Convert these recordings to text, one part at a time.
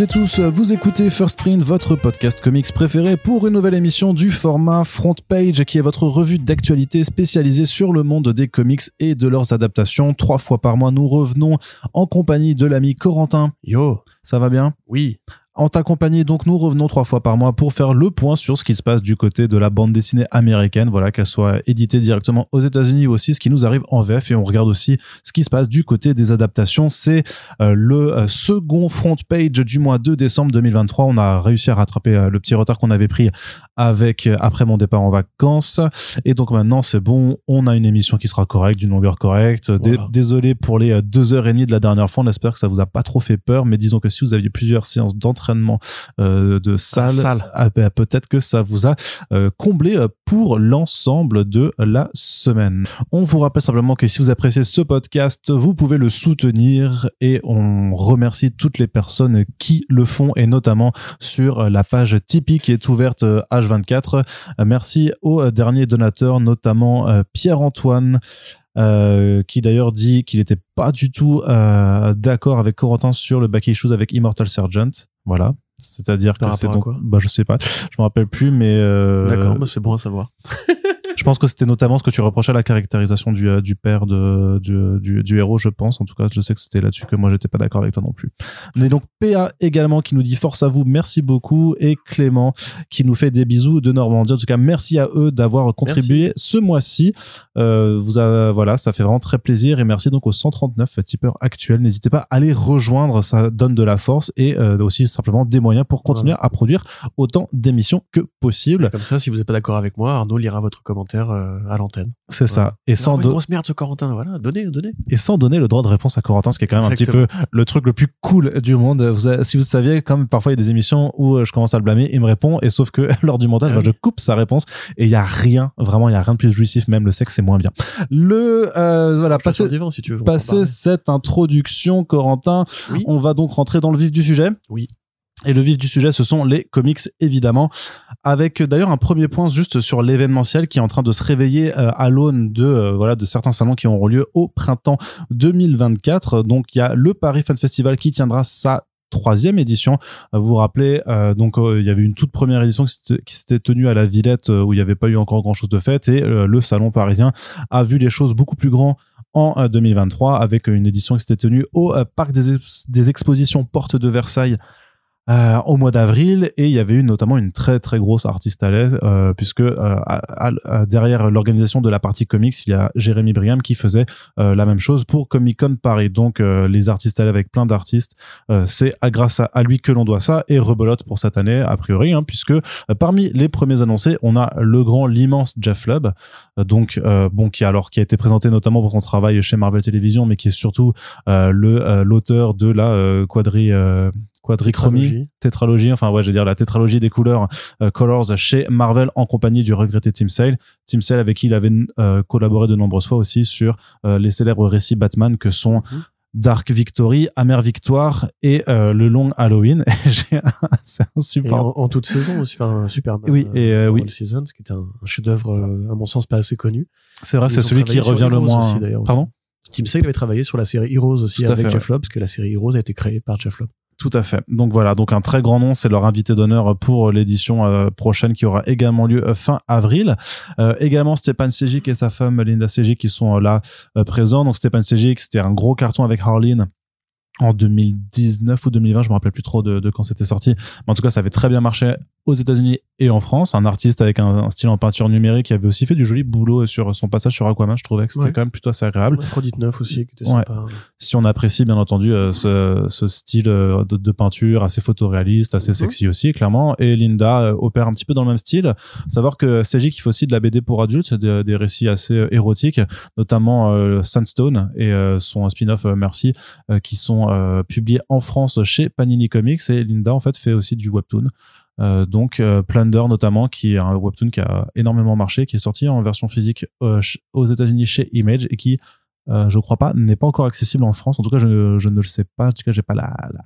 Et tous, vous écoutez First Print, votre podcast comics préféré pour une nouvelle émission du format Front Page qui est votre revue d'actualité spécialisée sur le monde des comics et de leurs adaptations. Trois fois par mois, nous revenons en compagnie de l'ami Corentin. Yo, Ça va bien? Oui, En ta compagnie, donc nous revenons trois fois par mois pour faire le point sur ce qui se passe du côté de la bande dessinée américaine, voilà qu'elle soit éditée directement aux États-Unis ou aussi ce qui nous arrive en VF et on regarde aussi ce qui se passe du côté des adaptations. C'est euh, le euh, second front page du mois de décembre 2023. On a réussi à rattraper euh, le petit retard qu'on avait pris avec euh, après mon départ en vacances et donc maintenant c'est bon. On a une émission qui sera correcte, d'une longueur correcte. Voilà. Désolé pour les deux heures et demie de la dernière fois. On espère que ça vous a pas trop fait peur, mais disons que si vous aviez plusieurs séances d'entraînement euh, de salle, salle. ah ben, peut-être que ça vous a euh, comblé euh, pour l'ensemble de la semaine. On vous rappelle simplement que si vous appréciez ce podcast, vous pouvez le soutenir et on remercie toutes les personnes qui le font et notamment sur la page Tipeee qui est ouverte euh, H24. Euh, Merci aux derniers donateurs, notamment Pierre-Antoine. euh, qui d'ailleurs dit qu'il n'était pas du tout euh, d'accord avec Corentin sur le back issues avec Immortal Sergeant. Voilà. C'est-à-dire que c'est donc, bah je sais pas, je me rappelle plus, mais euh, d'accord, bah, c'est bon à savoir. je pense que c'était notamment ce que tu reprochais à la caractérisation du, euh, du père de, du, du, du héros, je pense. En tout cas, je sais que c'était là-dessus que moi, j'étais pas d'accord avec toi non plus. Mais donc, PA également qui nous dit force à vous, merci beaucoup. Et Clément qui nous fait des bisous de Normandie. En tout cas, merci à eux d'avoir contribué ce mois-ci. Euh, vous voilà, ça fait vraiment très plaisir. Et merci donc aux 139 tipeurs actuels. N'hésitez pas à les rejoindre, ça donne de la force et euh, aussi simplement des moyens pour continuer à produire autant d'émissions que possible. Comme ça, si vous n'êtes pas d'accord avec moi, Arnaud lira votre commentaire euh, à l'antenne. C'est ça. Et sans, grosse merde ce Corentin, voilà, donnez, donnez. et sans donner le droit de réponse à Corentin, ce qui est quand même un petit peu le truc le plus cool du monde. Vous avez- si vous saviez, comme parfois il y a des émissions où euh, je commence à le blâmer, il me répond, et sauf que lors du montage, Ah bah, je coupe sa réponse, et il y a rien, vraiment, il y a rien de plus jouissif, même le sexe, c'est moins bien. Le, euh, voilà, passer, si tu veux. cette introduction, Corentin, Oui. on va donc rentrer dans le vif du sujet. Oui. Et le vif du sujet, ce sont les comics, évidemment, avec euh, d'ailleurs un premier point juste sur l'événementiel qui est en train de se réveiller euh, à l'aune de euh, voilà de certains salons qui auront lieu au printemps 2024. Donc il y a le Paris Fan Festival qui tiendra sa troisième édition. Vous vous rappelez, donc il y avait une toute première édition qui s'était- tenue à la Villette où il n'y avait pas eu encore grand chose de fait et le salon parisien a vu les choses beaucoup plus grands en euh, 2023 avec une édition qui s'était tenue au parc des, des expositions Porte de Versailles euh, au mois d'avril et il y avait eu notamment une très très grosse artiste à l'aise euh, puisque euh, à- à- derrière l'organisation de la partie comics il y a Jérémy Briam qui faisait euh, la même chose pour Comic Con Paris. Donc euh, les artistes à avec plein d'artistes euh, c'est à, grâce à, lui que l'on doit ça et rebelote pour cette année a priori hein, puisque parmi les premiers annoncés on a le grand l'immense Jeff Lubb. Donc bon qui alors qui a été présenté notamment pour son travail chez Marvel Television mais qui est surtout le l'auteur de la quadri quadrichromie Tétralogie. tétralogie enfin ouais je veux dire la tétralogie des couleurs euh, Colors chez Marvel en compagnie du regretté Tim Sale Tim Sale avec qui il avait euh, collaboré de nombreuses fois aussi sur euh, les célèbres récits Batman que sont Mhm. Dark Victory, Amère Victoire et euh, le long Halloween. Un- c'est Et insupportable. en, en toute saison aussi, enfin, Superman. Oui, et, euh, oui. All Seasons, qui était un, un chef-d'œuvre, euh, à mon sens, pas assez connu. C'est vrai, c'est celui qui revient le moins. aussi. Pardon? Tim Sale avait travaillé sur la série Heroes aussi avec Jeff Lobb, parce que la série Heroes a été créée par Jeff Lobb. Tout à fait. Donc voilà, donc un très grand nom, c'est leur invité d'honneur pour l'édition euh, prochaine qui aura également lieu euh, fin avril. Euh, également Stéphane Sejic et sa femme Linda Sejic qui sont là présents. Donc Stéphane Sejic, c'était un gros carton avec Harleen en 2019 ou 2020, je me rappelle plus trop de, de quand c'était sorti. Mais en tout cas, ça avait très bien marché aux États-Unis et en France. Un artiste avec un, un style en peinture numérique qui avait aussi fait du joli boulot sur son passage sur Aquaman. Je trouvais que c'était Ouais. quand même plutôt assez agréable. Aphrodite 9 aussi, qui était Ouais. sympa. si on apprécie bien entendu euh, ce, ce style euh, de, de peinture assez photoréaliste, assez Mhm. sexy aussi clairement, et Linda euh, opère un petit peu dans le même style. Savoir que CJ qui fait aussi de la BD pour adultes, des, des récits assez érotiques, notamment euh, Sunstone et euh, son spin-off Merci, euh, qui sont publiés en France chez Panini Comics, et Linda en fait fait aussi du webtoon. Euh, donc euh, Plunder notamment qui est un webtoon qui a énormément marché qui est sorti en version physique euh, aux États-Unis chez Image et qui euh, je crois pas n'est pas encore accessible en France. En tout cas je, je ne le sais pas. En tout cas j'ai pas la, la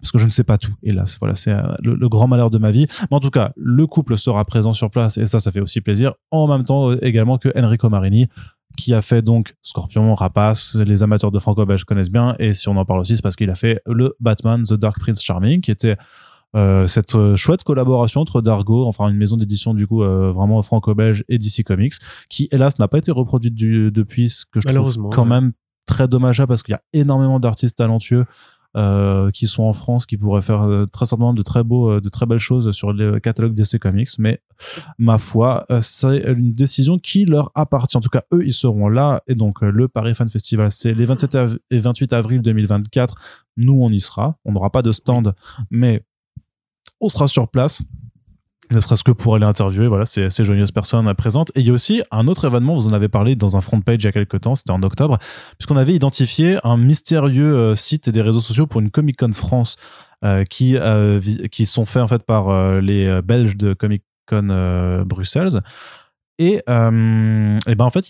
parce que je ne sais pas tout hélas. Voilà c'est euh, le, le grand malheur de ma vie. Mais en tout cas le couple sera présent sur place et ça ça fait aussi plaisir. En même temps également que Enrico Marini qui a fait donc Scorpion, Rapace, les amateurs de franco-belge connaissent bien, et si on en parle aussi, c'est parce qu'il a fait le Batman The Dark Prince Charming, qui était euh, cette euh, chouette collaboration entre Dargo, enfin une maison d'édition du coup euh, vraiment franco-belge et DC Comics, qui hélas n'a pas été reproduite du, depuis, ce que je trouve quand même très dommageable parce qu'il y a énormément d'artistes talentueux qui sont en France, qui pourraient faire très certainement de très beaux, de très belles choses sur le catalogue DC Comics. Mais ma foi, c'est une décision qui leur appartient. En tout cas, eux, ils seront là. Et donc, le Paris Fan Festival, c'est les 27 et 28 avril 2024. Nous, on y sera. On n'aura pas de stand, mais on sera sur place. Ne serait-ce que pour aller interviewer voilà ces, ces joyeuses personnes présentes. Et il y a aussi un autre événement vous en avez parlé dans un front page il y a quelques temps c'était en octobre puisqu'on avait identifié un mystérieux euh, site des réseaux sociaux pour une Comic Con France euh, qui euh, qui sont faits en fait par les Belges de Comic Con Bruxelles. Et, et ben en fait,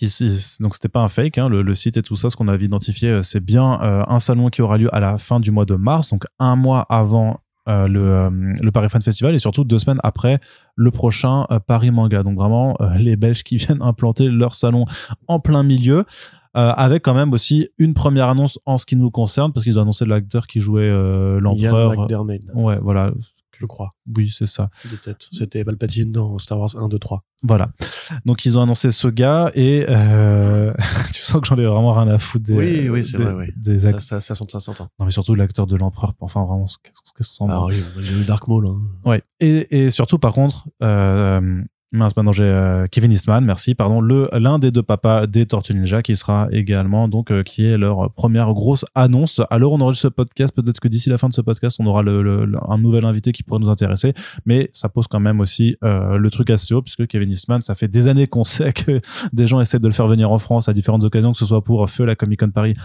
donc c'était pas un fake, hein, le, site et tout ça, ce qu'on avait identifié, c'est bien un salon qui aura lieu à la fin du mois de mars, donc un mois avant euh, le, euh, le, Paris Fan Festival et surtout deux semaines après le prochain euh, Paris Manga. Donc vraiment les Belges qui viennent implanter leur salon en plein milieu. avec quand même aussi une première annonce en ce qui nous concerne parce qu'ils ont annoncé l'acteur qui jouait l'empereur. Ouais, voilà je crois. Oui, c'est ça. C'était Palpatine dans Star Wars 1, 2, 3. Voilà. Donc ils ont annoncé ce gars et euh, tu sens que j'en ai vraiment rien à foutre des. Oui, oui, c'est vrai. Oui. Des ça, ça, ça, ça s'entend. Non, mais surtout l'acteur de l'empereur. Enfin, vraiment, qu'est-ce qu'on Ah oui, j'ai vu Dark Maul. Hein. Ouais. Et, et surtout, par contre, euh, Mince, maintenant j'ai euh, Kevin Eastman, merci, pardon, le l'un des deux papas des Tortues Ninja qui sera également donc euh, qui est leur première grosse annonce. Alors on aura ce podcast, peut-être que d'ici la fin de ce podcast on aura le, un nouvel invité qui pourrait nous intéresser, mais ça pose quand même aussi euh, le truc assez haut puisque Kevin Eastman, ça fait des années qu'on sait que des gens essaient de le faire venir en France à différentes occasions, que ce soit pour Feu la Comic Con Paris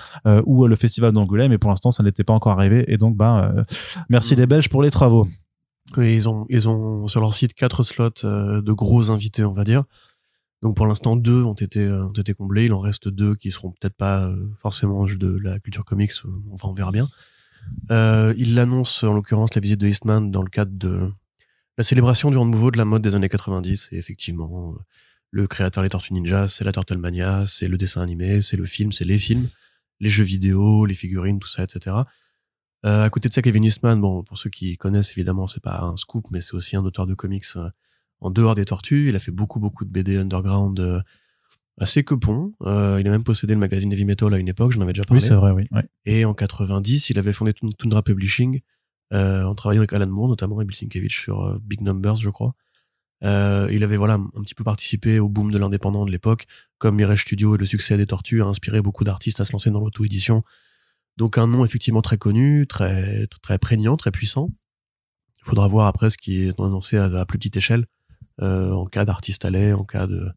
ou le Festival d'Angoulême, mais pour l'instant ça n'était pas encore arrivé. Et donc ben merci les Belges pour les travaux. Oui, ils ont, ils ont sur leur site quatre slots euh, de gros invités, on va dire. Donc pour l'instant, deux ont été, euh, ont été comblés. Il en reste deux qui seront peut-être pas euh, forcément de la culture comics. Enfin, on verra bien. Euh, il l'annonce en l'occurrence la visite de Eastman dans le cadre de la célébration du renouveau de la mode des années 90. Et effectivement, le créateur des Tortues Ninja, c'est la Turtlemania, c'est le dessin animé, c'est le film, c'est les films, les jeux vidéo, les figurines, tout ça, etc. Euh, à côté de ça, Kevin Eastman, bon, pour ceux qui connaissent, évidemment, c'est pas un scoop, mais c'est aussi un auteur de comics euh, en dehors des tortues. Il a fait beaucoup, beaucoup de BD underground euh, assez que Euh, il a même possédé le magazine Heavy Metal à une époque, j'en avais déjà parlé. Oui, c'est vrai, oui. Et en 90, il avait fondé Tundra Publishing, en travaillant avec Alan Moore, notamment, et Bill Sienkiewicz sur Big Numbers, je crois. Il avait voilà un petit peu participé au boom de l'indépendant de l'époque, comme Mirage Studio et le succès des Tortues a inspiré beaucoup d'artistes à se lancer dans l'auto-édition donc un nom effectivement très connu, très très prégnant, très puissant. Il faudra voir après ce qui est annoncé à, plus petite échelle, euh, en cas d'artiste à lait, en cas de,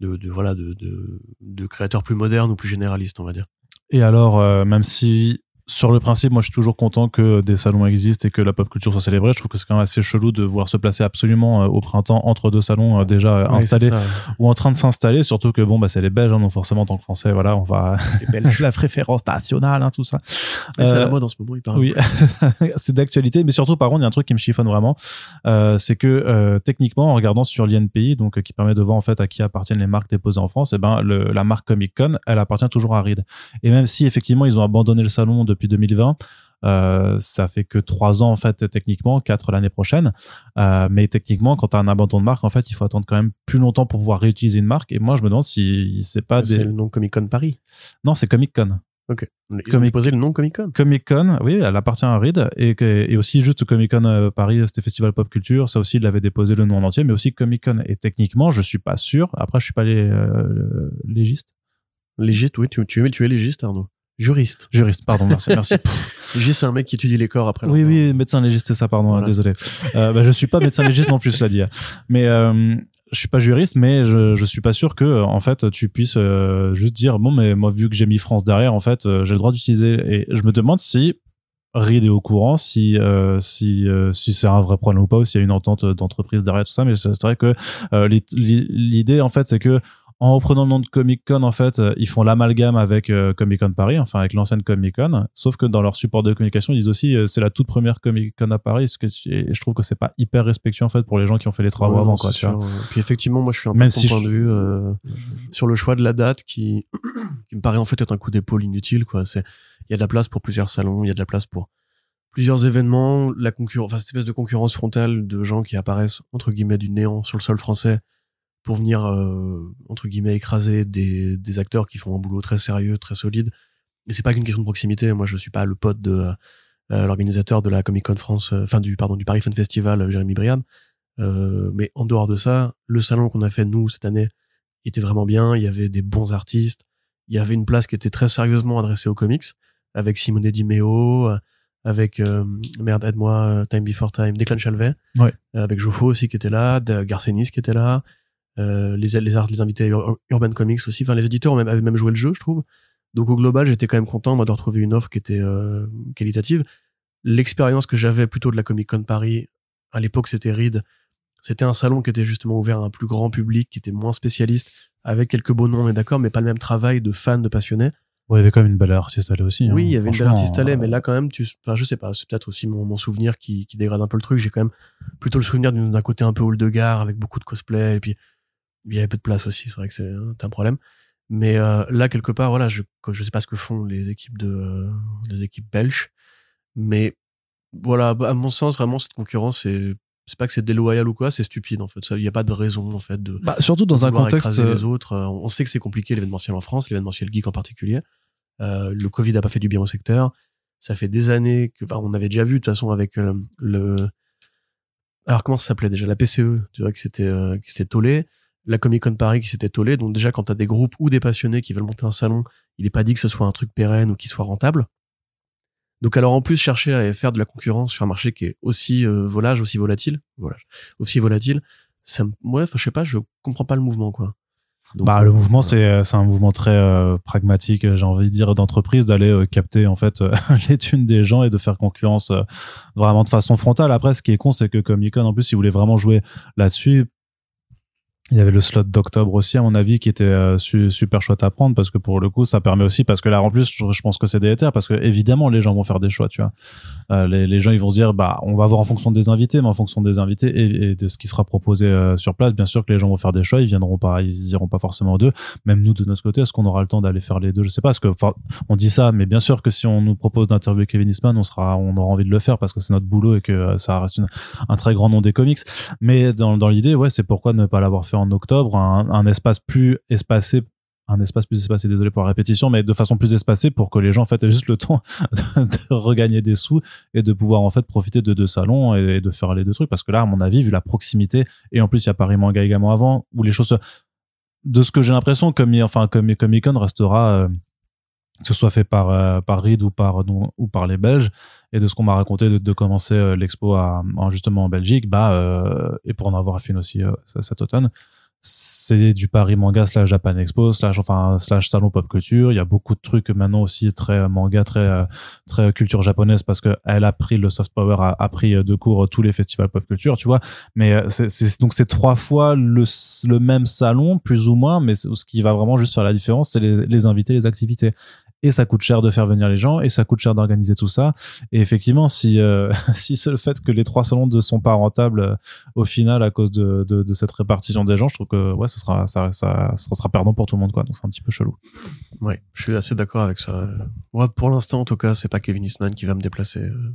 de, voilà de, de, de créateurs plus modernes ou plus généralistes, on va dire. Et alors, euh, même si sur le principe, moi, je suis toujours content que des salons existent et que la pop culture soit célébrée. Je trouve que c'est quand même assez chelou de voir se placer absolument euh, au printemps entre deux salons euh, déjà euh, installés ou en train de s'installer. Surtout que bon, bah, c'est les Belges, hein, donc forcément, en tant que Français, voilà, on va la préférence nationale, hein, tout ça. c'est la mode en ce moment, il paraît. Oui, c'est d'actualité, mais surtout, par contre, il y a un truc qui me chiffonne vraiment, euh, c'est que techniquement, en regardant sur l'INPI, donc qui permet de voir en fait à qui appartiennent les marques déposées en France, et eh ben le, la marque Comic Con, elle appartient toujours à Reed. Et même si effectivement ils ont abandonné le salon de depuis 2020. Euh, ça fait que trois ans en fait techniquement, quatre l'année prochaine. Euh, mais techniquement, quand tu as un abandon de marque, en fait, il faut attendre quand même plus longtemps pour pouvoir réutiliser une marque. Et moi, je me demande si c'est pas C'est le nom Comic Con Paris. Non, c'est Comic Con. Ok. Ils ont déposé le nom Comic Con. Comic Con, oui, elle appartient à Reed et, et aussi juste Comic Con euh, Paris, c'était Festival Pop Culture, ça aussi il avait déposé le nom en entier, mais aussi Comic Con. Et techniquement, je suis pas sûr. Après, je suis pas les, euh, légiste. Légiste, oui, tu, tu, es, tu es légiste, Arnaud. Juriste. Juriste, pardon, merci. merci. légiste, c'est un mec qui étudie les corps après. Oui, oui, médecin légiste, c'est ça, pardon, désolé. Euh, bah, je suis pas médecin légiste non plus, cela dit. Mais euh, je suis pas juriste, mais je, je suis pas sûr que, en fait, tu puisses euh, juste dire, bon, mais moi, vu que j'ai mis France derrière, en fait, euh, j'ai le droit d'utiliser. Et je me demande si Reed est au courant, si euh, si si c'est un vrai problème ou pas, ou s'il y a une entente d'entreprise derrière tout ça. Mais c'est vrai que l'idée, en fait, c'est que en reprenant le nom de Comic Con, en fait, euh, ils font l'amalgame avec euh, Comic Con Paris, enfin avec l'ancienne Comic Con. Sauf que dans leur support de communication, ils disent aussi euh, c'est la toute première Comic Con à Paris. Ce que et je trouve que c'est pas hyper respectueux en fait pour les gens qui ont fait les travaux Ouais, avant. non, Quoi, tu vois. Puis effectivement, moi, je suis un peu ton si point de vue euh, sur le choix de la date qui, qui me paraît en fait être un coup d'épaule inutile. Quoi. C'est, il y a de la place pour plusieurs salons, il y a de la place pour plusieurs événements. La concurrence, enfin cette espèce de concurrence frontale de gens qui apparaissent entre guillemets du néant sur le sol français pour venir euh, entre guillemets écraser des, des acteurs qui font un boulot très sérieux, très solide. Et c'est pas qu'une question de proximité. Moi, je suis pas le pote de euh, l'organisateur de la Comic Con France, euh, enfin du pardon du Paris Fan Festival, euh, Jérémy. Euh, mais en dehors de ça, le salon qu'on a fait nous cette année était vraiment bien. Il y avait des bons artistes. Il y avait une place qui était très sérieusement adressée aux comics, avec Simone Di Meo, euh, avec euh, merde aide-moi, Time Before Time, Declan Chalvet, Ouais. avec Joffo aussi qui était là, Garcenis qui était là, euh, les les, les invités Ur- Urban Comics aussi. Enfin, les éditeurs ont même, avaient même joué le jeu, je trouve. Donc au global, j'étais quand même content moi de retrouver une offre qui était euh, qualitative. L'expérience que j'avais plutôt de la Comic Con Paris à l'époque, c'était Reed. C'était un salon qui était justement ouvert à un plus grand public, qui était moins spécialiste, avec quelques beaux noms, on est d'accord, mais pas le même travail de fans, de passionnés. Il y avait quand même une belle artiste allée aussi. Oui, hein. il y avait une belle artiste allée, euh, mais là quand même, tu, enfin, je sais pas, c'est peut-être aussi mon, mon souvenir qui, qui dégrade un peu le truc. J'ai quand même plutôt le souvenir d'un côté un peu hall de gare avec beaucoup de cosplay, et puis il y avait peu de place aussi. C'est vrai que c'est c'est un problème. Mais euh, là, quelque part, voilà, je, je sais pas ce que font les équipes de, euh, les équipes belges, mais voilà, à mon sens, vraiment, cette concurrence, c'est, c'est pas que c'est déloyal ou quoi, c'est stupide en fait. Il y a pas de raison en fait de, Bah, surtout dans un contexte. euh, les autres. Euh, On sait que c'est compliqué l'événementiel en France, l'événementiel geek en particulier. Euh, le Covid a pas fait du bien au secteur. Ça fait des années que, on avait déjà vu de toute façon avec euh, le. Alors comment ça s'appelait déjà? La PCE, tu vois que c'était euh, qui s'était tollé. La Comic Con Paris qui s'était tollé. Donc déjà quand t'as des groupes ou des passionnés qui veulent monter un salon, il est pas dit que ce soit un truc pérenne ou qui soit rentable. Donc alors en plus chercher à faire de la concurrence sur un marché qui est aussi euh, volage, aussi volatile, volage, aussi volatile, ça enfin, je sais pas, je comprends pas le mouvement quoi. Donc, bah, euh, le mouvement, voilà. c'est euh, c'est un mouvement très euh, pragmatique, euh, j'ai envie de dire, d'entreprise, d'aller euh, capter en fait euh, les thunes des gens et de faire concurrence euh, vraiment de façon frontale. Après, ce qui est con, c'est que Comic Con, en plus, vous voulez vraiment jouer là-dessus, il y avait le slot d'octobre aussi, à mon avis, qui était euh, su- super chouette à prendre parce que pour le coup, ça permet aussi parce que là, en plus, je, pense que c'est délétère parce que évidemment, les gens vont faire des choix, tu vois. Euh, les, les gens, ils vont se dire, bah, on va voir en fonction des invités, mais en fonction des invités et, de ce qui sera proposé euh, sur place, bien sûr que les gens vont faire des choix, ils viendront pas, ils iront pas forcément aux deux. Même nous, de notre côté, est-ce qu'on aura le temps d'aller faire les deux? Je sais pas, parce que enfin, on dit ça, mais bien sûr que si on nous propose d'interviewer Kevin Eastman, on sera, on aura envie de le faire parce que c'est notre boulot et que ça reste un très grand nom des comics. Mais dans, dans l'idée, ouais, c'est pourquoi ne pas l'avoir fait en octobre, un, espace plus espacé un espace plus espacé, désolé pour la répétition, mais de façon plus espacée pour que les gens en fait aient juste le temps de, regagner des sous et de pouvoir en fait profiter de deux salons et, de faire les deux trucs. Parce que là à mon avis vu la proximité et en plus il y a Paris Manga également avant où les choses se- de ce que j'ai l'impression comme enfin comme Comic Con restera euh, que ce soit fait par euh, Reed ou par les Belges. Et de ce qu'on m'a raconté de, commencer euh, l'expo justement en Belgique bah euh, et pour en avoir fait aussi euh, cet automne c'est du Paris manga slash Japan Expo slash enfin slash salon pop culture. Il y a beaucoup de trucs maintenant aussi très manga très culture japonaise parce que elle a pris le soft power a, pris de cours tous les festivals pop culture tu vois. Mais donc c'est trois fois le même salon plus ou moins mais ce qui va vraiment juste faire la différence c'est les invités les activités et ça coûte cher de faire venir les gens et ça coûte cher d'organiser tout ça et effectivement si euh, si c'est le fait que les trois salons ne sont pas rentables euh, au final à cause de, de, de cette répartition des gens je trouve que ouais ce sera ça, ça, ça sera perdant pour tout le monde quoi donc c'est un petit peu chelou Ouais, je suis assez d'accord avec ça. Pour l'instant, en tout cas, c'est pas Kevin Eastman qui va me déplacer euh.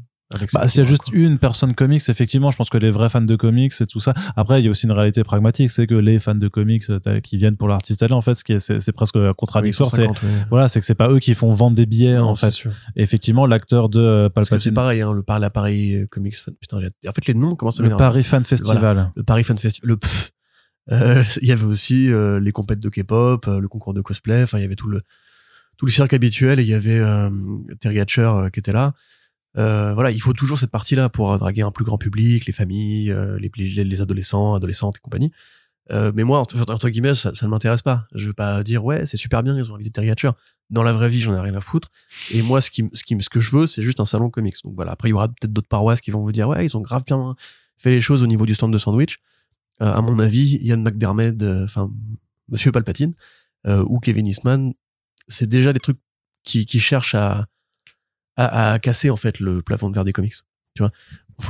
Bah, s'il y a juste une personne comics, effectivement, je pense que les vrais fans de comics et tout ça. Après, il y a aussi une réalité pragmatique, c'est que les fans de comics euh, qui viennent pour l'artiste en fait, c'est, presque contradictoire. c'est, voilà, c'est que c'est pas eux qui font vendre des billets, en fait. Effectivement, l'acteur de euh, que c'est Palpatine, pareil, hein, le par l'appareil euh, comics fan. Putain, en fait, les noms commencent à le m'énerver. Paris Fan Festival. Le Paris Fan Festival, le pff. Euh, il y avait aussi euh, les compètes de K-pop, euh, le concours de cosplay. Enfin, il y avait tout le tout le cirque habituel. Et il y avait euh, Terry Hatcher euh, qui était là. Euh, voilà, il faut toujours cette partie-là pour euh, draguer un plus grand public, les familles, euh, les, les, les adolescents, adolescentes et compagnie. Euh, mais moi, entre, guillemets, ça, ne m'intéresse pas. Je veux pas dire ouais, c'est super bien, ils ont invité Terry Hatcher. Dans la vraie vie, j'en ai rien à foutre. Et moi, ce qui, ce qui, ce que je veux, c'est juste un salon comics. Donc voilà. Après, il y aura peut-être d'autres paroisses qui vont vous dire ouais, ils ont grave bien fait les choses au niveau du stand de sandwich. Euh, à mon avis, Yann McDermott, euh, enfin Monsieur Palpatine ou Kevin Eastman, c'est déjà des trucs qui, qui cherchent à, à, à casser en fait le plafond de verre des comics. Tu vois,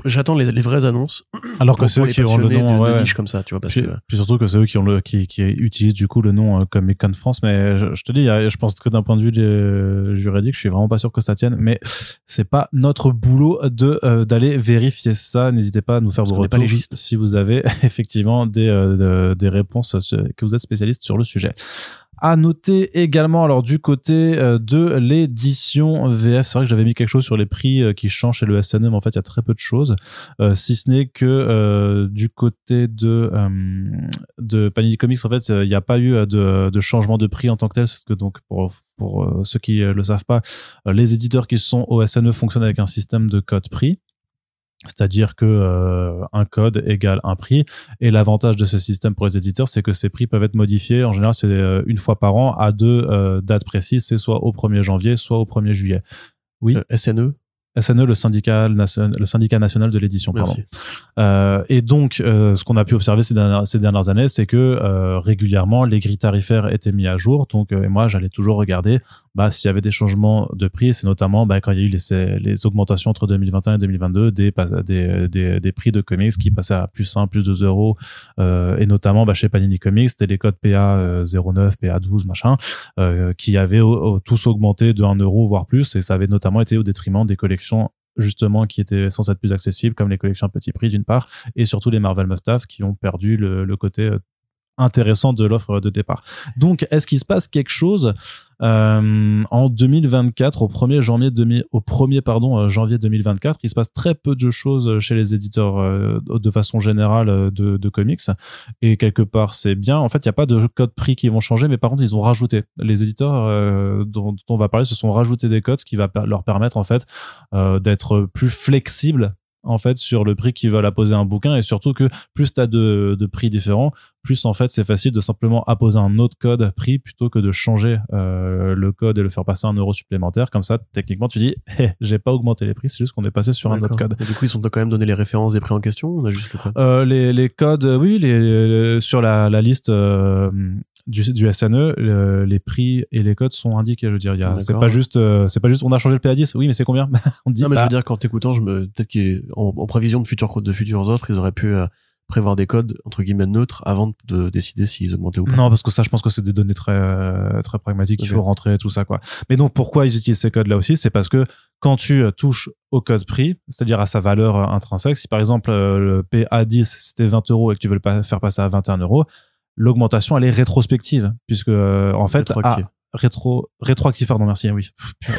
J'attends les, les, vraies annonces. Alors que c'est eux qui ont le nom de, ouais. comme ça, tu vois. Parce puis, que... puis surtout que c'est eux qui ont le qui, qui utilisent du coup le nom euh, Comic Con France. Mais je, je te dis, je pense que d'un point de vue de, juridique, je suis vraiment pas sûr que ça tienne. Mais c'est pas notre boulot de euh, d'aller vérifier ça. N'hésitez pas à nous faire vos retours pas si vous avez effectivement des euh, des réponses que vous êtes spécialiste sur le sujet. À noter également, alors du côté euh, de l'édition VF, c'est vrai que j'avais mis quelque chose sur les prix euh, qui changent chez le SNE, mais en fait il y a très peu de choses, euh, si ce n'est que du côté de de Panini Comics, en fait il n'y a pas eu de, changement de prix en tant que tel, parce que donc pour pour ceux qui le savent pas, les éditeurs qui sont au SNE fonctionnent avec un système de code prix. C'est-à-dire que euh, un code égale un prix. Et l'avantage de ce système pour les éditeurs, c'est que ces prix peuvent être modifiés. En général, c'est euh, une fois par an à deux euh, dates précises. C'est soit au 1er janvier, soit au 1er juillet. Oui. SNE SNE, le syndicat, le syndicat national de l'édition. Euh, et donc, euh, ce qu'on a pu observer ces dernières, ces dernières années, c'est que euh, régulièrement, les grilles tarifaires étaient mis à jour. Donc, et moi, j'allais toujours regarder bah, s'il y avait des changements de prix. C'est notamment bah, quand il y a eu les, les augmentations entre 2021 et 2022 des, des, des, des prix de comics qui passaient à plus 1, plus 2 euros. et notamment bah, chez Panini Comics, c'était les codes PA 09, PA 12, machin, qui avaient tous augmenté de 1 euro, voire plus. Et ça avait notamment été au détriment des collections justement qui étaient censées être plus accessibles, comme les collections à petit prix d'une part, et surtout les Marvel Must qui ont perdu le, le côté euh, intéressant de l'offre de départ. Donc, est-ce qu'il se passe quelque chose euh, en 2024, au 1er janvier, au 1er pardon, euh, janvier 2024 Il se passe très peu de choses chez les éditeurs euh, de façon générale de, comics. Et quelque part, c'est bien. En fait, il n'y a pas de code prix qui vont changer, mais par contre, ils ont rajouté. Les éditeurs dont, dont, on va parler se sont rajoutés des codes, ce qui va leur permettre en fait d'être plus flexibles en fait sur le prix qu'ils veulent apposer un bouquin. Et surtout que plus tu as de, de, prix différents plus en fait c'est facile de simplement apposer un autre code prix plutôt que de changer euh, le code et le faire passer un euro supplémentaire. Comme ça techniquement tu dis hey, j'ai pas augmenté les prix c'est juste qu'on est passé sur un autre code. Et du coup ils sont quand même donné les références des prix en question on a juste le code? Euh, les, les codes oui les, sur la, la liste euh, du, du SNE, les prix et les codes sont indiqués. Je veux dire, c'est pas juste, euh, c'est pas juste, on a changé le PA10. Oui, mais c'est combien? On dit. Non, mais je veux dire, qu'en t'écoutant, je me, peut-être qu'en en prévision de futures de futures offres, ils auraient pu euh, prévoir des codes entre guillemets neutres avant de décider s'ils augmentaient ou pas. Non, parce que ça, je pense que c'est des données très euh, très pragmatiques. Il faut rentrer tout ça quoi. Mais donc pourquoi ils utilisent ces codes là aussi, c'est parce que quand tu touches au code prix, c'est-à-dire à sa valeur intrinsèque, si par exemple le PA10 c'était 20 euros et que tu veux le faire passer à 21 euros, l'augmentation elle est rétrospective puisque euh, en fait rétro rétroactive pardon merci oui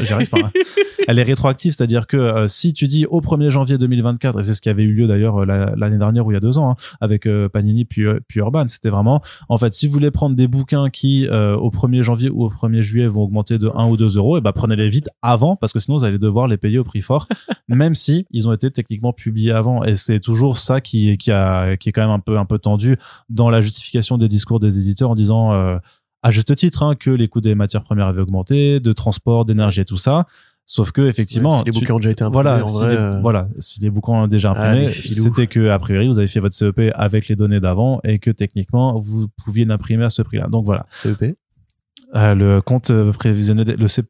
j'arrive pas hein. elle est rétroactive c'est-à-dire que euh, si tu dis au 1er janvier 2024 et c'est ce qui avait eu lieu d'ailleurs euh, l'année dernière ou il y a deux ans hein, avec Panini puis puis Urban c'était vraiment en fait si vous voulez prendre des bouquins qui au 1er janvier ou au 1er juillet vont augmenter de 1 ou 2 euros et ben prenez-les vite avant parce que sinon vous allez devoir les payer au prix fort même si ils ont été techniquement publiés avant et c'est toujours ça qui qui a qui est quand même un peu un peu tendu dans la justification des discours des éditeurs en disant à juste titre hein, que les coûts des matières premières avaient augmenté, de transport, d'énergie et tout ça. Sauf que effectivement, si les bouquins ont déjà été imprimés, voilà, si les, euh, voilà, si les bouquins ont déjà ah, imprimé, c'était que a priori vous avez fait votre CEP avec les données d'avant et que techniquement vous pouviez l'imprimer à ce prix-là. Donc voilà. CEP. Euh, le compte prévisionnel, le C,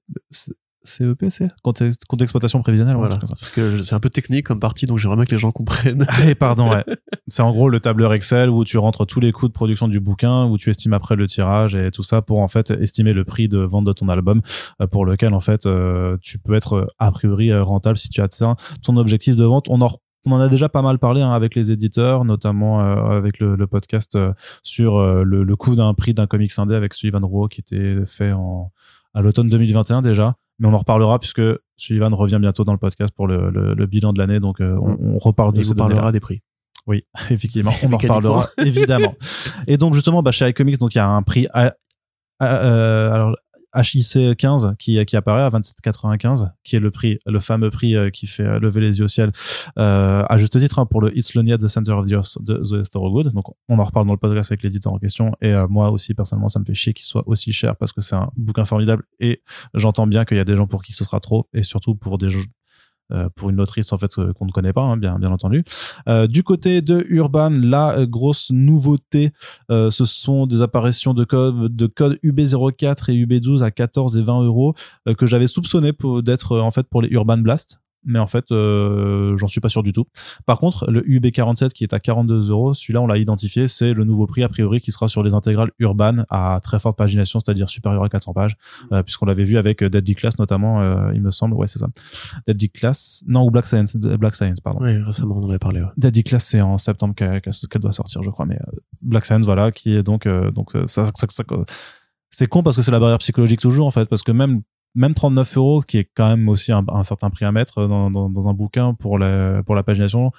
CEP, c'est compte, d'exploitation prévisionnelle. Voilà, parce que c'est un peu technique comme partie, donc j'aimerais bien que les gens comprennent. Ah, pardon, ouais. C'est en gros le tableur Excel où tu rentres tous les coûts de production du bouquin, où tu estimes après le tirage et tout ça pour en fait estimer le prix de vente de ton album, euh, pour lequel en fait euh, tu peux être a priori euh, rentable si tu atteins ton objectif de vente. On en on en a déjà pas mal parlé hein, avec les éditeurs, notamment avec le, le podcast sur le, le, coût d'un prix d'un comics indé avec Sullivan Rowe qui était fait en à l'automne 2021 déjà mais on en reparlera puisque Sullivan revient bientôt dans le podcast pour le, le, le bilan de l'année, donc euh, on, on, reparle de ça. On parlera des prix. Oui, effectivement, on en reparlera évidemment. Et donc justement, bah, chez iComics, donc il y a un prix. À, euh, alors HIC 15 qui, qui apparaît à 27,95 qui est le prix le fameux prix euh, qui fait lever les yeux au ciel euh, à juste titre hein, pour le It's Lonely at the Center of the Earth de The donc on en reparle dans le podcast avec l'éditeur en question. Et euh, moi aussi personnellement ça me fait chier qu'il soit aussi cher parce que c'est un bouquin formidable. Et j'entends bien qu'il y a des gens pour qui ce sera trop. Et surtout pour des euh, pour une autrice en fait euh, qu'on ne connaît pas, hein, bien bien entendu. Euh, du côté de Urban, la grosse nouveauté, ce sont des apparitions de code de code UB04 et UB12 à 14 et 20 euros que j'avais soupçonné d'être en fait pour les Urban Blast mais en fait, euh, j'en suis pas sûr du tout. Par contre, le UB47 qui est à 42 euros, celui-là, on l'a identifié, c'est le nouveau prix a priori qui sera sur les intégrales urbaines à très forte pagination, c'est-à-dire supérieur à 400 pages, euh, puisqu'on l'avait vu avec Deadly Class notamment, euh, il me semble. Ouais, c'est ça. Deadly Class, non, ou Black Science, Black Science, pardon. Oui, récemment, on en avait parlé. Ouais. Deadly Class, c'est en septembre qu'elle doit sortir, je crois, mais Black Science, voilà, qui est donc, donc ça, ça, ça c'est con parce que c'est la barrière psychologique toujours en fait parce que même même 39 euros, qui est quand même aussi un, certain prix à mettre dans, dans, dans, un bouquin pour la, pour la pagination,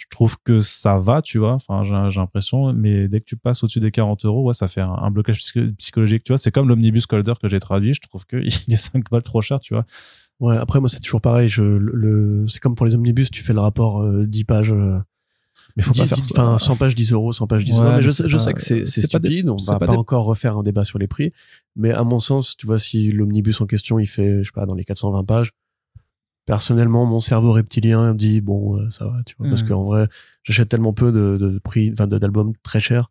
je trouve que ça va, tu vois. Enfin, j'ai l'impression, mais dès que tu passes au-dessus des 40 euros, ouais, ça fait un, blocage psychologique, tu vois. C'est comme l'omnibus Colder que j'ai traduit. Je trouve qu'il est 5 balles trop cher, tu vois. Ouais, après, moi, c'est toujours pareil. Je, le, c'est comme pour les omnibus, tu fais le rapport 10 euh, pages. euh, mais faut pas faire ça. Enfin, 100 pages 10 euros, 100 pages 10 euros. Mais, je, sais, je sais que c'est stupide. on va pas, encore refaire un débat sur les prix. Mais à mon sens, tu vois, si l'omnibus en question, il fait, je sais pas, dans les 420 pages, personnellement, mon cerveau reptilien dit, bon, euh, ça va, tu vois, parce hmm. qu'en vrai, j'achète tellement peu de, de prix, enfin, d'albums très chers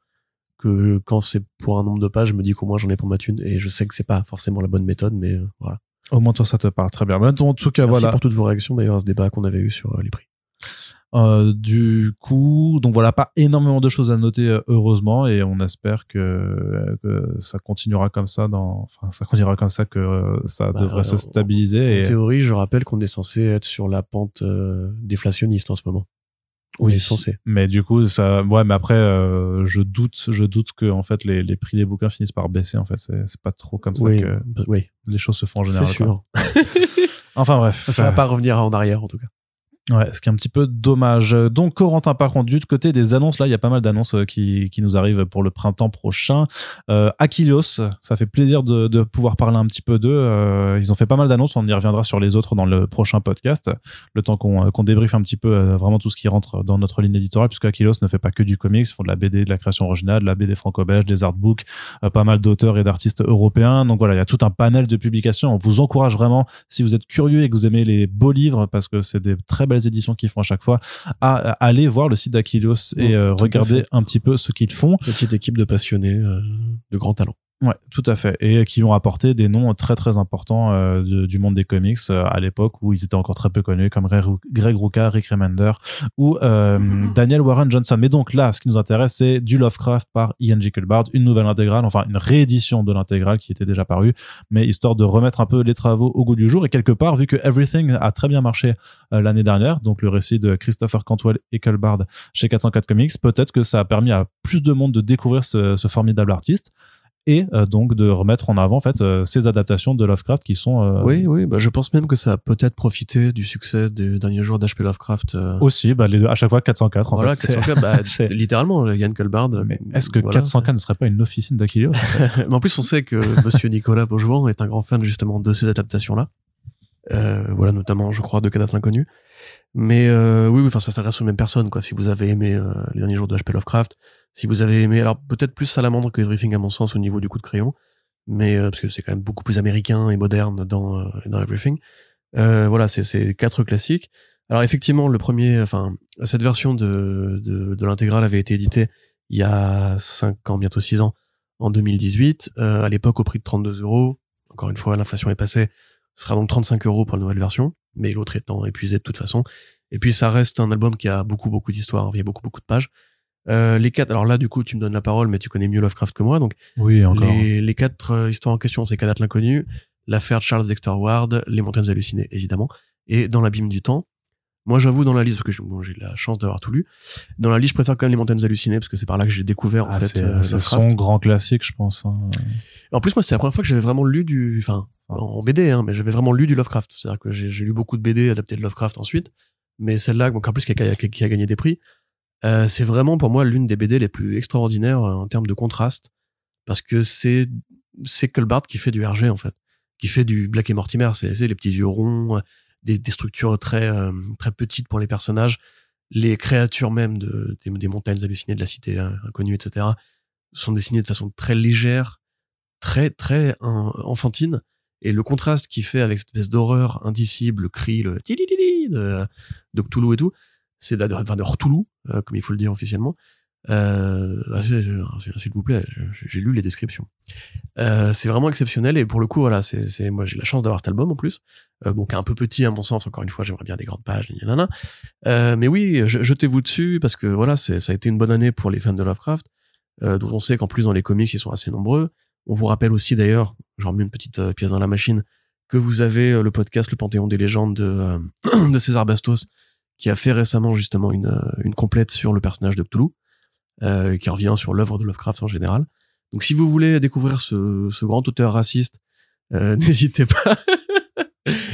que quand c'est pour un nombre de pages, je me dis qu'au moins j'en ai pour ma thune. Et je sais que c'est pas forcément la bonne méthode, mais euh, voilà. Au moins, toi, ça te parle très bien. en tout cas, Merci voilà. pour toutes vos réactions d'ailleurs à ce débat qu'on avait eu sur euh, les prix. Euh, du coup, donc voilà, pas énormément de choses à noter euh, heureusement, et on espère que, que, ça continuera comme ça. Dans, enfin, ça continuera comme ça que euh, ça bah, devrait se stabiliser. En, théorie, je rappelle qu'on est censé être sur la pente déflationniste en ce moment. Oui, est censé. Mais du coup, ça, ouais, mais après, je doute, je doute que en fait les, les prix des bouquins finissent par baisser. En fait, c'est pas trop comme ça que bah, oui. les choses se font en général. C'est sûr. enfin bref, ça, ça va pas revenir en arrière en tout cas. Ouais, ce qui est un petit peu dommage. Donc Corentin, par contre, du côté des annonces, là, il y a pas mal d'annonces euh, qui, qui nous arrivent pour le printemps prochain. Euh, ça fait plaisir de, de pouvoir parler un petit peu d'eux. Euh, ils ont fait pas mal d'annonces, on y reviendra sur les autres dans le prochain podcast, le temps qu'on euh, qu'on débriefe un petit peu euh, vraiment tout ce qui rentre dans notre ligne éditoriale, puisque Aquilios ne fait pas que du comics, ils font de la BD, de la création originale, de la BD franco-belge, des artbooks, pas mal d'auteurs et d'artistes européens. Donc voilà, il y a tout un panel de publications. On vous encourage vraiment, si vous êtes curieux et que vous aimez les beaux livres, parce que c'est des très belles éditions qu'ils font à chaque fois, à, aller voir le site d'Aquilios et euh, regarder un petit peu ce qu'ils font. Petite équipe de passionnés, euh, de grands talents. Ouais, tout à fait. Et qui ont apporté des noms très très importants euh, du, monde des comics euh, à l'époque où ils étaient encore très peu connus, comme Greg Rucka, Rick Remender ou euh, Daniel Warren Johnson. Mais donc là, ce qui nous intéresse, c'est du Lovecraft par Ian Jekyllbard, une nouvelle intégrale, enfin une réédition de l'intégrale qui était déjà parue, mais histoire de remettre un peu les travaux au goût du jour. Et quelque part, vu que Everything a très bien marché l'année dernière, donc le récit de Christopher Cantwell et Jekyllbard chez 404 Comics, peut-être que ça a permis à plus de monde de découvrir ce, ce formidable artiste et euh, donc de remettre en avant en fait euh, ces adaptations de Lovecraft qui sont euh, oui oui bah, je pense même que ça a peut-être profité du succès des derniers jours d'HP Lovecraft aussi bah les deux, à chaque fois 404 en voilà, fait 404 bah, littéralement Yann Colbard mais est-ce que 404 ne serait pas une officine d'Achilleos en, fait mais en plus on sait que Monsieur Nicolas Beaujouan est un grand fan justement de ces adaptations là voilà notamment je crois de Cadavre Inconnu mais euh, oui, enfin ça s'adresse aux mêmes personnes quoi. Si vous avez aimé euh, les derniers jours de H.P. Lovecraft, si vous avez aimé, alors peut-être plus Salamandre que Everything à mon sens au niveau du coup de crayon, mais euh, parce que c'est quand même beaucoup plus américain et moderne dans dans Everything. voilà, c'est quatre classiques. Alors effectivement, le premier, enfin cette version de de, de l'intégrale avait été éditée il y a cinq ans, bientôt six ans, en 2018, à l'époque au prix de 32 euros. Encore une fois, l'inflation est passée. Ce sera donc 35 euros pour la nouvelle version mais l'autre étant épuisé de toute façon. Et puis ça reste un album qui a beaucoup beaucoup d'histoires, il y a beaucoup beaucoup de pages. Euh, les quatre, alors là du coup tu me donnes la parole, mais tu connais mieux Lovecraft que moi, donc oui encore. Les, les quatre euh, histoires en question, c'est Cadat l'inconnu, l'affaire Charles Dexter Ward, les montagnes hallucinées évidemment, et dans l'abîme du temps. Moi j'avoue dans la liste parce que j'ai la chance d'avoir tout lu. Dans la liste je préfère quand même les montagnes hallucinées parce que c'est par là que j'ai découvert en ah, fait. Euh, c'est son grand classique je pense. Hein. En plus moi c'est la première fois que j'avais vraiment lu du, enfin en BD, hein, mais j'avais vraiment lu du Lovecraft. C'est-à-dire que j'ai lu beaucoup de BD adaptées de Lovecraft ensuite, mais celle-là, donc en plus qui a, qui a, gagné des prix, euh, c'est vraiment pour moi l'une des BD les plus extraordinaires euh, en termes de contraste, parce que c'est c'est qui fait du RG en fait, qui fait du Black et Mortimer, c'est les petits yeux ronds, euh, des, structures très très petites pour les personnages, les créatures même de, des, montagnes hallucinées de la cité inconnue, etc. sont dessinées de façon très légère, très très enfantine Et le contraste qu'il fait avec cette espèce d'horreur indicible, le cri, le de, de Cthulhu et tout, c'est de, enfin, Cthulhu, euh, comme il faut le dire officiellement. Euh, ah, S'il vous plaît, j'ai lu les descriptions. Euh, c'est vraiment exceptionnel et pour le coup, voilà, c'est moi j'ai la chance d'avoir cet album en plus, euh, bon qui est un peu petit à mon sens. Encore une fois, j'aimerais bien des grandes pages, nanana. Euh, mais oui, je- jetez-vous dessus parce que voilà, ça a été une bonne année pour les fans de Lovecraft, euh, dont on sait qu'en plus dans les comics ils sont assez nombreux. On vous rappelle aussi d'ailleurs, j'en remets une petite euh, pièce dans la machine, que vous avez le podcast Le Panthéon des légendes de, de César Bastos, qui a fait récemment justement une, euh, une complète sur le personnage de Cthulhu, euh, qui revient sur l'œuvre de Lovecraft en général. Donc si vous voulez découvrir ce, ce grand auteur raciste, euh, n'hésitez pas.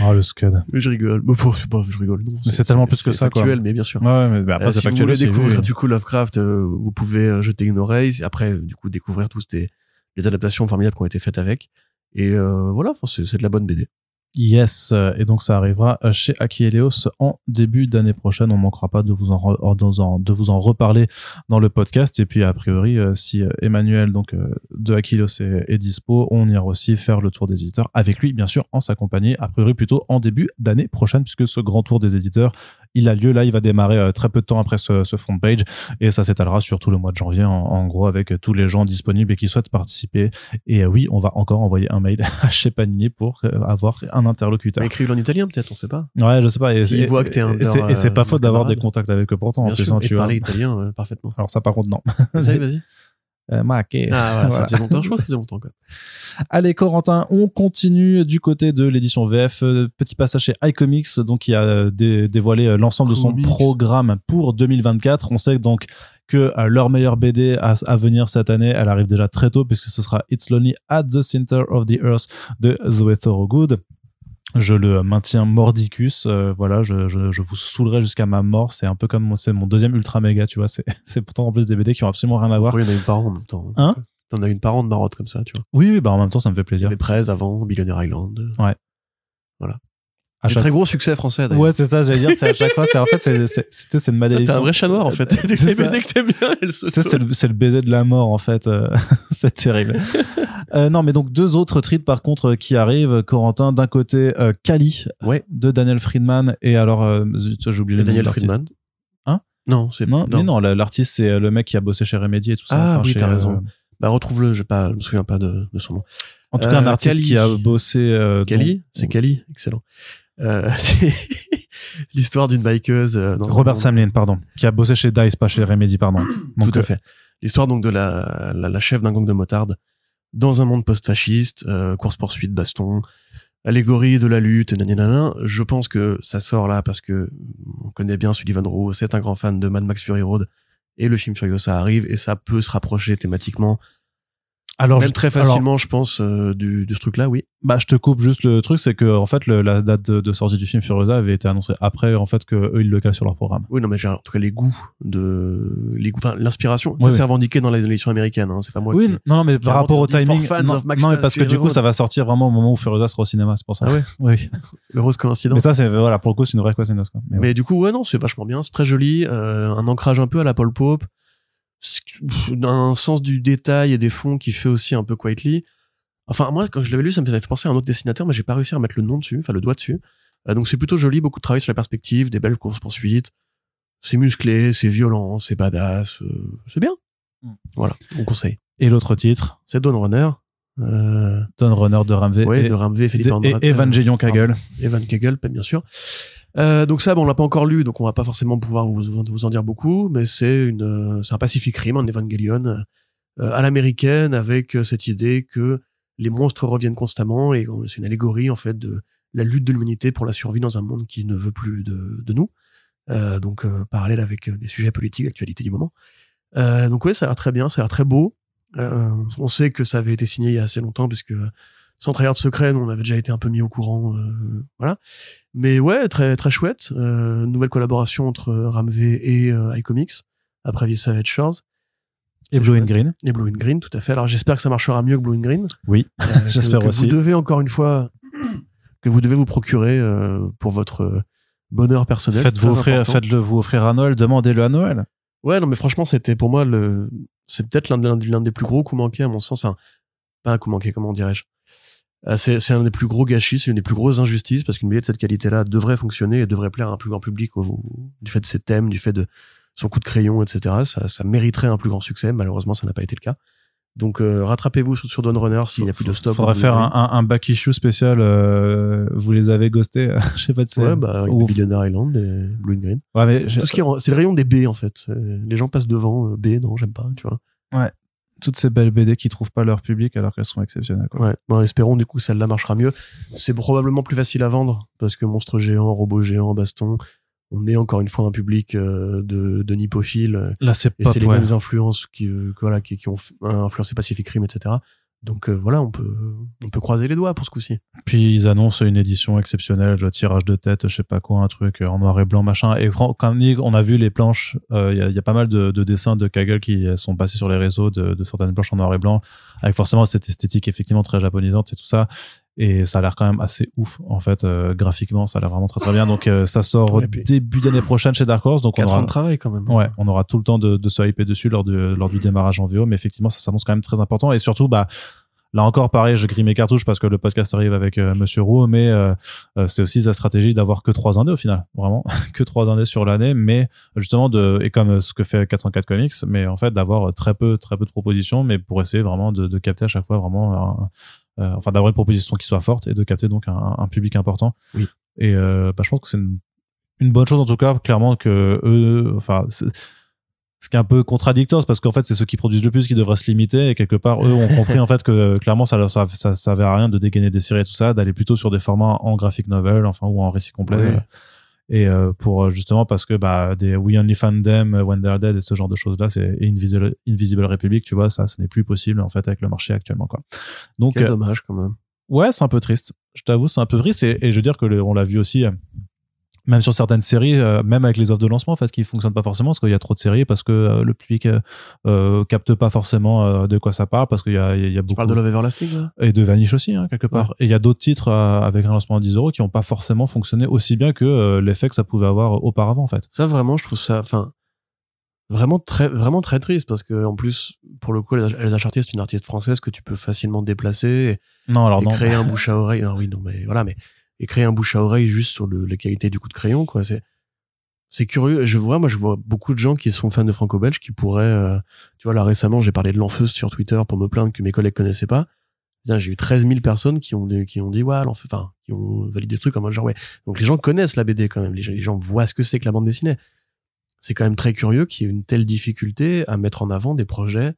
Oh, le scud. je rigole. Bon, bon, c'est pas- je rigole. Non, Mais c'est tellement plus que ça, quoi. factuel, mais bien sûr. Ouais, ouais, mais bah, après, Euh, si vous voulez découvrir du coup Lovecraft, euh, vous pouvez euh, jeter une oreille. Après, du coup, découvrir tous les, les adaptations formidables qui ont été faites avec. Et euh, voilà, c'est de la bonne BD. Yes, euh, et donc ça arrivera euh, chez Aki Helios en début d'année prochaine. On manquera pas de vous en, de vous en- reparler dans le podcast. Et puis a priori, euh, si Emmanuel donc de est, est dispo, on ira aussi faire le tour des éditeurs avec lui, bien sûr, en sa compagnie. A priori plutôt en début d'année prochaine, puisque ce grand tour des éditeurs, il a lieu là. Il va démarrer euh, très peu de temps après ce, ce front page, et ça s'étalera sur tout le mois de janvier, en, en gros, avec euh, tous les gens disponibles et qui souhaitent participer. Et euh, oui, on va encore envoyer un mail à chez Panini pour avoir un interlocuteur. Écrivez en italien, peut-être, on sait pas. Ouais, je sais pas. Et, S'ils et- voient que t'es un et c'est- leur, et c'est pas faute d'avoir des contacts avec eux pourtant, en Bien plus, sûr, hein, et tu vois. parler italien euh, parfaitement. Alors ça, par contre, non. Vas-y, vas-y. Euh. Ah, voilà, ça faisait longtemps, je crois que ça faisait longtemps, quoi. Allez, Corentin, on continue du côté de l'édition VF. Euh, Petit passage chez iComics, donc qui a euh, dé- dévoilé euh, l'ensemble de son programme pour 2024. On sait donc que leur meilleure BD à, à venir cette année, elle arrive déjà très tôt puisque ce sera It's Lonely at the Center of the Earth de Zoe Thorogood. Je le maintiens mordicus, euh, voilà, je, je, je vous saoulerai jusqu'à ma mort. C'est un peu comme c'est mon deuxième ultra méga, tu vois. C'est, c'est pourtant en plus des BD qui ont absolument rien à voir. Il y en a une par an en même temps. Hein T'en as une par an de marotte comme ça, tu vois. Oui, oui, bah en même temps, ça me fait plaisir. avait Prez avant, Billionaire Island. À Des chaque- très gros succès français, d'ailleurs. Ouais, c'est ça, j'allais dire, c'est à chaque fois, c'est en fait, c'est, c'est, c'était, c'est une T'es un malédiction. vrai chat noir, en fait. C'est ça. que t'aimes bien, elle se Ça, c'est le, c'est le baiser de la mort, en fait. euh, c'est terrible. Euh, non, mais donc deux autres treats, par contre, euh, qui arrivent. Corentin, d'un côté, euh, Kali, Ouais. de Daniel Friedman. Et alors, j'ai oublié le nom Daniel. Friedman. Hein? Non, c'est Non, mais non, la- l'artiste, c'est le mec qui a bossé chez Remedy et tout ça. Ah enfin, oui, t'as raison. Bah, retrouve-le, je, pas, je me souviens pas de, de son nom. en tout cas, un artiste qui a bossé. Kali dans- C'est Kali Excellent. Euh, c'est l'histoire d'une bikeuse. euh, dans Robert Samlin, pardon. Qui a bossé chez Dice, pas chez Remedy, pardon. Donc, Tout à fait. L'histoire donc de la, la, la chef d'un gang de motards dans un monde post-fasciste, euh, course-poursuite, baston, allégorie de la lutte, nanana. Je pense que ça sort là parce que on connaît bien Sullivan Rowe, c'est un grand fan de Mad Max Fury Road et le film Furiosa arrive et ça peut se rapprocher thématiquement Alors, même je- très alors, facilement, je pense, euh, du, de ce truc-là, oui. Bah, je te coupe juste le truc, c'est que en fait, le- la date de, de sortie du film Furiosa avait été annoncée après, en fait, que eux ils le calent sur leur programme. Oui, non, mais j'ai en tout cas les goûts de, les goûts, enfin l'inspiration. Oui, ça oui. s'est revendiqué dans l'édition américaine. Hein, c'est pas moi oui, qui. non, non, mais par rapport au timing, non, mais parce que du coup, ça va sortir vraiment au moment où Furiosa sera au cinéma, c'est pour ça. Ah ouais Oui. Heureuse coïncidence. Mais ça, c'est voilà, pour le coup, c'est une vraie coïncidence. Quoi. Mais, Mais du coup, ouais, non, c'est vachement bien, c'est très joli, euh, un ancrage un peu à la Paul Pope, c'est- pff, un sens du détail et des fonds qui fait aussi un peu Quietly. Enfin, moi, quand je l'avais lu, ça me fait penser à un autre dessinateur, mais j'ai pas réussi à mettre le nom dessus, enfin le doigt dessus. Euh, donc c'est plutôt joli, beaucoup de travail sur la perspective, des belles courses poursuites. C'est musclé, c'est violent, c'est badass, euh, c'est bien. Mm. Voilà, on conseille. Et l'autre titre, C'est Dawn Runner, euh, Dawn Runner de Ramvé et, de Ramvé, Philippe et, Andrat- et Evangelion Kagel. Evan Kegel, bien sûr. Euh, donc ça, bon, on l'a pas encore lu, donc on va pas forcément pouvoir vous, en dire beaucoup, mais c'est une, euh, c'est un Pacific Rim, un Evangelion euh, à l'américaine, avec euh, cette idée que les monstres reviennent constamment et c'est une allégorie en fait de la lutte de l'humanité pour la survie dans un monde qui ne veut plus de, de nous. Euh, donc parallèle avec des sujets politiques, d'actualité du moment. Donc ouais, ça a l'air très bien, ça a l'air très beau. On sait que ça avait été signé il y a assez longtemps, puisque sans trahir de secret, on avait déjà été un peu mis au courant, euh, voilà. Mais ouais, très très chouette. Euh, nouvelle collaboration entre Ramvé et euh, iComics après The Savage Shores Et Blue and chouette. Green. et Blue and Green, tout à fait. Alors j'espère que ça marchera mieux que Blue and Green. Oui, Euh, j'espère que aussi. Vous devez encore une fois que vous devez vous procurer euh, pour votre euh, bonheur personnel. Faites-vous offrir, faites-le vous offrir à Noël, demandez-le à Noël. Ouais, non, mais franchement, c'était pour moi le, c'est peut-être l'un des, l'un des plus gros coups manqués à mon sens. Enfin, pas un coup manqué, comment dirais-je Euh, C'est c'est un des plus gros gâchis, c'est une des plus grosses injustices parce qu'une BD de cette qualité-là devrait fonctionner et devrait plaire à un plus grand public au- du fait de ses thèmes, du fait de son coup de crayon, etc. Ça, ça mériterait un plus grand succès. Malheureusement, ça n'a pas été le cas. Donc euh, rattrapez-vous sur, sur Dawn Runner s'il n'y a plus de stock. Faudrait faire un, un, un back issue spécial. euh, vous les avez ghostés. je sais pas de ça. Ouais, bah, Ou- Billionaire Island et Blue and Green. Ouais, mais Tout ce qui c'est le rayon des B en fait. Les gens passent devant euh, B, non, j'aime pas, tu vois. Toutes ces belles BD qui trouvent pas leur public alors qu'elles sont exceptionnelles. Quoi. Ouais. Bon, espérons du coup que celle-là marchera mieux. C'est probablement plus facile à vendre parce que monstre géant, robot géant, baston, on est encore une fois un public euh, de, de nippophiles euh, Là, c'est et c'est les ouais. mêmes influences qui, euh, que, voilà, qui, qui ont influencé Pacific Rim, etc. Donc euh, voilà, on peut, on peut croiser les doigts pour ce coup-ci. Puis ils annoncent une édition exceptionnelle, le tirage de tête, je sais pas quoi, un truc euh, en noir et blanc, machin. Et quand on a vu les planches, euh, il y, a, y a pas mal de, de dessins de Kaggle qui sont passés sur les réseaux de, de certaines planches en noir et blanc, avec forcément cette esthétique effectivement très japonisante et tout ça. Et ça a l'air quand même assez ouf, en fait, euh, graphiquement, ça a l'air vraiment très très bien. Donc euh, ça sort Ouais, puis- début d'année prochaine chez Dark Horse, donc on 4 aura, ans de travail quand même. Ouais, on aura tout le temps de, de se hyper dessus lors du, lors du démarrage en VO, mais effectivement, ça s'annonce quand même très important. Et surtout, bah, là encore, pareil, je grille mes cartouches parce que le podcast arrive avec euh, Monsieur Roux, mais euh, euh, c'est aussi sa stratégie d'avoir que trois indés au final, vraiment, que trois indés sur l'année, mais justement de et comme euh, ce que fait 404 Comics, mais en fait d'avoir très peu, très peu de propositions, mais pour essayer vraiment de, de capter à chaque fois vraiment, un- euh, enfin d'avoir une proposition qui soit forte et de capter donc un, un public important. Oui. Et euh, bah, je pense que c'est une, une bonne chose en tout cas, clairement que eux, enfin. c'est- ce qui est un peu contradictoire, c'est parce qu'en fait, c'est ceux qui produisent le plus qui devraient se limiter et quelque part, eux ont compris en fait que euh, clairement, ça, leur- ça, ça, ça servait à rien de dégainer des séries et tout ça, d'aller plutôt sur des formats en graphic novel, enfin, ou en récit complet. Ouais. Et euh, pour euh, justement parce que bah des We Only Found Them, euh, When They're Dead et ce genre de choses là, c'est Invisible, Invisible Republic, tu vois, ça, ce n'est plus possible en fait avec le marché actuellement quoi. Donc Quel dommage quand même. Ouais, c'est un peu triste. Je t'avoue, c'est un peu triste. Et, et je veux dire que le- on l'a vu aussi, même sur certaines séries, euh, même avec les offres de lancement, en fait, qui fonctionnent pas forcément parce qu'il y a trop de séries, parce que euh, le public euh, euh, capte pas forcément de quoi ça parle, parce qu'il y a, il y a Tu beaucoup parles de Love Everlasting là? Et de Vanish aussi, hein, quelque part. Et il y a d'autres titres avec un lancement à 10 euros qui ont pas forcément fonctionné aussi bien que l'effet que ça pouvait avoir auparavant, en fait. Ça vraiment, je trouve ça, enfin, vraiment très, vraiment très triste parce que en plus, pour le coup, Elsa Chartier, c'est une artiste française que tu peux facilement déplacer Non, alors et, non. créer un bouche à oreille. Ah oui, non, mais voilà, mais et créer un bouche à oreille juste sur le, la qualité du coup de crayon, quoi. C'est, c'est curieux. Je vois, moi, je vois beaucoup de gens qui sont fans de franco-belge qui pourraient, euh, tu vois, là récemment, j'ai parlé de l'enfeuse sur Twitter pour me plaindre que mes collègues connaissaient pas. Bien, j'ai eu 13 000 personnes qui ont, qui ont dit, ouais, l'enfeuse, enfin, qui ont validé le truc en mode genre, ouais. Donc les gens connaissent la BD quand même. Les gens, les gens voient ce que c'est que la bande dessinée. C'est quand même très curieux qu'il y ait une telle difficulté à mettre en avant des projets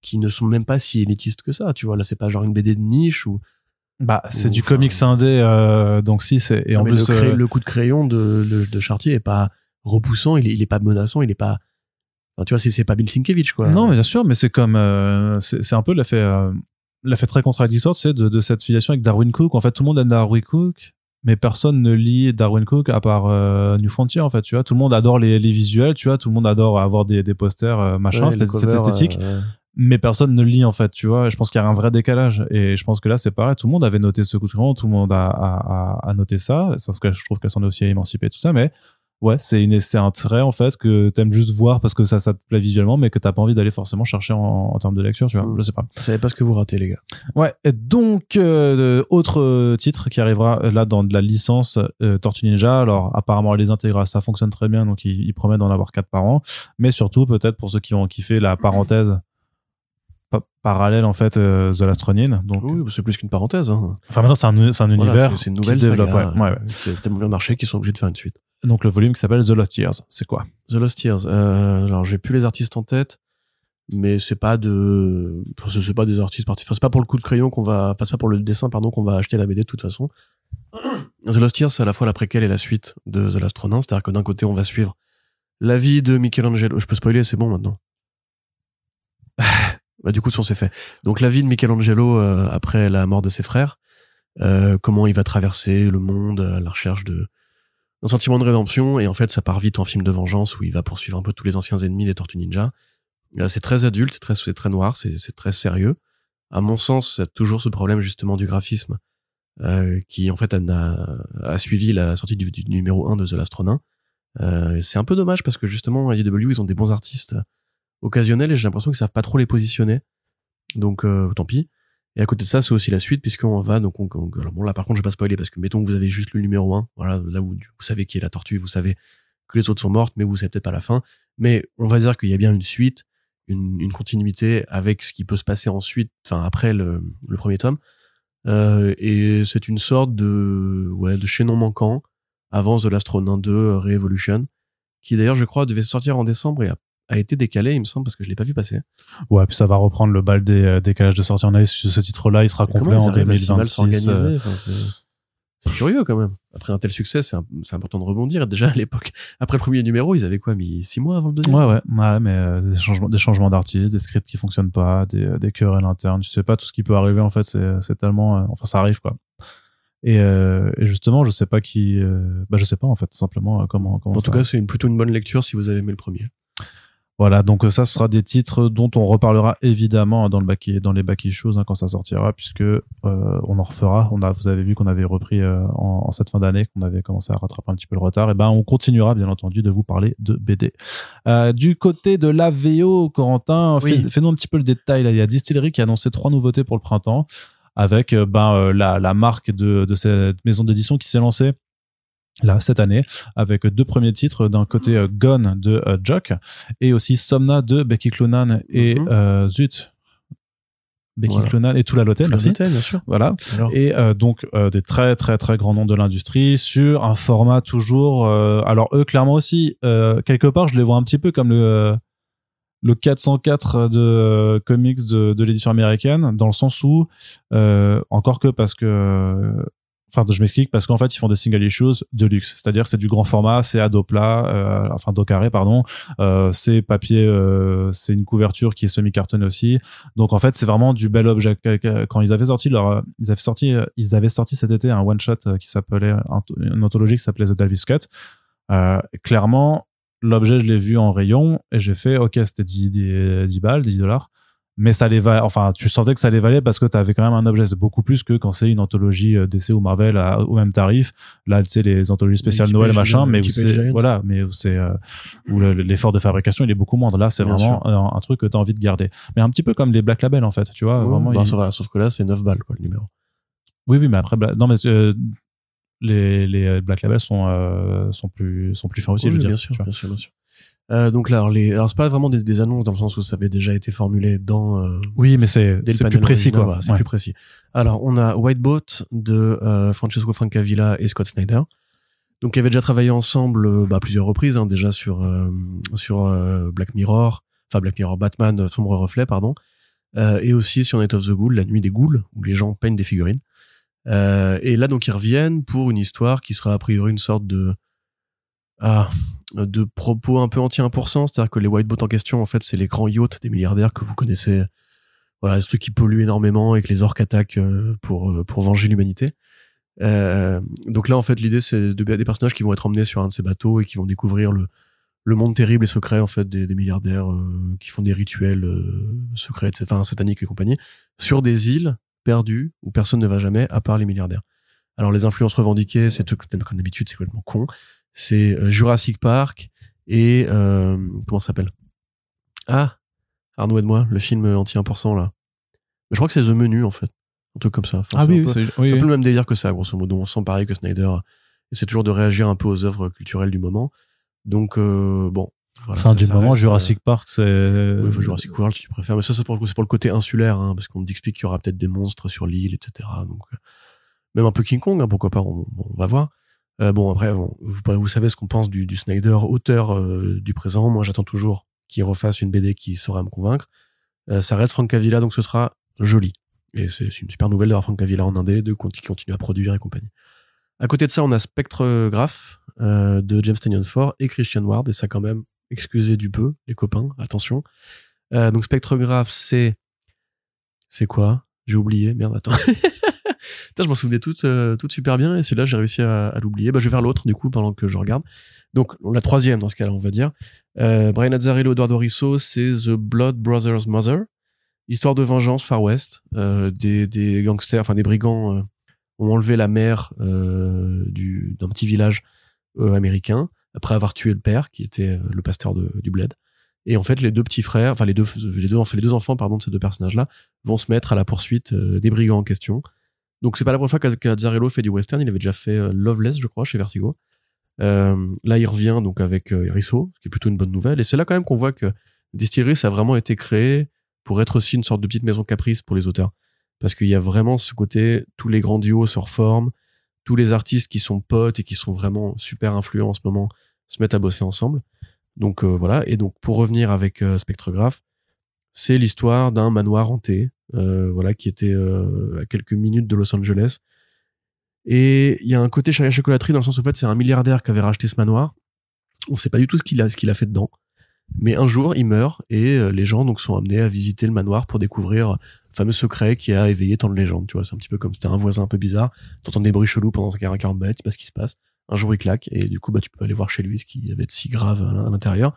qui ne sont même pas si élitistes que ça. Tu vois, là, c'est pas genre une BD de niche ou, Bah, c'est du comics indé, euh, donc si, c'est, et Non, en plus, le, euh, le coup de crayon de, de, de Chartier est pas repoussant, il est, il est pas menaçant, il est pas. Enfin, tu vois, c'est, pas Bill Sienkiewicz, quoi. Non, mais bien sûr, mais c'est comme euh, c'est un peu l'effet euh, l'effet très contradictoire, tu sais, de, de cette filiation avec Darwin Cook. En fait, tout le monde aime Darwin Cook, mais personne ne lit Darwin Cook à part euh, New Frontier. En fait, tu vois, tout le monde adore les, les visuels, tu vois, tout le monde adore avoir des, des posters euh, machin, Ouais, cette, esthétique. Mais personne ne lit en fait, tu vois. Je pense qu'il y a un vrai décalage. Et je pense que là, c'est pareil. Tout le monde avait noté ce coup de crayon, tout le monde a, a, noté ça. Sauf que je trouve qu'elle s'en est aussi émancipée, tout ça. Mais ouais, c'est une, c'est un trait en fait que t'aimes juste voir parce que ça, ça te plaît visuellement, mais que t'as pas envie d'aller forcément chercher en, en termes de lecture, tu vois. Mm. Je sais pas. Vous savez pas ce que vous ratez, les gars. Ouais. Et donc euh, autre euh, titre qui arrivera euh, là dans de la licence euh, Tortue Ninja. Alors apparemment les intégral ça fonctionne très bien, donc il, il promet d'en avoir quatre par an. Mais surtout peut-être pour ceux qui ont kiffé la parenthèse pa- parallèle en fait euh, The Last Ronin. Donc Oui, c'est plus qu'une parenthèse. Hein. enfin maintenant c'est un, c'est un Voilà, univers c'est, une qui nouvelle se développe. saga, ouais. Ouais, ouais. qui a tellement bien marché qu'ils sont obligés de faire une suite. Donc le volume qui s'appelle The Lost Years, c'est quoi? The Lost Years. Euh, alors, j'ai plus les artistes en tête, mais c'est pas de, enfin, c'est pas des artistes partis. Enfin, c'est pas pour le coup de crayon qu'on va, enfin, c'est pas pour le dessin, pardon, qu'on va acheter la BD de toute façon. The Lost Years, c'est à la fois la préquelle et la suite de The Last Ronin. C'est-à-dire que d'un côté, on va suivre la vie de Michelangelo. Je peux spoiler, c'est bon maintenant. bah, du coup, sur c'est fait. Donc, la vie de Michelangelo euh, après la mort de ses frères. Euh, comment il va traverser le monde à la recherche de un sentiment de rédemption et en fait ça part vite en film de vengeance où il va poursuivre un peu tous les anciens ennemis des Tortues Ninja. Euh, C'est très adulte, c'est très, très noir, c'est très sérieux. À mon sens, c'est toujours ce problème justement du graphisme qui en fait a, a, a suivi la sortie du, numéro 1 de The Last Ronin. C'est un peu dommage parce que justement IDW ils ont des bons artistes occasionnels et j'ai l'impression qu'ils savent pas trop les positionner. Donc euh, tant pis. Et à côté de ça, c'est aussi la suite, puisqu'on va, donc, on, alors bon, là, par contre, je vais pas spoiler, parce que mettons que vous avez juste le numéro 1, voilà, là où vous savez qui est la tortue, vous savez que les autres sont mortes, mais vous savez peut-être pas la fin. Mais on va dire qu'il y a bien une suite, une, une, continuité avec ce qui peut se passer ensuite, enfin, après le, le premier tome. Euh, et c'est une sorte de, ouais, de chaînon manquant avant The Last Ronin 2 Revolution, qui d'ailleurs, je crois, devait sortir en décembre et a a été décalé, il me semble, parce que je l'ai pas vu passer. Ouais, puis ça va reprendre le bal des euh, décalages de sortie en année. Ce titre-là, il sera complet en 2026. Euh. c'est curieux quand même. Après un tel succès, c'est important de rebondir. déjà à l'époque, après le premier numéro, ils avaient quoi, mis six mois avant le deuxième? Ouais, ouais, ouais, mais euh, des changements, des changements d'artistes, des scripts qui fonctionnent pas, des, des querelles internes. Tu sais pas tout ce qui peut arriver en fait. C'est tellement, enfin, ça arrive quoi. Et, euh, et, justement, je sais pas qui, bah je sais pas en fait simplement comment. comment en tout cas, c'est plutôt une bonne lecture si vous avez aimé le premier. Voilà, donc euh, ça ce sera des titres dont on reparlera évidemment dans le back dans les back issues hein, quand ça sortira, puisque euh, on en refera. On a, vous avez vu qu'on avait repris euh, en, cette fin d'année, qu'on avait commencé à rattraper un petit peu le retard. Et ben on continuera bien entendu de vous parler de BD. du côté de la VO, Corentin, fais-nous un petit peu le détail. Là, il y a Distillery qui a annoncé trois nouveautés pour le printemps, avec ben la, la marque de, de cette maison d'édition qui s'est lancée là cette année avec deux premiers titres d'un côté euh, Gone de euh, Jock et aussi Somna de Becky Clonan et mhm. euh, Zut. Becky Clonan et tout la Lotel bien sûr. Voilà. Et donc des très très très grands noms de l'industrie sur un format toujours alors eux clairement aussi quelque part je les vois un petit peu comme le le 404 de comics de, de l'édition américaine dans le sens où encore que parce que Enfin, je m'explique parce qu'en fait, ils font des single issues de luxe. C'est-à-dire, c'est du grand format, c'est à dos plat, euh, enfin dos carré, pardon. Euh, c'est papier, euh, c'est une couverture qui est semi-cartonnée aussi. Donc, en fait, c'est vraiment du bel objet. Quand ils avaient sorti ils avaient sorti, ils avaient sorti cet été un one shot qui s'appelait une anthologie qui s'appelait The Dalvis Cut. clairement, l'objet, je l'ai vu en rayon et j'ai fait, ok, c'était 10, 10, 10 balles, 10 dollars mais ça les valait, enfin, tu sentais que ça les valait parce que tu avais quand même un objet. C'est beaucoup plus que quand c'est une anthologie euh, DC ou Marvel au même tarif. Là, tu sais, les anthologies spéciales Noël, machin, mais c'est, voilà, mais c'est, euh, où l'effort de fabrication, il est beaucoup moindre. Là, c'est vraiment un, truc que tu as envie de garder. Mais un petit peu comme les Black Label, en fait, tu vois. vraiment, bah, ça va, sauf que là, c'est 9 balles, quoi, le numéro. Oui, oui, mais après, non, mais, euh, les, les Black Label sont, sont plus, sont plus fins aussi, je veux dire. Bien sûr, bien sûr, bien sûr. Euh, donc là, alors, les, alors c'est pas vraiment des, des, annonces dans le sens où ça avait déjà été formulé dans. Euh, oui, mais c'est c'est plus précis quoi. c'est plus précis. Alors on a White Boat de euh, Francesco Francavilla et Scott Snyder. Donc ils avaient déjà travaillé ensemble euh, bah, plusieurs reprises hein, déjà sur sur Black Mirror, enfin Black Mirror Batman Sombre Reflet pardon, et aussi sur Night of the Ghoul, la nuit des ghouls où les gens peignent des figurines. et là donc ils reviennent pour une histoire qui sera a priori une sorte de ah, de propos un peu anti-1%, c'est-à-dire que les white boats en question, en fait, c'est les grands yachts des milliardaires que vous connaissez. Voilà, ce truc qui pollue énormément et que les orques attaquent euh, pour, euh, pour venger l'humanité. Euh, donc là, en fait, l'idée, c'est de des personnages qui vont être emmenés sur un de ces bateaux et qui vont découvrir le, le monde terrible et secret, en fait, des, des milliardaires qui font des rituels secrets, enfin, sataniques et compagnie, sur des îles perdues où personne ne va jamais, à part les milliardaires. Alors, les influences revendiquées, c'est tout, comme d'habitude, c'est complètement con c'est euh, Jurassic Park et euh, comment ça s'appelle? Ah, Arnaud aide-moi, le film anti 1% là. Je crois que c'est The Menu en fait, un truc comme ça. ah oui, c'est un, peu, le même délire que ça, grosso modo. On sent pareil que Snyder essaie toujours de réagir un peu aux œuvres culturelles du moment. Donc euh, bon. Voilà, enfin, du moment, Jurassic Park, c'est. Oui, Jurassic World, si tu préfères. Mais ça, c'est pour, pour, le côté insulaire, hein, parce qu'on explique qu'il y aura peut-être des monstres sur l'île, etc. Donc, même un peu King Kong, hein, pourquoi pas, on, on va voir. Euh, bon, après, vous, vous, savez ce qu'on pense du, du, Snyder, auteur euh, du présent. Moi, j'attends toujours qu'il refasse une BD qui saura me convaincre. Euh, ça reste Frank Cavilla, donc ce sera joli. Et c'est une super nouvelle d'avoir Frank Cavilla en Indé, de qui continue à produire et compagnie. À côté de ça, on a Spectre Graph de James Tanyon Ford et Christian Ward, et ça quand même, excusez du peu, les copains, attention. donc Spectre Graph, c'est... C'est quoi? J'ai oublié, merde, attends. je m'en souvenais tout, euh, super bien et celui-là, j'ai réussi à, l'oublier. Bah, je vais faire l'autre, du coup, pendant que je regarde. Donc, la troisième, dans ce cas-là, on va dire. Euh, Brian Azzarello, Eduardo Risso, c'est The Blood Brothers Mother. Histoire de vengeance, Far West. Euh, des, gangsters, enfin des brigands euh, ont enlevé la mère euh, du d'un petit village américain après avoir tué le père, qui était le pasteur de, du bled. Et en fait, les deux petits frères, enfin les deux, les deux, enfants, pardon, de ces deux personnages-là, vont se mettre à la poursuite des brigands en question. Donc c'est pas la première fois qu'Azzarello fait du western. Il avait déjà fait euh, Loveless, je crois, chez Vertigo. Euh, là, il revient donc avec euh, Risso, ce qui est plutôt une bonne nouvelle. Et c'est là quand même qu'on voit que Distillery, ça a vraiment été créé pour être aussi une sorte de petite maison caprice pour les auteurs. Parce qu'il y a vraiment ce côté, tous les grands duos se reforment, tous les artistes qui sont potes et qui sont vraiment super influents en ce moment se mettent à bosser ensemble. Donc voilà. Et donc pour revenir avec euh, Spectrograph, c'est l'histoire d'un manoir hanté, euh, voilà, qui était à quelques minutes de Los Angeles. Et il y a un côté la chocolaterie dans le sens où en fait c'est un milliardaire qui avait racheté ce manoir. On sait pas du tout ce qu'il a, ce qu'il a fait dedans. Mais un jour, il meurt et les gens donc sont amenés à visiter le manoir pour découvrir le fameux secret qui a éveillé tant de légendes. Tu vois, c'est un petit peu comme c'était un voisin un peu bizarre. T'entends des bruits chelous pendant 40 minutes, tu sais pas ce qui se passe un jour il claque et du coup bah tu peux aller voir chez lui ce qui avait de si grave à l'intérieur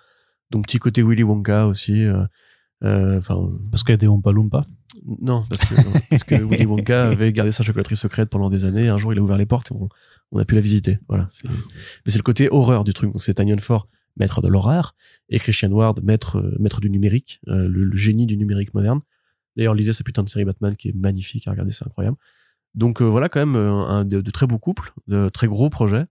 donc petit côté Willy Wonka aussi euh, euh, enfin parce qu'il y a des Wumpa Loompa non parce que, parce que Willy Wonka avait gardé sa chocolaterie secrète pendant des années un jour il a ouvert les portes et on, a pu la visiter. Voilà mais c'est le côté horreur du truc. Donc c'est Tanyon Ford maître de l'horreur et Christian Ward maître maître du numérique euh, le, génie du numérique moderne. D'ailleurs lisez sa putain de série Batman qui est magnifique à regarder c'est incroyable. Donc voilà quand même un, de, de, très beaux couples de très gros projets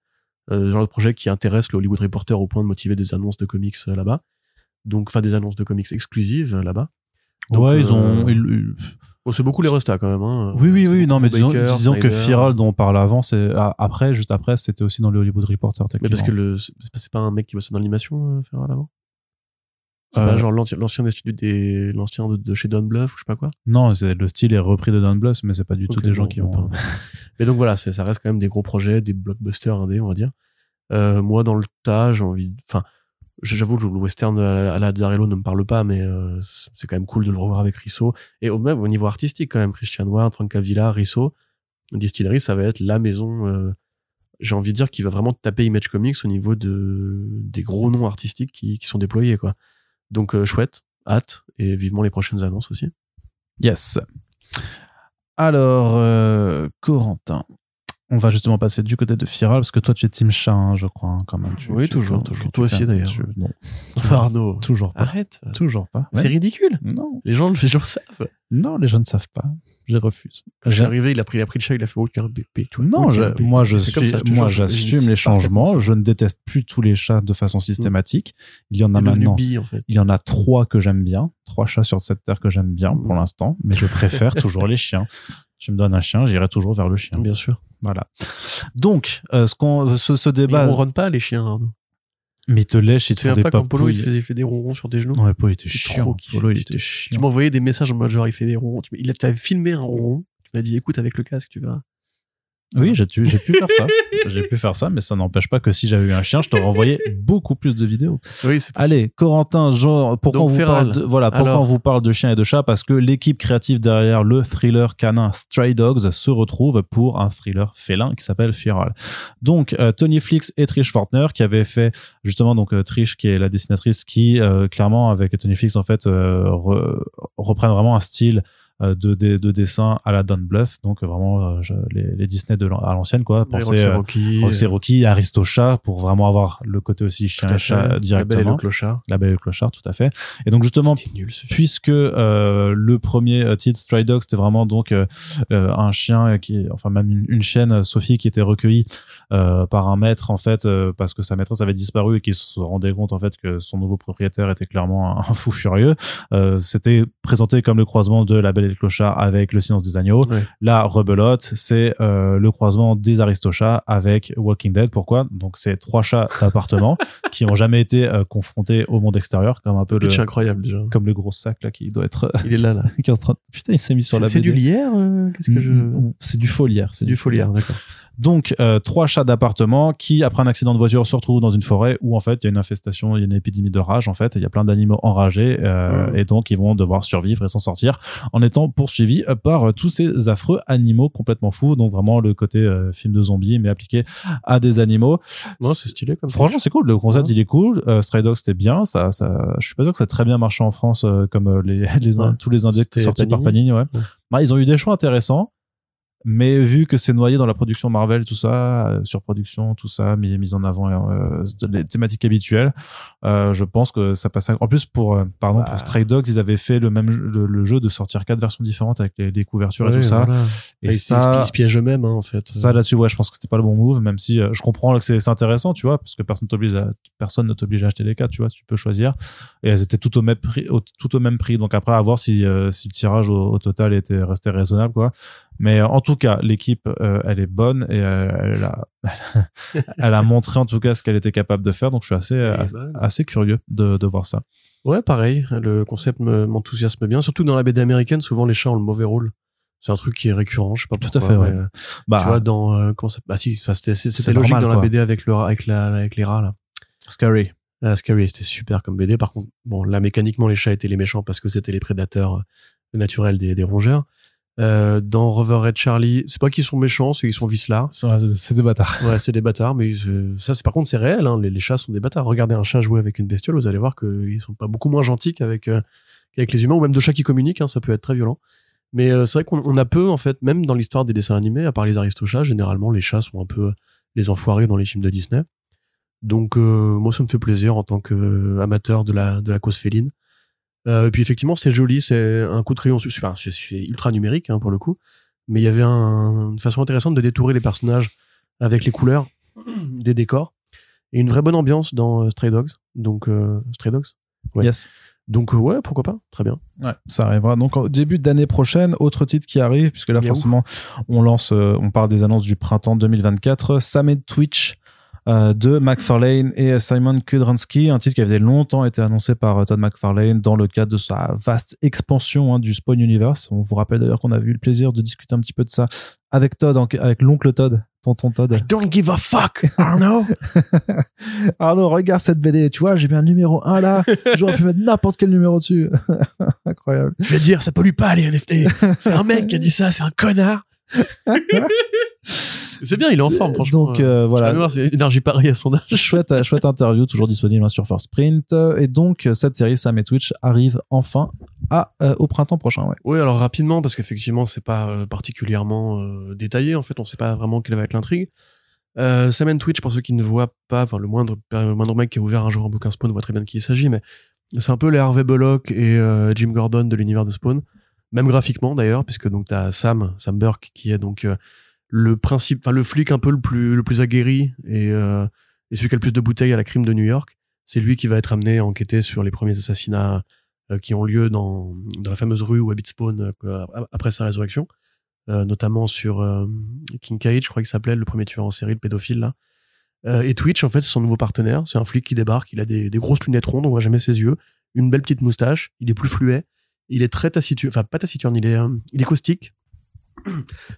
euh, genre de projet qui intéresse le Hollywood Reporter au point de motiver des annonces de comics euh, là-bas. Donc, enfin, des annonces de comics exclusives euh, là-bas. ouais, ils ont. Oh, c'est beaucoup les restats quand même. Hein. Oui, oui, oui. Non, mais disons, disons que Firal, dont on parle avant, c'est après, juste après, c'était aussi dans le Hollywood Reporter. Mais parce que le, c'est pas un mec qui bossait dans l'animation, Firal avant? C'est pas genre l'ancien des studios des l'ancien de, chez Don Bluff ou je sais pas quoi? Non, c'est le style est repris de Don Bluff, mais c'est pas du tout des gens qui vont. mais donc voilà, ça reste quand même des gros projets, des blockbusters indés, on va dire. Euh, moi, dans le tas, j'ai envie, enfin, j'avoue que le western à la Zarello ne me parle pas, mais euh, c'est quand même cool de le revoir avec Risso. Et au même au niveau artistique, quand même, Christian Ward, Francavilla, Risso, Distillery, ça va être la maison. Euh, j'ai envie de dire qui va vraiment taper Image Comics au niveau de des gros noms artistiques qui, sont déployés, quoi. Donc euh, chouette, hâte et vivement les prochaines annonces aussi. Yes. Alors, Corentin, on va justement passer du côté de Firal parce que toi tu es Team Chat, hein, je crois, hein, quand même. oui, toujours, toujours. Toi aussi d'ailleurs. Non. Arnaud. Toujours pas. Arrête. Toujours pas. C'est ridicule. Non. Les gens, les gens savent. Non, les gens ne savent pas je refuse. je suis arrivé, il a pris, il a pris le chat, il a fait aucun bébé. non, moi je suis, moi j'assume les changements. Je ne déteste plus tous les chats de façon systématique. Il y en a maintenant. en fait. Il y en a trois que j'aime bien, trois chats sur cette terre que j'aime bien pour l'instant, mais je préfère toujours les chiens. Tu me donnes un chien, j'irai toujours vers le chien. Bien sûr. Voilà. Donc, euh, ce qu'on, ce, ce débat. Ils ronronnent pas les chiens. Arnaud. Mais il te lèche, il te fait des pas quand Polo, il, faisait, fait des ronrons sur tes genoux. Ouais, Polo, il était chiant. Polo, il était chiant. Tu m'envoyais des messages en mode genre, il fait des ronrons. Il t'avait filmé un ronron. Tu m'as dit, écoute, avec le casque, tu vas. Oui, j'ai pu, pu faire ça. j'ai pu faire ça, mais ça n'empêche pas que si j'avais eu un chien, je t'aurais envoyé beaucoup plus de vidéos. Oui, c'est Allez, Corentin, genre, pourquoi on vous parle de, voilà, pourquoi on vous parle de chiens et de chats? Parce que l'équipe créative derrière le thriller canin Stray Dogs se retrouve pour un thriller félin qui s'appelle Feral. Donc, euh, Tony Flix et Trish Fortner, qui avaient fait, justement, donc, euh, Trish, qui est la dessinatrice, qui, euh, clairement, avec Tony Flix, en fait, reprennent vraiment un style de, de, de dessins à la Don Bluth, donc vraiment euh, les, les, Disney de à l'ancienne quoi. Pensez euh, Rocky, Roxy Rocky, Aristocha pour vraiment avoir le côté aussi chien chat directement. La Belle et le Clochard. La Belle et le Clochard, tout à fait. Et donc justement, nul, puisque euh, le premier titre Stray Dog c'était vraiment donc un chien qui, enfin même une, une, chienne Sophie qui était recueillie par un maître en fait parce que sa maîtresse avait disparu et qu'il se rendait compte en fait que son nouveau propriétaire était clairement un, fou furieux. c'était présenté comme le croisement de La Belle les clochards avec le silence des agneaux. La rebelote, c'est euh, le croisement des aristochats avec Walking Dead. Pourquoi? Donc c'est trois chats d'appartement qui ont jamais été euh, confrontés au monde extérieur, comme un peu le incroyable déjà. comme le gros sac là qui doit être. il est là là. qui est en train Putain, il s'est mis sur la. C'est du lierre. Euh, qu'est-ce que je. C'est du faux lierre. C'est du faux lierre, d'accord. Donc euh, trois chats d'appartement qui après un accident de voiture se retrouvent dans une forêt où en fait il y a une infestation, il y a une épidémie de rage en fait, il y a plein d'animaux enragés euh, et donc ils vont devoir survivre et s'en sortir en étant poursuivis par tous ces affreux animaux complètement fous. Donc vraiment le côté euh, film de zombies mais appliqué à des animaux. Non, c'est stylé comme Franchement, c'est cool. Le concept il est cool. Stray Dogs c'était bien. Ça, ça, je suis pas sûr que ça a très bien marché en France comme les, les tous les indices sortis par Panini. Ouais. Bah, ils ont eu des choix intéressants Mais vu que c'est noyé dans la production Marvel, tout ça, euh, surproduction, tout ça, mis, mise en avant euh, les thématiques habituelles, euh, je pense que ça passe. À... En plus, pour euh, pardon, pour Bah. Stray Dogs, ils avaient fait le même jeu- le, le jeu de sortir quatre versions différentes avec les, les couvertures et tout ça. Et ils, ça, ils se piègent eux-mêmes, hein, en fait. ça là-dessus, ouais, je pense que c'était pas le bon move, même si euh, je comprends que c'est intéressant, tu vois, parce que personne t'oblige à, personne ne t'oblige à acheter les cartes, tu vois, tu peux choisir. Et elles étaient toutes au même prix, au- toutes au même prix. Donc après, à voir si, euh, si le tirage au, au total était resté raisonnable, quoi. Mais euh, en tout cas, l'équipe, euh, elle est bonne et elle, elle a, elle a montré en tout cas ce qu'elle était capable de faire. Donc je suis assez, assez, bah, assez curieux de, de voir ça. Ouais, pareil. Le concept me- m'enthousiasme bien. Surtout dans la BD américaine, souvent les chats ont le mauvais rôle. C'est un truc qui est récurrent, je sais pas Tout à fait, ouais. euh, Bah, tu vois, dans euh, comment ça- bah si, c'était logique normal, dans la quoi. BD avec le avec la avec les rats là. Scary. Ah, Scary, c'était super comme BD. Par contre, bon, là mécaniquement les chats étaient les méchants parce que c'était les prédateurs euh, naturels des, des rongeurs. Euh, dans Rover Red Charlie, c'est pas qu'ils sont méchants, c'est qu'ils sont vicelards. C'est c'est des bâtards. Ouais, c'est des bâtards, mais euh, ça, c'est par contre, c'est réel. Hein, les, les chats sont des bâtards. Regardez un chat jouer avec une bestiole, vous allez voir qu'ils sont pas beaucoup moins gentils qu'avec euh, qu'avec les humains, ou même deux chats qui communiquent. Hein, ça peut être très violent. Mais euh, c'est vrai qu'on on a peu, en fait, même dans l'histoire des dessins animés, à part les aristochats, généralement, les chats sont un peu les enfoirés dans les films de Disney. Donc, euh, moi, ça me fait plaisir en tant qu'amateur de la, de la cause féline. Euh, et puis, effectivement, c'est joli. C'est un coup de crayon. Enfin, c'est ultra numérique, hein, pour le coup. Mais il y avait un- une façon intéressante de détourer les personnages avec les couleurs des décors et une vraie bonne ambiance dans euh, Stray Dogs. Donc, euh, Stray Dogs? Ouais. Yes. Donc, ouais, pourquoi pas? Très bien. Ouais, ça arrivera. Donc au début d'année prochaine, autre titre qui arrive, puisque là forcément on lance, euh, on parle des annonces du printemps 2024. Sam et Twitch euh, de McFarlane et Simon Kudransky, un titre qui avait longtemps été annoncé par euh, Todd McFarlane dans le cadre de sa vaste expansion hein, du Spawn Universe. On vous rappelle d'ailleurs qu'on a eu le plaisir de discuter un petit peu de ça avec Todd, avec l'oncle Todd, tonton Todd. don't give a fuck, Arno Arnaud, regarde cette BD, tu vois, j'ai mis un numéro 1 là, j'aurais pu mettre n'importe quel numéro dessus. Incroyable. Je vais te dire, ça pollue pas les NFT. C'est un mec qui a dit ça, c'est un connard. c'est bien, il est en forme, franchement. Donc euh, voilà. C'est énergie pareille à son âge. chouette, chouette interview, toujours disponible hein, sur First Print. Et donc, cette série Sam et Twitch arrive enfin à, euh, au printemps prochain. Ouais. Oui, alors rapidement, parce qu'effectivement, c'est pas euh, particulièrement euh, détaillé. En fait, on sait pas vraiment quelle va être l'intrigue. Euh, Sam and Twitch, pour ceux qui ne voient pas, enfin, le moindre, le moindre mec qui a ouvert un jour un bouquin Spawn voit très bien de qui il s'agit, mais c'est un peu les Harvey Bullock et euh, Jim Gordon de l'univers de Spawn. Même graphiquement, d'ailleurs, puisque donc t'as Sam, Sam Burke, qui est donc euh, le principe, enfin, le flic un peu le plus, le plus aguerri et, euh, et celui qui a le plus de bouteilles à la crime de New York. C'est lui qui va être amené à enquêter sur les premiers assassinats euh, qui ont lieu dans, dans la fameuse rue où habite Spawn euh, après sa résurrection, euh, notamment sur euh, King Cage, je crois qu'il s'appelait, le premier tueur en série, le pédophile là. Euh, et Twitch, en fait, c'est son nouveau partenaire. C'est un flic qui débarque, il a des, grosses lunettes rondes, on voit jamais ses yeux, une belle petite moustache, il est plus fluet, il est très taciturne, enfin pas taciturne, il est, il est caustique.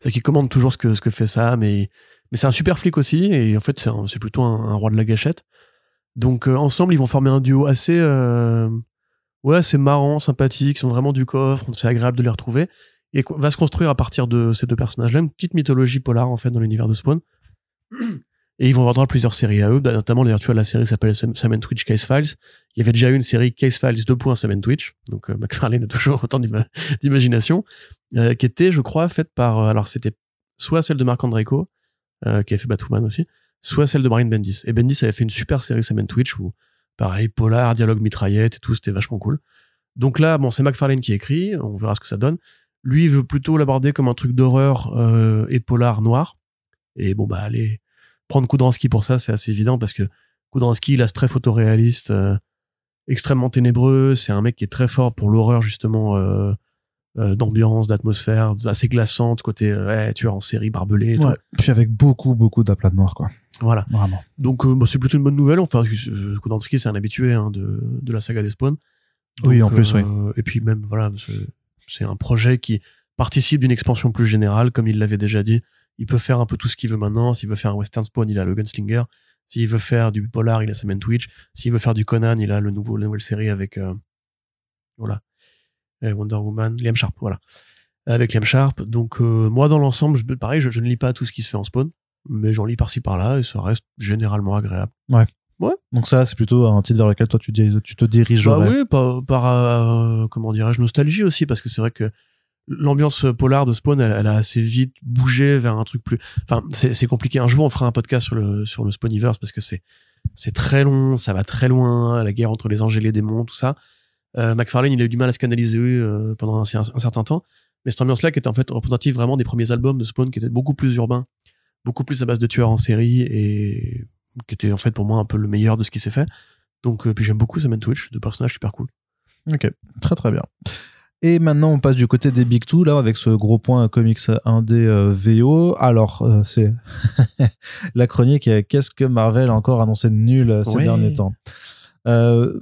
C'est qu'il commande toujours ce que, ce que fait Sam, mais, mais c'est un super flic aussi, et en fait, c'est plutôt un, roi de la gâchette. Donc, euh, ensemble, ils vont former un duo assez, euh, ouais, c'est marrant, sympathique, ils sont vraiment du coffre, c'est agréable de les retrouver. Et va se construire à partir de ces deux personnages-là une petite mythologie polar, en fait, dans l'univers de Spawn. Et ils vont avoir droit à plusieurs séries à eux, bah, notamment d'ailleurs, tu vois, la série s'appelle Sam and Twitch Case Files. Il y avait déjà eu une série Case Files 2. Sam Twitch, donc euh, McFarlane a toujours autant d'ima- d'imagination, euh, qui était, je crois, faite par, euh, alors c'était soit celle de Marc Andreyko, euh, qui a fait Batwoman aussi, soit celle de Brian Bendis. Et Bendis avait fait une super série Sam and Twitch où, pareil, polar, dialogue mitraillette et tout, c'était vachement cool. Donc là, bon, c'est McFarlane qui écrit, on verra ce que ça donne. Lui, il veut plutôt l'aborder comme un truc d'horreur et polar noir. Et bon, bah, allez, prendre Kudransky pour ça, c'est assez évident parce que Kudransky, il a ce très photoréaliste, extrêmement ténébreux. C'est un mec qui est très fort pour l'horreur, justement, euh, d'ambiance, d'atmosphère, assez glaçante, côté euh, ouais, tueur en série, barbelé. et tout. Ouais. Puis avec beaucoup, beaucoup d'aplats noirs, quoi. Voilà. Vraiment. Donc, euh, bah, c'est plutôt une bonne nouvelle. Enfin, Kudransky, c'est un habitué hein, de, de la saga des Spawn. Oui, en plus, oui. Et puis même, voilà, c'est- un projet qui participe d'une expansion plus générale, comme il l'avait déjà dit. Il peut faire un peu tout ce qu'il veut maintenant. S'il veut faire un western Spawn, il a le Gunslinger. S'il veut faire du polar, il a Sam Twitch. S'il veut faire du Conan, il a le nouveau, la nouvelle série avec, euh, voilà, Wonder Woman, Liam Sharp, voilà. Avec Liam Sharp. Donc, euh, moi, dans l'ensemble, je, pareil, je, je ne lis pas tout ce qui se fait en Spawn, mais j'en lis par-ci par-là et ça reste généralement agréable. Donc ça, c'est plutôt un titre vers lequel toi tu, te diriges. Bah oui, par, par, euh, comment dirais-je, nostalgie aussi, parce que c'est vrai que l'ambiance polar de Spawn, elle, elle, a assez vite bougé vers un truc plus. Enfin, c'est, c'est compliqué. Un jour, on fera un podcast sur le sur le Spawniverse parce que c'est c'est très long, ça va très loin, la guerre entre les anges et les démons, tout ça. Euh, McFarlane, il a eu du mal à se canaliser euh, pendant un, un, certain temps, mais cette ambiance-là qui était en fait représentative vraiment des premiers albums de Spawn, qui étaient beaucoup plus urbains, beaucoup plus à base de tueurs en série et qui était en fait pour moi un peu le meilleur de ce qui s'est fait. Donc, euh, puis j'aime beaucoup main Twitch, de personnages super cool. Ok, très très bien. Et maintenant, on passe du côté des Big Two, là, avec ce gros point comics 1D euh, VO. Alors, euh, c'est la chronique Qu'est-ce que Marvel a encore annoncé de nul ces derniers temps? Euh,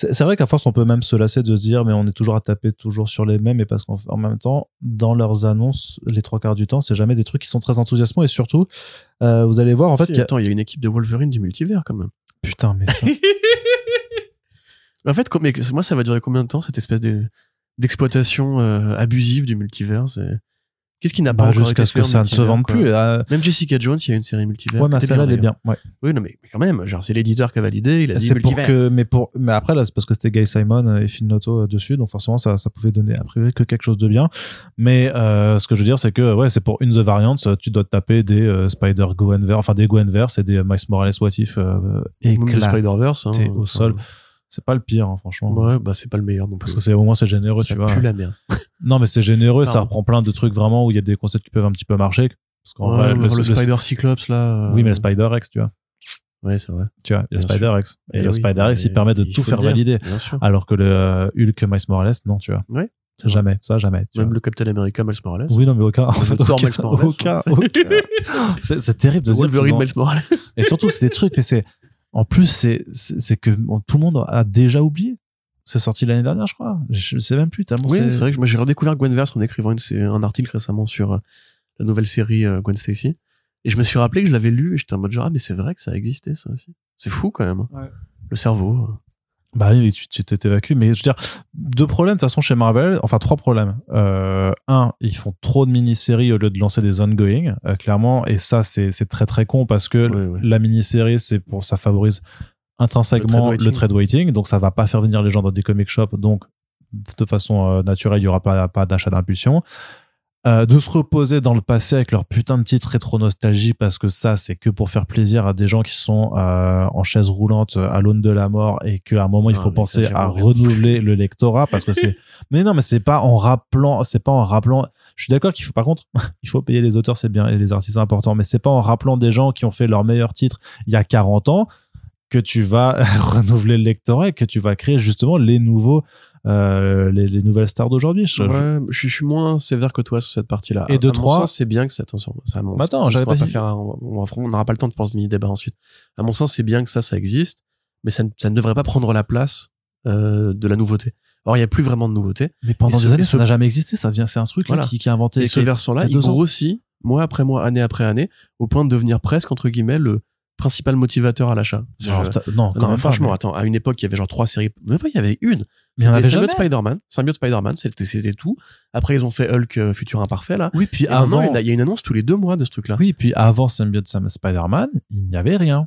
c'est vrai qu'à force, on peut même se lasser de se dire, mais on est toujours à taper toujours sur les mêmes, et parce qu'en en même temps, dans leurs annonces, les trois quarts du temps, c'est jamais des trucs qui sont très enthousiasmants, et surtout, euh, vous allez voir, en fait, Si, qu'il y a- attends, il y a une équipe de Wolverine du multivers quand même. putain, mais ça, En fait, mais moi, ça va durer combien de temps cette espèce de d'exploitation euh, abusive du multivers Qu'est-ce qui n'a pas bah, jusqu'à ce que ça ne se vende plus. euh, Même Jessica Jones, il y a une série multivers. ouais, mais celle-là, elle est bien. Ouais. Oui, non, mais, quand même, genre, c'est l'éditeur qui a validé, il a dit pour que, mais pour, mais après là, c'est parce que c'était Guy Simon et Phil Noto euh, dessus, donc forcément ça, ça pouvait donner a priori que quelque chose de bien. Mais euh, ce que je veux dire, c'est que ouais, c'est pour une The Variants, euh, tu dois te taper des euh, Spider Gwenverse, enfin des Gwenverse et des Miles Morales What If euh, Même de éclatés. Spider-Verse. hein, au enfin, sol. C'est pas le pire, hein, franchement. Ouais, bah, c'est pas le meilleur non plus. Parce que c'est au moins c'est généreux, ça tu vois. pue la merde. Non, mais c'est généreux, ça reprend plein de trucs vraiment où il y a des concepts qui peuvent un petit peu marcher. Parce qu'en Ouais, vrai, le, le Spider Cyclops, là. euh, oui, mais le Spider X, tu vois. Ouais, c'est vrai. Tu vois, le Spider X. Et, Eh le oui, Spider X, il permet de il tout faire dire, valider. Bien sûr. Alors que le euh, Hulk Miles Morales, non, tu vois. Ouais. Jamais, ça jamais. tu Même vois. le Captain America Miles Morales. Oui, non, mais aucun. En fait, aucun, Miles Morales. aucun, aucun. C'est terrible de dire. Wolverine Miles Morales. Et surtout, c'est des trucs, mais c'est. En plus, c'est c'est c'est que bon, tout le monde a déjà oublié. C'est sorti l'année dernière, je crois. Je sais même plus tellement. Oui, c'est vrai que moi j'ai redécouvert Gwenverse en écrivant une, un article récemment sur euh, la nouvelle série euh, Gwen Stacy. Et je me suis rappelé que je l'avais lu et j'étais en mode genre, ah, mais c'est vrai que ça existait, ça aussi. C'est fou quand même. hein. Ouais. Le cerveau. Bah oui, tu tu t'évacues. Mais je veux dire, deux problèmes de toute façon chez Marvel. Enfin, trois problèmes. Euh, un, ils font trop de mini-séries au lieu de lancer des ongoing, euh, clairement. Et ça, c'est c'est très très con parce que la mini-série, c'est pour ça favorise intrinsèquement Le trade waiting. Donc ça va pas faire venir les gens dans des comic shops. Donc de façon euh, naturelle, il y aura pas, pas d'achat d'impulsion. Euh, de se reposer dans le passé avec leur putain de titre rétro nostalgie parce que ça c'est que pour faire plaisir à des gens qui sont euh, en chaise roulante euh, à l'aune de la mort et qu'à un moment il faut penser à renouveler le lectorat parce que c'est mais non mais c'est pas en rappelant c'est pas en rappelant je suis d'accord qu'il faut par contre il faut payer les auteurs c'est bien et les artistes c'est important mais c'est pas en rappelant des gens qui ont fait leur meilleur titre il y a 40 ans que tu vas renouveler le lectorat et que tu vas créer justement les nouveaux euh, les, les nouvelles stars d'aujourd'hui Je- je- Ouais, je, je suis moins sévère que toi sur cette partie-là. Et de trois- c'est bien que ça, attention, ça, à mon Mais attends, sens, on pas pas dit- faire un- on n'aura pas le temps de penser mini débat ensuite. À mon sens, c'est bien que ça, ça existe, mais ça, ne- ça ne devrait pas prendre la place euh, de la nouveauté. Or, il n'y a plus vraiment de nouveauté. mais pendant Et ce- des années ça n'a jamais existé ça vient c'est un truc là, qui, qui a inventé Et ce versant-là, il grossit mois après mois, année après année, au point de devenir presque, entre guillemets, le principal motivateur à l'achat. Je- non, quand Non, même pas, franchement, mais- attends, à une époque, il y avait genre trois séries. Même pas, il y avait une. Mais C'était Symbiote. Spider-Man. Symbiote Spider-Man, c'était, tout. Après, ils ont fait Hulk euh, Futur Imparfait, là. oui puis Et avant il y a- une annonce tous les deux mois de ce truc-là. oui puis avant Symbiote Spider-Man il n'y avait rien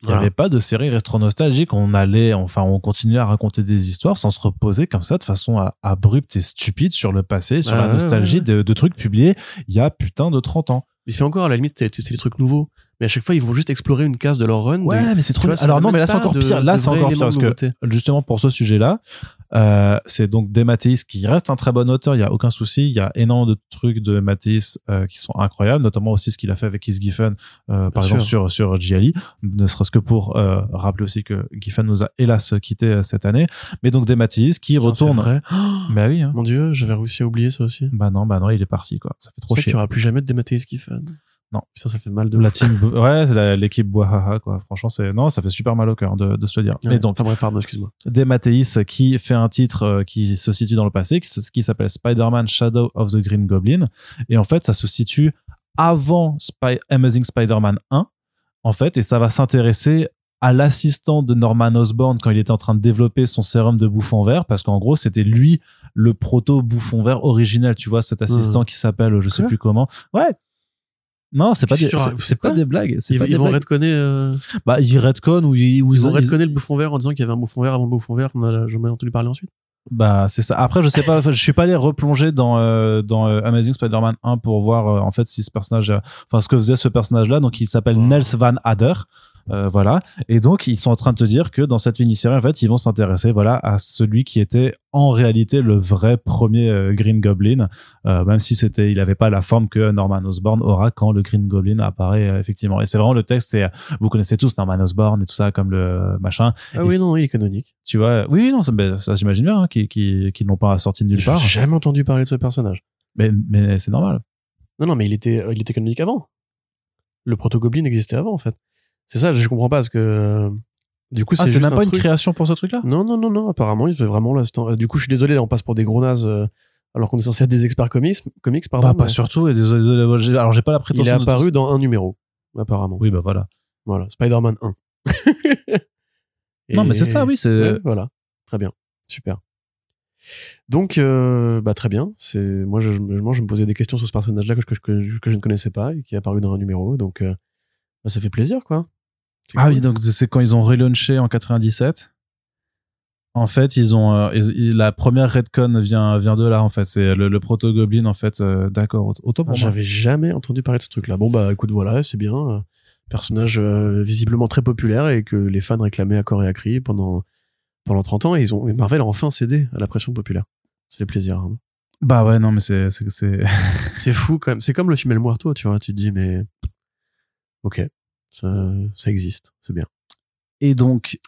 il n'y Voilà. avait pas de série rétro nostalgique on allait enfin on continuait à raconter des histoires sans se reposer comme ça de façon abrupte et stupide sur le passé sur Ah la ouais, nostalgie ouais. De, de trucs publiés il y a putain de 30 ans Il fait encore, à la limite, c'est, c'est des trucs nouveaux. Mais à chaque fois, ils vont juste explorer une case de leur run. des- mais c'est tu vois, alors non mais là c'est encore de- pire là c'est encore pire parce que justement pour ce sujet-là, euh, c'est donc des Mathéis qui reste un très bon auteur, il y a aucun souci, il y a énormément de trucs de Mathéis euh, qui sont incroyables, notamment aussi ce qu'il a fait avec Keith Giffen, euh, par exemple sur sur ne serait-ce que pour rappeler aussi que Giffen nous a hélas quitté cette année, mais donc des Mathéis qui Putain, c'est retournent. vrai. Bah oui, hein. Mon dieu, j'avais réussi à oublier ça aussi. bah non, bah non, il est parti quoi, ça fait trop chier. n'y aura plus jamais de qui fait. Non. Ça fait mal de La ouf. team, ouais, c'est l'équipe Boahaha quoi. Franchement, c'est non, ça fait super mal au cœur de, de se le dire. Ouais. Mais donc Enfin bref, pardon, excuse-moi. des Mathéis qui fait un titre euh, qui se situe dans le passé, qui, s'appelle Spider-Man Shadow of the Green Goblin. Et en fait, ça se situe avant Spy- Amazing Spider-Man 1, en fait, et ça va s'intéresser à l'assistant de Norman Osborn quand il était en train de développer son sérum de bouffon vert, parce qu'en gros, c'était lui le proto bouffon vert originel, tu vois, cet assistant qui s'appelle, je sais plus comment. Ouais. Non, c'est pas des, c'est- pas blagues. Ils, pas ils des vont blagues. redconner, euh, Bah, ils retcon ou ils, ou ils vont redconner le bouffon vert en disant qu'il y avait un bouffon vert avant le bouffon vert qu'on a jamais entendu parler ensuite. Bah c'est ça. Après je sais pas, je suis pas allé replonger dans euh, dans euh, Amazing Spider-Man 1 pour voir euh, en fait si ce personnage, enfin ce que faisait ce personnage-là. Donc il s'appelle Oh. Nels Van Adder. Euh, voilà. Et donc ils sont en train de te dire que dans cette mini-série, en fait, ils vont s'intéresser, voilà, à celui qui était en réalité le vrai premier euh, Green Goblin, euh, même si c'était, il avait pas la forme que Norman Osborn aura quand le Green Goblin apparaît effectivement. Et c'est vraiment le texte, c'est, vous connaissez tous Norman Osborn et tout ça comme le machin. Ah Et oui, non, il est canonique. Tu vois, oui, non, ça, ben, ça j'imagine bien, hein, qu'ils qu'ils qu'ils l'ont pas sorti de nulle part. n'ai jamais entendu parler de ce personnage. Mais, mais c'est normal. Non, non, mais il était, il était canonique avant. Le proto-goblin existait avant, en fait. C'est ça, je comprends pas, parce que, euh, du coup, Ah, c'est c'est juste même un pas une truc- création pour ce truc-là? Non, non, non, non, apparemment, il fait vraiment l'instant. Du coup, je suis désolé, là, on passe pour des gros nazes, euh, alors qu'on est censé être des experts comics, comics pardon. Bah, pas mais surtout. Et désolé, désolé, alors j'ai pas la Il prétention. est de apparu dans un numéro, apparemment. Oui, bah voilà. Voilà, Spider-Man 1. Non, mais c'est ça, oui, c'est. Ouais, voilà, très bien, super. Donc, euh, bah très bien. C'est moi, je, je- moi, je me posais des questions sur ce personnage-là que, que je ne connaissais pas et qui est apparu dans un numéro. Donc, euh, bah, ça fait plaisir, quoi. C'est Ah cool. oui, donc c'est quand ils ont relaunché en 97. En fait, ils ont euh, ils- la première Redcon vient vient de là en fait. C'est le, le proto Goblin en fait. euh, D'accord, autant Ah, pour moi. J'avais jamais entendu parler de ce truc-là. Bon bah écoute, voilà, c'est bien. euh, Personnage euh, visiblement très populaire et que les fans réclamaient à corps et à cri pendant pendant 30 ans. Et ils ont et Marvel a enfin cédé à la pression populaire. Ça fait plaisir. hein. Bah ouais, non, mais c'est c'est c'est. C'est fou quand même. C'est comme le film El Muerto, tu vois. Tu te dis mais ok, ça, ça existe, c'est bien. Et donc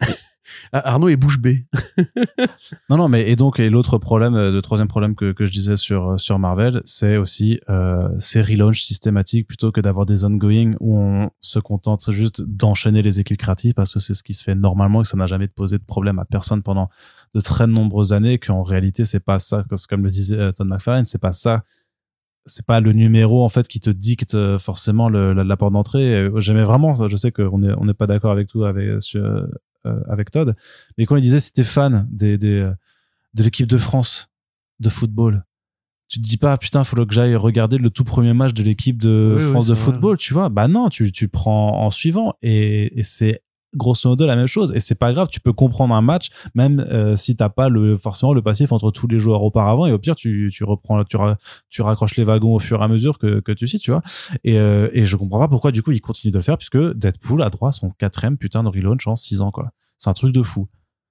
Ah, Arnaud est bouche bée. Non, non, mais et donc et l'autre problème, euh, le troisième problème que, que je disais sur euh, sur Marvel, c'est aussi euh, ces relaunchs systématiques plutôt que d'avoir des ongoing où on se contente juste d'enchaîner les équipes créatives parce que c'est ce qui se fait normalement et que ça n'a jamais posé de problème à personne pendant de très nombreuses années. Qu'en réalité, c'est pas ça, parce que comme le disait Todd McFarlane, c'est pas ça. C'est pas le numéro en fait qui te dicte euh, forcément le, la, la porte d'entrée. Euh, J'aimais vraiment, je sais qu'on est on n'est pas d'accord avec tout avec sur, euh, avec Todd, mais quand il disait si t'es fan des, des euh, de l'équipe de France de football. Tu te dis pas, putain, faut que j'aille regarder le tout premier match de l'équipe de Oui, oui, France de vrai. football, tu vois? Bah non, tu, tu prends en suivant et, et c'est grosso modo la même chose. Et c'est pas grave, tu peux comprendre un match, même euh, si t'as pas le, forcément le passif entre tous les joueurs auparavant. Et au pire, tu, tu reprends, tu, ra- tu raccroches les wagons au fur et à mesure que, que tu cites, tu vois. Et, euh, et je comprends pas pourquoi, du coup, ils continuent de le faire, puisque Deadpool a droit à son quatrième putain de relaunch en six ans, quoi. C'est un truc de fou.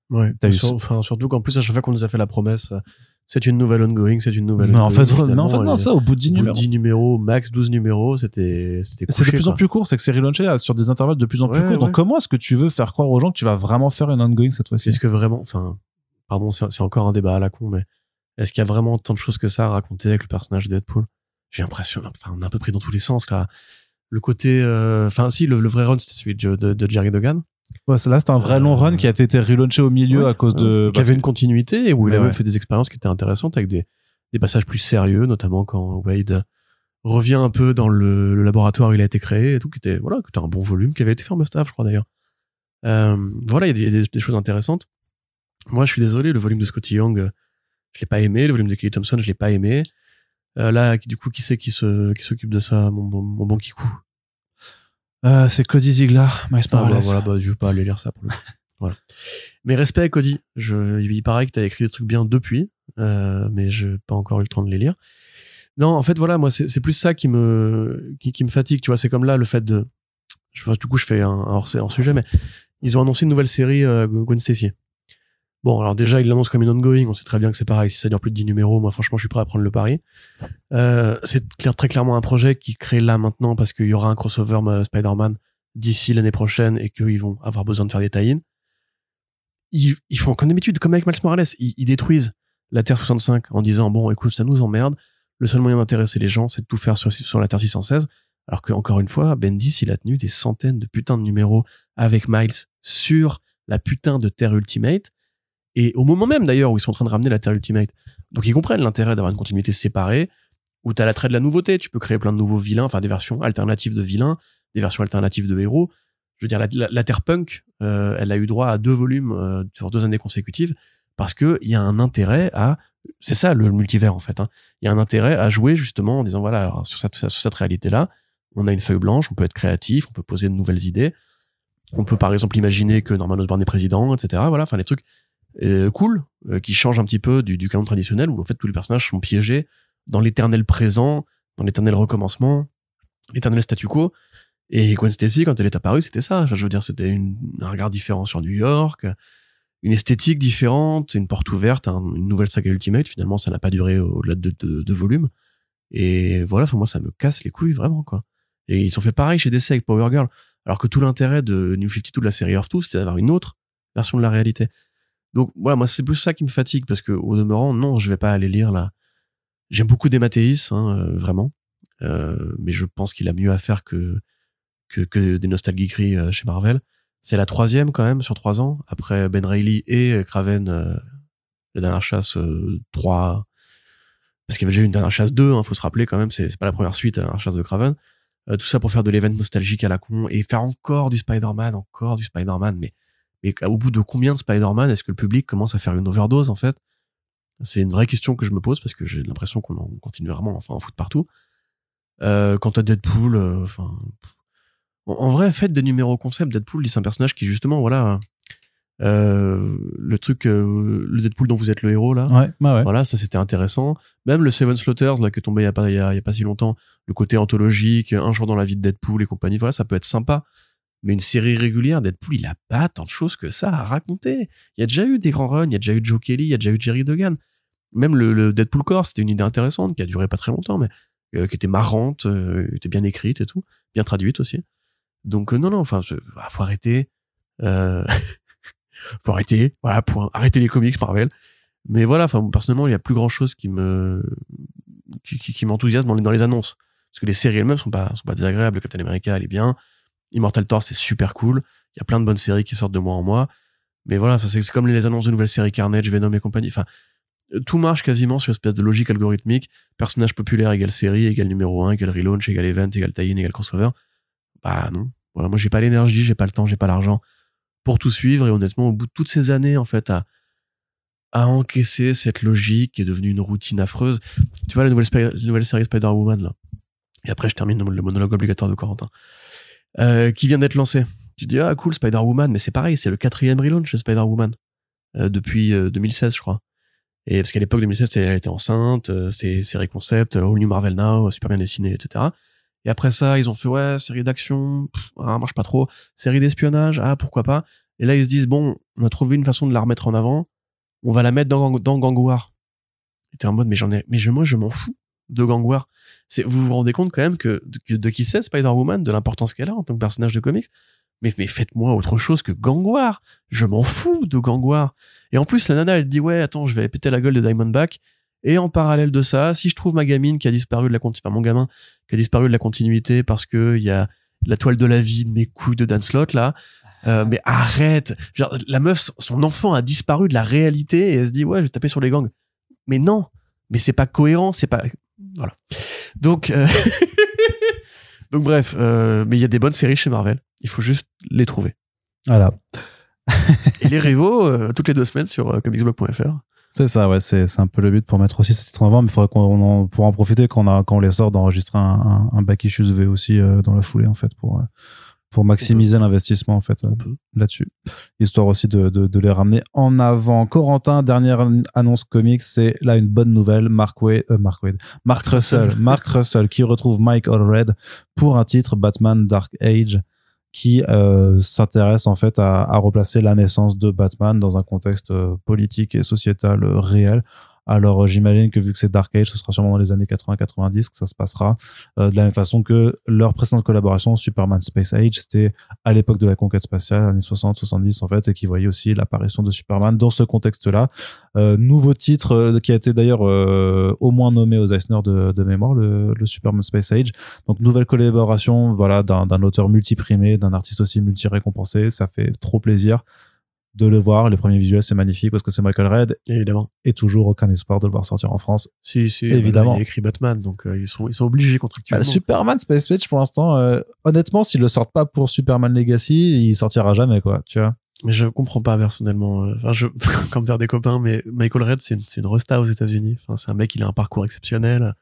Ouais. T'as eu Sur- enfin, surtout qu'en plus à chaque fois qu'on nous a fait la promesse, c'est une nouvelle ongoing, c'est une nouvelle. Mais en fait, mais en fait, non, ça, au bout de 10 au bout numéros. 10 numéros, max 12 numéros, c'était c'était C'est de plus en plus court, c'est que c'est relaunché sur des intervalles de plus en plus Ouais, courts. Donc comment est-ce que tu veux faire croire aux gens que tu vas vraiment faire une ongoing cette fois-ci? Est-ce que vraiment, enfin, pardon, c'est encore un débat à la con, mais est-ce qu'il y a vraiment tant de choses que ça à raconter avec le personnage de Deadpool? J'ai l'impression, enfin, on est un peu pris dans tous les sens là. Le côté, euh, enfin, si, le, le vrai run, c'était celui de, de, de Jerry Duggan, Ouais, Là, c'est un vrai long Euh, run qui a été relaunché au milieu Ouais, à cause de. qui avait une continuité et où il Mais a même ouais. fait des expériences qui étaient intéressantes avec des, des passages plus sérieux, notamment quand Wade revient un peu dans le, le laboratoire où il a été créé et tout, qui était, voilà, qui était un bon volume, qui avait été fait en must-have, je crois d'ailleurs. Euh, voilà, il y a des, choses intéressantes. Moi, je suis désolé, le volume de Scotty Young, euh, je l'ai pas aimé, le volume de Kelly Thompson, je l'ai pas aimé. Euh, là, du coup, qui c'est qui se, qui s'occupe de ça, mon, bon- mon bon Kikou Euh, c'est Cody Ziegler, Miles Ah, bah, Morales. voilà, bah, je vais pas aller lire ça pour le coup. voilà. Mais respect à Cody. Je, il paraît que t'as écrit des trucs bien depuis, euh, mais j'ai pas encore eu le temps de les lire. Non, en fait, voilà, moi, c'est plus ça qui me, qui, qui me fatigue, tu vois. C'est comme là, le fait de, je, du coup, je fais un, un hors, hors sujet, mais ils ont annoncé une nouvelle série, euh, Gwen Stacy. Bon, alors déjà, ils l'annoncent comme une ongoing. On sait très bien que c'est pareil. Si ça dure plus de 10 numéros, moi, franchement, je suis prêt à prendre le pari. Euh, c'est très clairement un projet qui crée là maintenant parce qu'il y aura un crossover euh, Spider-Man d'ici l'année prochaine et qu'ils vont avoir besoin de faire des tie Ils, font comme d'habitude, comme avec Miles Morales. Ils, ils détruisent la Terre 65 en disant, bon, écoute, ça nous emmerde. Le seul moyen d'intéresser les gens, c'est de tout faire sur, sur la Terre 616. Alors que, encore une fois, Bendis, il a tenu des centaines de putains de numéros avec Miles sur la putain de Terre Ultimate. Et au moment même, d'ailleurs, où ils sont en train de ramener la Terre Ultimate. Donc, ils comprennent l'intérêt d'avoir une continuité séparée, où t'as l'attrait de la nouveauté. Tu peux créer plein de nouveaux vilains, enfin, des versions alternatives de vilains, des versions alternatives de héros. Je veux dire, la, Terre Punk, euh, elle a eu droit à deux volumes euh, sur deux années consécutives, parce que il y a un intérêt à, c'est ça le multivers en fait. hein. Il y a un intérêt à jouer justement en disant voilà, sur cette, sur cette réalité-là, on a une feuille blanche, on peut être créatif, on peut poser de nouvelles idées. On peut par exemple imaginer que Norman Osborn est président, etc. Voilà, enfin les trucs cool, euh, qui change un petit peu du, du canon traditionnel où en fait tous les personnages sont piégés dans l'éternel présent, dans l'éternel recommencement, l'éternel statu quo. Et Gwen Stacy, quand elle est apparue, c'était ça. Je veux dire, c'était un regard différent sur New York, une esthétique différente, une porte ouverte, un- une nouvelle saga Ultimate. Finalement, ça n'a pas duré au-delà de, de, de volume. Et voilà, moi, ça me casse les couilles, vraiment, quoi. Et ils ont fait pareil chez DC avec Power Girl. Alors que tout l'intérêt de New 52 de la série Earth 2, c'était d'avoir une autre version de la réalité. Donc, voilà, moi, c'est plus ça qui me fatigue, parce que, au demeurant, non, je vais pas aller lire là. J'aime beaucoup Démathéis, hein, euh, vraiment. Euh, mais je pense qu'il a mieux à faire que, que, que des nostalgiqueries euh, chez Marvel. C'est la troisième quand même sur trois ans après Ben Reilly et Craven euh, la dernière chasse euh, 3 parce qu'il y avait déjà une dernière chasse 2 hein, faut se rappeler quand même c'est pas la première suite à la dernière chasse de Craven tout ça pour faire de l'event nostalgique à la con et faire encore du Spider-Man encore du Spider-Man mais mais au bout de combien de Spider-Man est-ce que le public commence à faire une overdose en fait? C'est une vraie question que je me pose parce que j'ai l'impression qu'on continue vraiment enfin en foot partout euh, quant à Deadpool euh, enfin en, vrai, faites des numéros concept. Deadpool, c'est un personnage qui justement, voilà, euh, le truc, le Deadpool dont vous êtes le héros là. Ouais, bah ouais. Voilà, ça c'était intéressant. Même le Seven Slaughters là qui est tombé il y a pas il y a, il y a pas si longtemps, le côté anthologique, un jour dans la vie de Deadpool et compagnie. Voilà, ça peut être sympa. Mais une série régulière, Deadpool, il a pas tant de choses que ça à raconter. Il y a déjà eu des grands runs, il y a déjà eu Joe Kelly, il y a déjà eu Jerry Duggan. Même le, le Deadpool Corps, c'était une idée intéressante qui a duré pas très longtemps, mais euh, qui était marrante, euh, était bien écrite et tout, bien traduite aussi. Donc euh, non non, enfin, je- ah, faut arrêter. Euh... faut arrêter. Voilà, point. Arrêtez les comics Marvel. Mais voilà, enfin personnellement, il y a plus grand chose qui me qui m'enthousiasme dans les, dans les annonces parce que les séries elles-mêmes sont pas sont pas désagréables. Captain America, elle est bien. Immortal Thor, c'est super cool. Il y a plein de bonnes séries qui sortent de mois en mois. Mais voilà, c'est comme les annonces de nouvelles séries Carnage, Venom et compagnie. Enfin, tout marche quasiment sur une espèce de logique algorithmique. Personnage populaire égale série, égale numéro 1, égale relaunch, égale event, égale tie-in, égale crossover. Bah non. Voilà, moi j'ai pas l'énergie, j'ai pas le temps, j'ai pas l'argent pour tout suivre. Et honnêtement, au bout de toutes ces années, en fait, à, à encaisser cette logique qui est devenue une routine affreuse. Tu vois la nouvelle, la nouvelle série Spider-Woman, là. Et après, je termine le monologue obligatoire de Corentin. Euh, qui vient d'être lancé. Tu dis, ah cool, Spider-Woman, mais c'est pareil, c'est le quatrième relaunch de Spider-Woman. Euh, depuis euh, 2016, je crois. Et parce qu'à l'époque 2016, c'était- elle était enceinte, euh, c'était série concept, euh, All New Marvel Now, super bien dessiné, etc. Et après ça, ils ont fait ouais, série d'action, ah, marche pas trop, série d'espionnage, ah pourquoi pas. Et là ils se disent bon, on a trouvé une façon de la remettre en avant, on va la mettre dans dans Gang War. Et t'es en mode mais j'en ai, mais je, moi je m'en fous de Gang War. C'est, vous vous rendez compte quand même que de, de qui c'est Spider-Woman, de l'importance qu'elle a en tant que personnage de comics? Mais, mais faites-moi autre chose que Gang War. Je m'en fous de Gang War. Et en plus, la nana, elle dit, ouais, attends, je vais aller péter la gueule de Diamondback. Et en parallèle de ça, si je trouve ma gamine qui a disparu de la continuité, enfin, mon gamin qui a disparu de la continuité parce que il y a la toile de la vie de mes couilles de Dan Slott, là, euh, mais arrête. Genre, la meuf, son enfant a disparu de la réalité et elle se dit, ouais, je vais taper sur les gangs. Mais non. Mais c'est pas cohérent, c'est pas, voilà. Donc, euh, donc bref, euh, mais il y a des bonnes séries chez Marvel. Il faut juste les trouver. Voilà. Et les révos, euh, toutes les deux semaines sur comicsblog.fr. C'est ça, ouais, c'est, c'est un peu le but pour mettre aussi ces titres en avant, mais il faudrait qu'on en, pour en profiter quand on, a, quand on les sort d'enregistrer un, un, un back issues V aussi dans la foulée, en fait, pour, pour maximiser l'investissement, en fait, là-dessus. Histoire aussi de, de, de les ramener en avant. Corentin, dernière annonce comics, c'est là une bonne nouvelle. Mark Wade, euh, Mark Wade, Mark Russell, Mark Russell qui retrouve Mike Allred pour un titre Batman Dark Age qui euh, s'intéresse en fait à, à replacer la naissance de Batman dans un contexte euh, politique et sociétal réel. Alors euh, j'imagine que vu que c'est Dark Age, ce sera sûrement dans les années 80-90 que ça se passera. Euh, de la même façon que leur précédente collaboration Superman Space Age, c'était à l'époque de la conquête spatiale, années 60-70 en fait, et qui voyait aussi l'apparition de Superman dans ce contexte-là. Euh, nouveau titre euh, qui a été d'ailleurs euh, au moins nommé aux Eisner de, mémoire, le, le Superman Space Age. Donc nouvelle collaboration, voilà, d'un auteur multiprimé, d'un artiste aussi multi-récompensé. Ça fait trop plaisir de le voir. Les premiers visuels, c'est magnifique parce que c'est Michael Red Évidemment. et toujours aucun espoir de le voir sortir en France. Si, si. Évidemment. Il y a écrit Batman, donc euh, ils sont, ils sont obligés Bah, contractuellement. le Superman Space Age, pour l'instant, euh, honnêtement, s'ils le sortent pas pour Superman Legacy, il sortira jamais, quoi, tu vois. Mais je comprends pas personnellement. euh, Enfin, je, comme faire des copains, mais Michael Red, c'est une, une resta aux États-Unis. Enfin, c'est un mec, il a un parcours exceptionnel.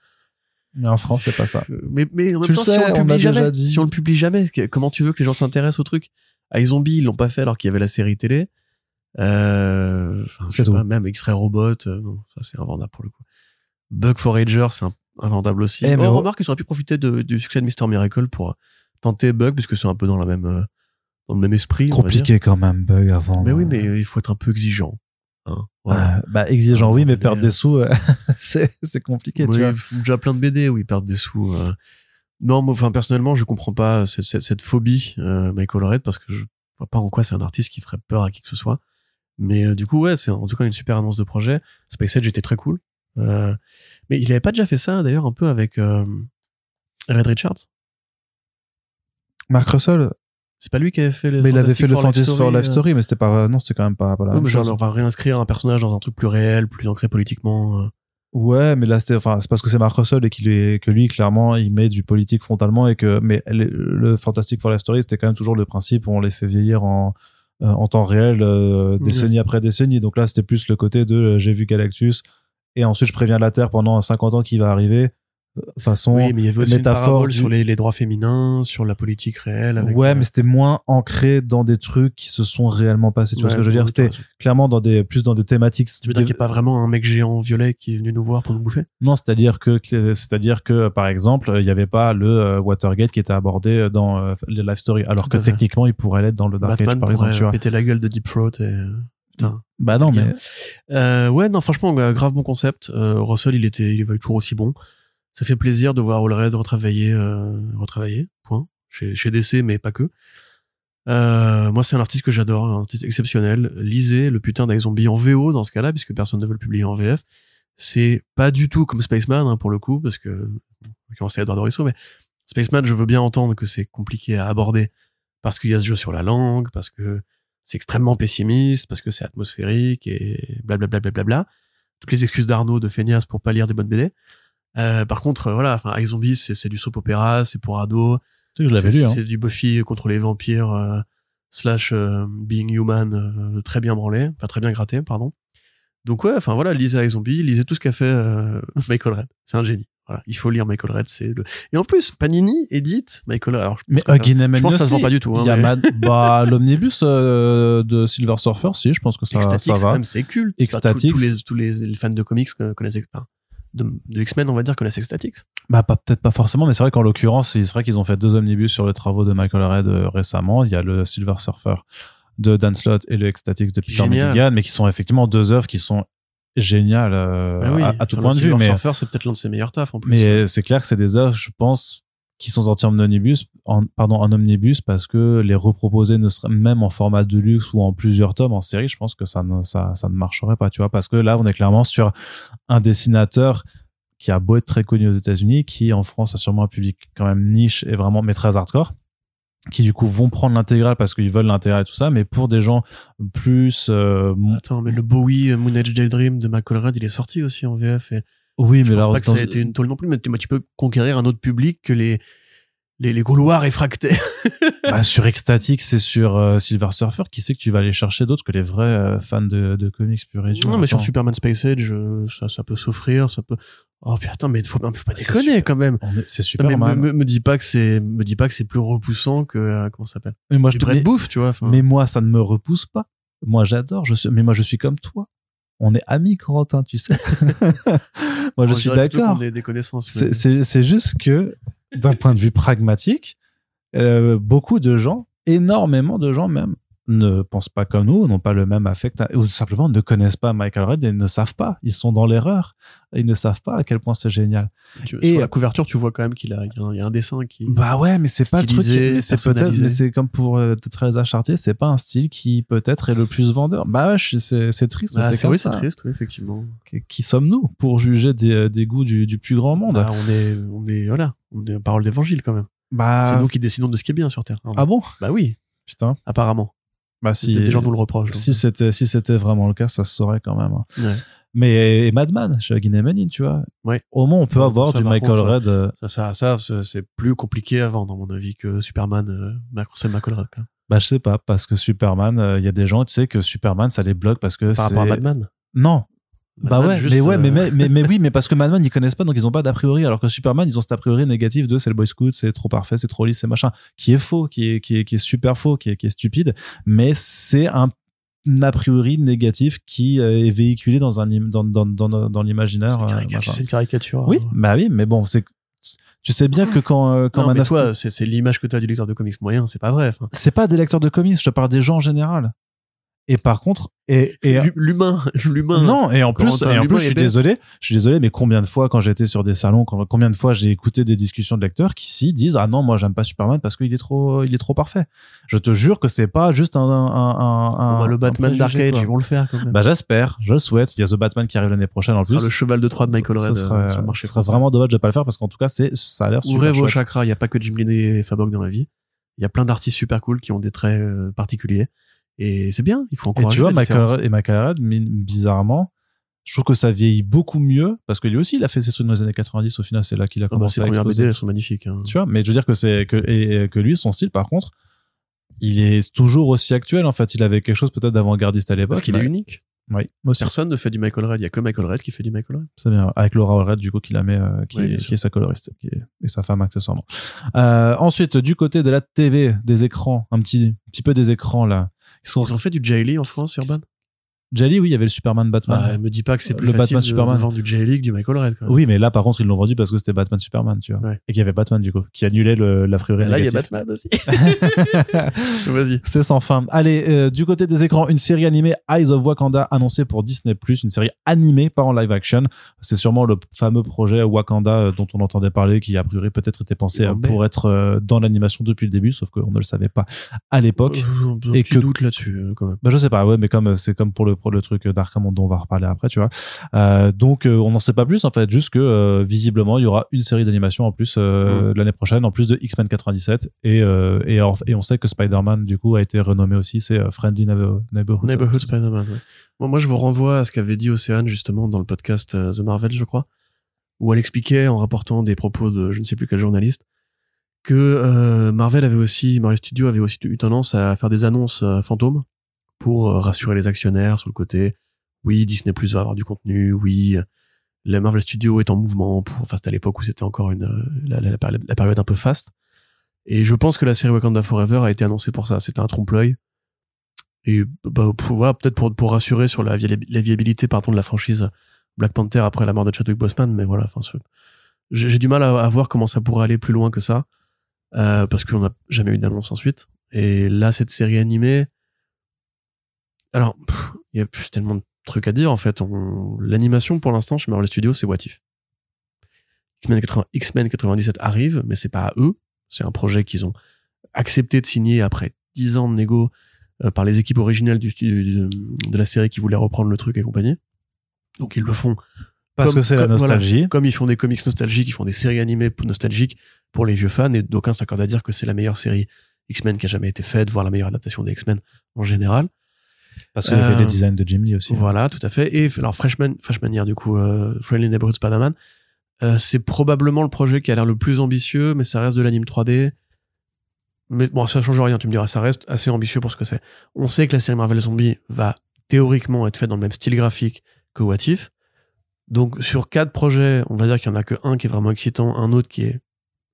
Mais en France, c'est pas ça. Mais, mais en même Tu temps, sais, si on le publie jamais, dit. si on le publie jamais, comment tu veux que les gens s'intéressent au truc? iZombie, ils l'ont pas fait alors qu'il y avait la série télé. Euh, euh, C'est tout. pas, même X-Ray Robot, euh, non, ça c'est invendable pour le coup. Bug Forager, c'est un- invendable aussi. Eh, mais oh, remarque qu'ils auraient pu profiter de- du succès de Mister Miracle pour tenter Bug, puisque c'est un peu dans la même, euh, dans le même esprit. Compliqué quand même, bug avant. Mais oui, mais euh, il faut être un peu exigeant. Hein, voilà. Euh, bah exigeant oui mais perdre euh, des sous euh, c'est compliqué Oui, tu vois déjà plein de BD où ils perdent des sous. euh. Non, moi, enfin, personnellement, je comprends pas cette, cette, cette phobie, euh, Michael Red, parce que je vois pas en quoi c'est un artiste qui ferait peur à qui que ce soit. Mais euh, du coup, ouais, c'est en tout cas une super annonce de projet. Space Age était très cool. Euh, mais il avait pas déjà fait ça, d'ailleurs, un peu avec euh, Red Richards? Mark Russell? C'est pas lui qui avait fait le mais il avait fait le Fantastic Fantasy for Life. Story mais c'était pas non c'était quand même pas, pas la Ouais, même genre, chose. on va réinscrire un personnage dans un truc plus réel, plus ancré politiquement. Ouais, mais là c'était enfin c'est parce que c'est Mark Russell et qu'il est que lui clairement il met du politique frontalement et que mais le, le Fantastic Four Life Story c'était quand même toujours le principe où on les fait vieillir en en temps réel euh, décennie après décennie. Donc là c'était plus le côté de euh, j'ai vu Galactus et ensuite je préviens la Terre pendant 50 ans qui va arriver euh, façon Oui, mais il y avait aussi une métaphore du- sur les, les droits féminins, sur la politique réelle. Avec, ouais, euh, mais c'était moins ancré dans des trucs qui se sont réellement passés. Tu vois ce que je veux dire? C'était clairement dans des plus dans des thématiques. Tu veux dire qu'il n'y a pas vraiment un mec géant violet qui est venu nous voir pour nous bouffer? Non, c'est-à-dire que c'est-à-dire que par exemple, il n'y avait pas le euh, Watergate qui était abordé dans euh, les Life Story, alors que à techniquement il pourrait l'être dans le Dark Batman Age par exemple. Tu vois péter la gueule de Deep Throat et... Putain. Bah non, mais Euh, ouais, non, franchement, euh, grave bon concept. Euh, Russell, il était, il est toujours aussi bon. Ça fait plaisir de voir Allred retravailler, euh, retravailler, point. Chez, chez DC, mais pas que. Euh, moi, c'est un artiste que j'adore, un artiste exceptionnel. Lisez le putain Zombie en VO dans ce cas-là, puisque personne ne veut le publier en VF. C'est pas du tout comme Spaceman, hein, pour le coup, parce que, on commence à Eduardo Risso, mais Spaceman, je veux bien entendre que c'est compliqué à aborder parce qu'il y a ce jeu sur la langue, parce que c'est extrêmement pessimiste, parce que c'est atmosphérique et blablabla. Bla, bla, bla, bla. Toutes les excuses d'Arnaud de feignasse pour pas lire des bonnes BD. Euh, par contre, euh, voilà, enfin, iZombies, c'est, c'est du soap opéra, c'est pour ados. que je l'avais c'est, lu. Hein. c'est du Buffy contre les vampires, euh, slash euh, Being Human, euh, très bien branlé, enfin très bien gratté, pardon. Donc ouais, enfin voilà, lisez iZombie, lisez tout ce qu'a fait euh, Michael Red. C'est un génie. Voilà, il faut lire Michael Red, c'est le. Et en plus, Panini édite Michael Red. Alors, je Mais Newman je pense que ça se vend pas du tout. Hein, Il y a mais- Mad- bah l'omnibus euh, de Silver Surfer, si je pense que ça, ça va. même, c'est culte. Enfin, tous, tous les, tous les, les fans de comics connaissent, enfin, de, de X-Men, on va dire, connaissent Ecstatix. Bah pas peut-être pas forcément, mais c'est vrai qu'en l'occurrence, c'est vrai qu'ils ont fait deux omnibus sur les travaux de Michael Red euh, récemment. Il y a le Silver Surfer de Dan Slott et le Ecstatics de Peter. Milligan, mais qui sont effectivement deux œuvres qui sont géniales euh, Ah oui, à, à tout point de vue. Silver Mais, Surfer, c'est peut-être l'un de ses meilleurs tafs, en plus. mais c'est clair que c'est des œuvres, je pense, qui sont sorties en omnibus, pardon, en omnibus parce que les reproposer ne serait même en format de luxe ou en plusieurs tomes en série, je pense que ça ne, ça, ça ne marcherait pas, tu vois, parce que là, on est clairement sur un dessinateur qui a beau être très connu aux États-Unis, qui en France a sûrement un public quand même niche et vraiment mais très hardcore, qui du coup vont prendre l'intégrale parce qu'ils veulent l'intégrale et tout ça, mais pour des gens plus euh, Attends, mais le Bowie euh, Moon Age Daydream de McCall Red, il est sorti aussi en VF. Oui, je mais pense là pas que ça a été une tôle non plus, mais tu, mais tu peux conquérir un autre public que les, les, les Gaulois réfractaires. bah, sur Ecstatic, c'est sur euh, Silver Surfer, qui sait que tu vas aller chercher d'autres que les vrais euh, fans de, de comics pur et dur? non, mais sur. Superman Space Age, euh, ça, ça peut s'offrir, ça peut. Oh putain, mais faut, faut pas déconner super. quand même. C'est Non, mais me, me, dis pas que c'est me dis pas que c'est plus repoussant que comment ça s'appelle? Mais moi, je du te Brett mais, Bouffe tu vois mais moi, ça ne me repousse pas. Moi, j'adore. Je suis, mais moi, je suis comme toi. On est amis, Corentin, tu sais. moi, je suis d'accord. c'est juste que, d'un point de vue pragmatique, euh, beaucoup de gens, énormément de gens même, ne pensent pas comme nous, n'ont pas le même affect, ou simplement ne connaissent pas Michael Red et ne savent pas. Ils sont dans l'erreur. Ils ne savent pas à quel point c'est génial. tu- et- sur la couverture tu vois quand même qu'il a il y a un, dessin qui Bah ouais, mais c'est pas le truc. C'est peut-être, mais c'est comme pour euh, Teresa Chartier, c'est pas un style qui peut-être est le plus vendeur. Bah ouais, c'est triste, mais Ah, c'est oui c'est triste oui effectivement Qui- Qui sommes-nous pour juger des, euh, des goûts du, du plus grand monde? Bah, on est on est voilà on est parole d'évangile quand même Bah c'est nous qui décidons de ce qui est bien sur terre ah bon? Bah oui Putain. apparemment Bah si des gens nous le reprochent si c'était si c'était vraiment le cas, ça se saurait quand même. hein. Ouais. Mais et Madman chez Guinémanine, tu vois. Ouais. Au moins on peut Ouais, avoir ça, du Michael contre, Red. euh, ça ça ça c'est c'est plus compliqué à vendre à mon avis que Superman euh, McCallred quand même. Bah je sais pas parce que Superman, euh, il y a des gens, tu sais que Superman ça les bloque parce que par rapport à c'est- Madman Non. Bah ouais, juste, mais ouais, euh, mais, mais, mais, mais oui, mais parce que Madman ils connaissent pas, donc ils ont pas d'a priori, alors que Superman ils ont cet a priori négatif de c'est le boy scout, c'est trop parfait, c'est trop lisse, c'est machin, qui est faux, qui est, qui est, qui est super faux, qui est, qui est stupide, mais c'est un a priori négatif qui euh, est véhiculé dans un dans dans dans, dans l'imaginaire. C'est une euh, caricature. Oui, bah oui, mais bon, c'est tu sais bien que quand quand Non, Man mais of toi, c'est l'image que tu as du lecteur de comics moyen, c'est pas vrai. C'est pas des lecteurs de comics, je te parle des gens en général. Et par contre, et, et L'hu- L'humain, l'humain. non, et en plus, et en plus, je suis désolé, je suis désolé, mais combien de fois quand j'étais sur des salons, combien de fois j'ai écouté des discussions de lecteurs qui s'y disent ah non moi j'aime pas Superman parce qu'il est trop, il est trop parfait. Je te jure que c'est pas juste un, un, un, un- Bon, bah, le Batman Dark Age, ils vont le faire quand même. Bah j'espère, je le souhaite. Il y a The Batman qui arrive l'année prochaine en sera plus. le cheval de Troie de Michael Ce Red euh, marché ce serait français. vraiment dommage de pas le faire parce qu'en tout cas c'est ça a l'air super Ouvrez vos chakras, il n'y a pas que Jim Lee et Fabok dans la vie. Il y a plein d'artistes super cool qui ont des traits euh, particuliers. Et c'est bien, il faut Et encourager. tu vois, Michael et Michael bizarrement, je trouve que ça vieillit beaucoup mieux parce que lui aussi, il a fait ses trucs dans les années 90. Au final, c'est là qu'il a Ah bah, commencé ses à premières. BD, elles sont magnifiques. hein. Tu vois, mais je veux dire que c'est que et, et que lui, son style, par contre, il est toujours aussi actuel. En fait, il avait quelque chose peut-être d'avant-gardiste à l'époque. Parce qu'il est unique. Oui, moi aussi. Personne ne fait du Michael Red. Il y a que Michael Red qui fait du Michael Red. C'est bien. Avec Laura Red, du coup, qui la met, euh, qui, Oui, bien est, sûr. qui est sa coloriste, qui est- et sa femme accessoirement. Euh, ensuite, du côté de la TV, des écrans, un petit, petit peu des écrans là. Ils sont Ils ont fait du Jay Lee en France, Urban? Jelly, oui, il y avait le Superman Batman. Bah, me dis pas que c'est plus Le facile Batman de, Superman. de vendre du que du Michael Red. Quand même. Oui, mais là, par contre, ils l'ont vendu parce que c'était Batman Superman, tu vois. Ouais. Et qu'il y avait Batman, du coup, qui annulait le, la priori là, il y a. Batman aussi. Vas-y. C'est sans fin. Allez, euh, du côté des écrans, une série animée Eyes of Wakanda annoncée pour Disney+, une série animée, pas en live action. C'est sûrement le fameux projet Wakanda euh, dont on entendait parler, qui a priori peut-être était pensé euh, Oh, pour être dans l'animation depuis le début, sauf qu'on ne le savait pas à l'époque. Et que- doute là-dessus, quand même. Bah, je sais pas, ouais, mais comme c'est comme pour le pour le truc d'Arkham dont on va reparler après, tu vois. Euh, donc euh, on n'en sait pas plus en fait, juste que euh, visiblement il y aura une série d'animation en plus euh, l'année prochaine, en plus de X-Men 97 et et, on sait que Spider-Man du coup a été renommé aussi, c'est Friendly Neighbor- Neighborhood. Neighborhood Spider-Man, ouais. Bon, moi, je vous renvoie à ce qu'avait dit Océane, justement, dans le podcast The Marvel, je crois, où elle expliquait, en rapportant des propos de je ne sais plus quel journaliste, que euh, Marvel avait aussi, Marvel Studios avait aussi eu tendance à faire des annonces euh, fantômes pour euh, rassurer les actionnaires sur le côté, oui, Disney Plus va avoir du contenu, oui, euh, le Marvel Studio est en mouvement pour, enfin, c'était à l'époque où c'était encore une, euh, la, la- la période- la un peu faste. Et je pense que la série Wakanda Forever a été annoncée pour ça. C'était un trompe-l'œil. Et bah, pour- voilà, peut-être pour, pour rassurer sur la, vi- la viabilité pardon, de la franchise Black Panther après la mort de Chadwick Boseman, mais voilà, j'ai du mal à, voir comment ça pourrait aller plus loin que ça, parce qu'on n'a jamais eu d'annonce ensuite. Et là, cette série animée, alors, il y a plus tellement de trucs à dire en fait. On- L'animation pour l'instant chez Marvel Studios, c'est What If. X-Men 80 X-Men 97 arrive, mais c'est pas à eux. C'est un projet qu'ils ont accepté de signer après 10 ans de négo euh, par les équipes originales du, studio- de la série qui voulaient reprendre le truc et compagnie. Donc ils le font parce comme- que c'est la voilà. nostalgie. comme ils font des comics nostalgiques, ils font des séries animées nostalgiques pour les vieux fans, et d'aucuns s'accordent à dire que c'est la meilleure série X-Men qui a jamais été faite, voire la meilleure adaptation des X-Men en général. Parce qu'il y avait Euh, les designs de Jim Lee aussi. Voilà, tout à fait. Et alors Freshman, Freshman Year, du coup, euh, Friendly Neighborhood Spider-Man, euh, c'est probablement le projet qui a l'air le plus ambitieux, mais ça reste de l'anime 3D. Mais bon, ça change rien, tu me diras, ça reste assez ambitieux pour ce que c'est. On sait que la série Marvel Zombie va théoriquement être faite dans le même style graphique que What If. Donc sur quatre projets, on va dire qu'il y en a que un qui est vraiment excitant, un autre qui est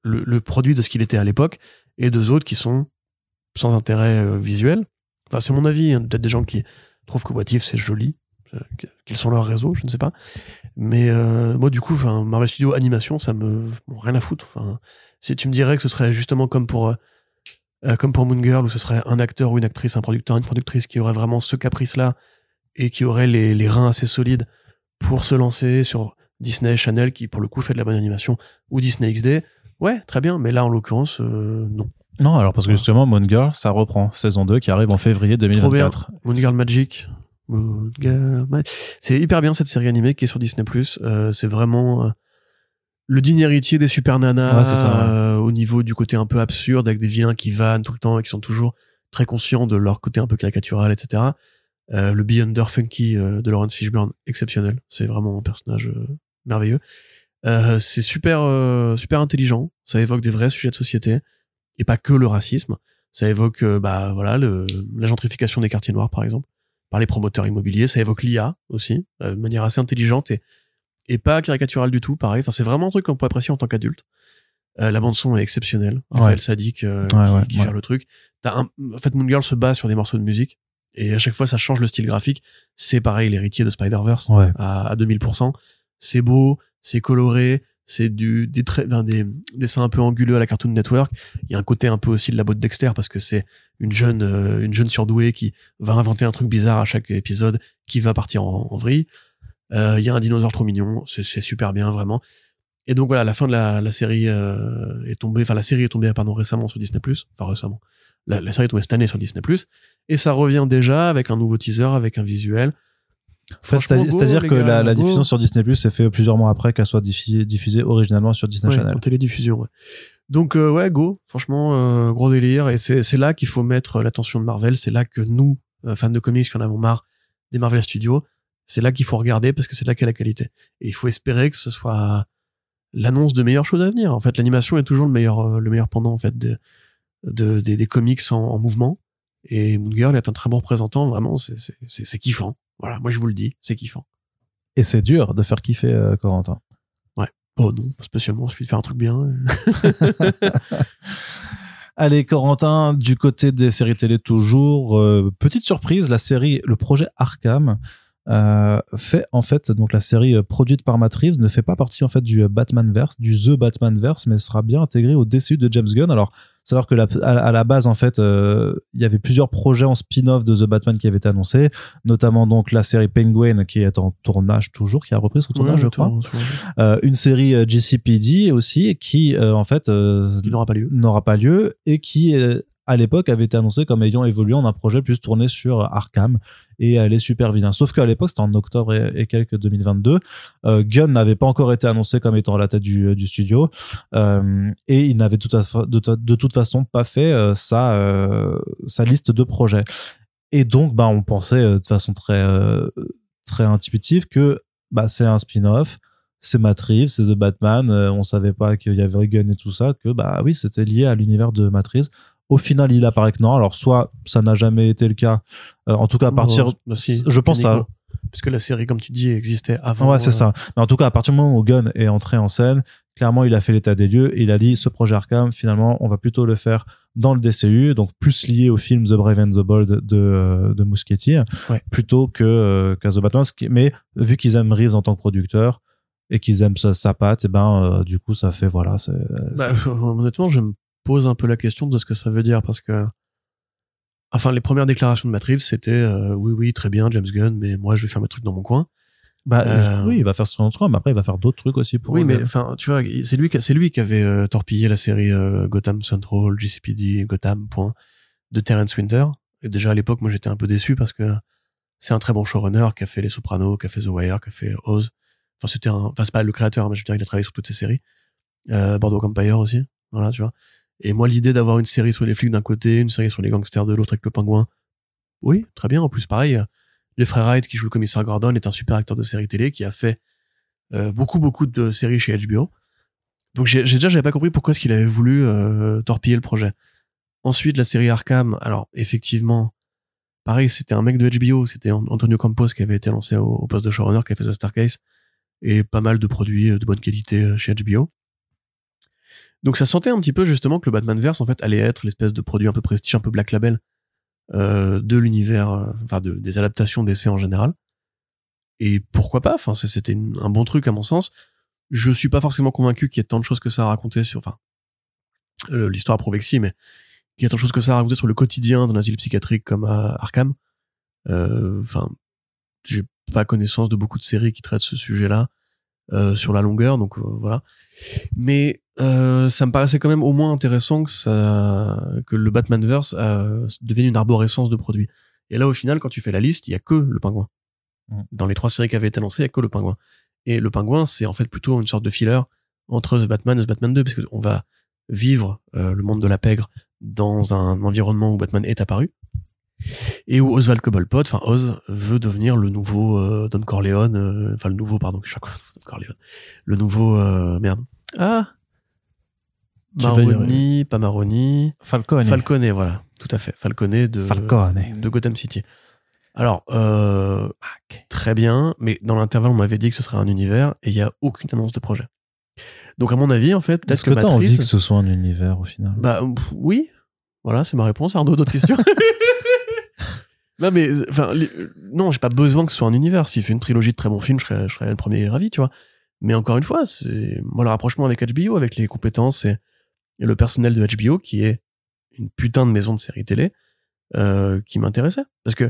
le, le produit de ce qu'il était à l'époque, et deux autres qui sont sans intérêt euh, visuel. Enfin, c'est mon avis, hein, peut-être des gens qui trouvent que What c'est joli, euh, que- quels sont leurs réseaux, je ne sais pas. Mais euh, moi, du coup, Marvel Studios animation, ça me rien à foutre. Enfin, si tu me dirais que ce serait justement comme pour euh, euh, comme pour Moon Girl, où ce serait un acteur ou une actrice, un producteur, une productrice qui aurait vraiment ce caprice-là et qui aurait les, les reins assez solides pour se lancer sur Disney Channel, qui pour le coup fait de la bonne animation, ou Disney XD, ouais, très bien. Mais là, en l'occurrence, euh, non. Non, alors parce que justement, Moon Girl, ça reprend saison 2 qui arrive en février Trop bien. 2024. Moon Girl Magic. Moon Girl Ma- C'est hyper bien cette série animée qui est sur Disney+. Euh, c'est vraiment euh, le digne héritier des Super Nanas Ouais, ouais. euh, au niveau du côté un peu absurde avec des vilains qui vannent tout le temps et qui sont toujours très conscients de leur côté un peu caricatural, etc. Euh, le Beyonder Funky euh, de Lawrence Fishburne, exceptionnel. C'est vraiment un personnage merveilleux. C'est super, super intelligent. Ça évoque des vrais sujets de société et pas que le racisme. Ça évoque, euh, bah voilà, le, la gentrification des quartiers noirs, par exemple, par les promoteurs immobiliers. Ça évoque l'IA aussi, euh, de manière assez intelligente et, et pas caricaturale du tout, pareil. Enfin, c'est vraiment un truc qu'on peut apprécier en tant qu'adulte. Euh, la bande son est exceptionnelle. Raphaël Ouais. Sadik euh, Ouais, qui, ouais, qui ouais. gère le truc. T'as un, en fait, Moon Girl se base sur des morceaux de musique Et à chaque fois, ça change le style graphique. C'est pareil, l'héritier de Spider-Verse Ouais. à, à 2000%. C'est beau, c'est coloré, c'est du des dessins un peu anguleux à la Cartoon Network. Il y a un côté un peu aussi de la botte Dexter parce que c'est une jeune euh, une jeune surdouée qui va inventer un truc bizarre à chaque épisode, qui va partir en, en vrille. Euh, Il y a un dinosaure trop mignon, c'est super bien vraiment. Et donc voilà, la fin de la, série euh, est tombée, enfin la série est tombée pardon récemment sur Disney+. Enfin récemment, la, la série est tombée cette année sur Disney+. Et ça revient déjà avec un nouveau teaser, avec un visuel. C'est-à-dire que gars, la, diffusion sur Disney Plus s'est fait plusieurs mois après qu'elle soit diffusée, diffusée originalement sur Disney Ouais, Channel. en télédiffusion. Ouais. Donc euh, ouais, go. Franchement, euh, gros délire. Et c'est là qu'il faut mettre l'attention de Marvel. C'est là que nous, euh, fans de comics, qui en avons marre des Marvel Studios, c'est là qu'il faut regarder parce que c'est là a la qualité. Et il faut espérer que ce soit l'annonce de meilleures choses à venir. En fait, l'animation est toujours le meilleur, euh, le meilleur pendant en fait de, de- des, des comics en, en mouvement. Et Moon Girl est un très bon représentant. Vraiment, c'est c'est- c'est c'est kiffant. Voilà, moi je vous le dis, c'est kiffant. Et c'est dur de faire kiffer euh, Corentin. Bon non, pas spécialement. Il suffit de faire un truc bien. Allez, Corentin, du côté des séries télé toujours, euh, petite surprise, la série, le projet Arkham euh, fait en fait donc la série euh, produite par Matt Reeves ne fait pas partie en fait du euh, Batmanverse, du The Batmanverse, mais sera bien intégré au DCU de James Gunn. Alors, savoir que la, à, à la base en fait, euh, il y avait plusieurs projets en spin-off de The Batman qui avaient été annoncés, notamment donc la série Penguin qui est en tournage toujours, qui a repris son tournage, je crois. Euh, une série GCPD aussi qui en fait n'aura pas lieu. n'aura pas lieu et qui à l'époque avait été annoncé comme ayant évolué en un projet plus tourné sur Arkham et euh, les super vilains. Sauf qu'à l'époque, c'était en octobre et, et quelques 2022, euh, Gunn n'avait pas encore été annoncé comme étant à la tête du, du studio euh, et il n'avait de, to- de toute façon pas fait euh, sa, euh, liste de projets. Et donc, bah, on pensait euh, de façon très, euh, très intuitive que bah, c'est un spin-off, c'est Reeves, c'est The Batman, euh, on savait pas qu'il y avait Gunn et tout ça, que bah oui, c'était lié à l'univers de Reeves. Au final, il apparaît que non. Alors, soit ça n'a jamais été le cas, euh, en tout cas à partir, Bah, si, je pense à, uniquement. Parce que la série, comme tu dis, existait avant. Ouais, c'est euh, ça. Mais en tout cas, à partir du moment où Gunn est entré en scène, clairement, il a fait l'état des lieux et il a dit ce projet Arkham, finalement, on va plutôt le faire dans le DCU, donc plus lié au film The Brave and the Bold de, euh, de Muschietti, Ouais. plutôt que euh, qu'à The Batman. Mais vu qu'ils aiment Reeves en tant que producteur et qu'ils aiment sa, sa patte, et ben, euh, du coup, ça fait, voilà, Bah, honnêtement, je me pose un peu la question de ce que ça veut dire parce que. Enfin, les premières déclarations de Matt Reeves, c'était euh, oui, oui, très bien, James Gunn, mais moi, je vais faire mes trucs dans mon coin. bah, euh, oui, il va faire son truc, mais après, il va faire d'autres trucs aussi pour oui, mais Gunn. enfin, tu vois, c'est lui, qui- c'est lui qui avait euh, torpillé la série euh, Gotham Central, GCPD, Gotham, point, de Terrence Winter. Et déjà à l'époque, moi, j'étais un peu déçu parce que c'est un très bon showrunner qui a fait Les Sopranos, qui a fait The Wire, qui a fait Oz. Enfin, c'était enfin, c'est pas le créateur, mais je veux dire, il a travaillé sur toutes ces séries. Euh, Bordeaux Empire aussi. Voilà, tu vois. Et moi, l'idée d'avoir une série sur les flics d'un côté, une série sur les gangsters de l'autre avec le pingouin. Oui, très bien. En plus, pareil, les frères Wright qui jouent le commissaire Gordon est un super acteur de série télé qui a fait euh, beaucoup, beaucoup de séries chez HBO. Donc, j'ai déjà, j'avais pas compris pourquoi est-ce qu'il avait voulu euh, torpiller le projet. Ensuite, la série Arkham. Alors, effectivement, pareil, c'était un mec de HBO. C'était An- Antonio Campos qui avait été lancé au, au poste de showrunner, qui a fait The Starcase et pas mal de produits euh, de bonne qualité euh, chez HBO. Donc ça sentait un petit peu justement que le Batmanverse en fait allait être l'espèce de produit un peu prestige, un peu black label euh, de l'univers, euh, enfin de, des adaptations d'essais en général. Et pourquoi pas? Enfin c'était un bon truc à mon sens. Je suis pas forcément convaincu qu'il y ait tant de choses que ça à raconter sur, enfin euh, l'histoire si, mais qu'il y a tant de choses que ça à raconter sur le quotidien d'un asile psychiatrique comme à Arkham. Euh, Enfin, j'ai pas connaissance de beaucoup de séries qui traitent ce sujet-là euh, sur la longueur, donc euh, voilà. Mais euh, ça me paraissait quand même au moins intéressant que ça, que le Batmanverse euh, devienne une arborescence de produits. Et là, au final, quand tu fais la liste, il y a que le pingouin. Mm. Dans les trois séries qui avaient été annoncées, il y a que le pingouin. Et le pingouin, c'est en fait plutôt une sorte de filler entre The Batman et The Batman 2, parce qu'on va vivre euh, le monde de la pègre dans un environnement où Batman est apparu. Et où Oswald Cobblepot, enfin Oz, veut devenir le nouveau euh, Don Corleone, euh, enfin le nouveau, pardon, je sais pas quoi, Don Corleone, le nouveau, euh, merde. Ah Maroni, pas Maroni, Falcone. Falcone, voilà, tout à fait, Falcone de, Falcone. de Gotham City. Alors, euh, très bien, mais dans l'intervalle, on m'avait dit que ce serait un univers et il y a aucune annonce de projet. Donc, à mon avis, en fait, peut-être Est-ce que, que t'as envie Matrice- que ce soit un univers au final? Bah pff, oui, voilà, c'est ma réponse. Arnaud, d'autres questions? Non, mais, enfin, les- non, j'ai pas besoin que ce soit un univers. S'il fait une trilogie de très bons films, je serais, je serais le premier ravi, tu vois. Mais encore une fois, c'est, moi, le rapprochement avec HBO, avec les compétences et, le personnel de HBO, qui est une putain de maison de série télé, euh, qui m'intéressait. Parce que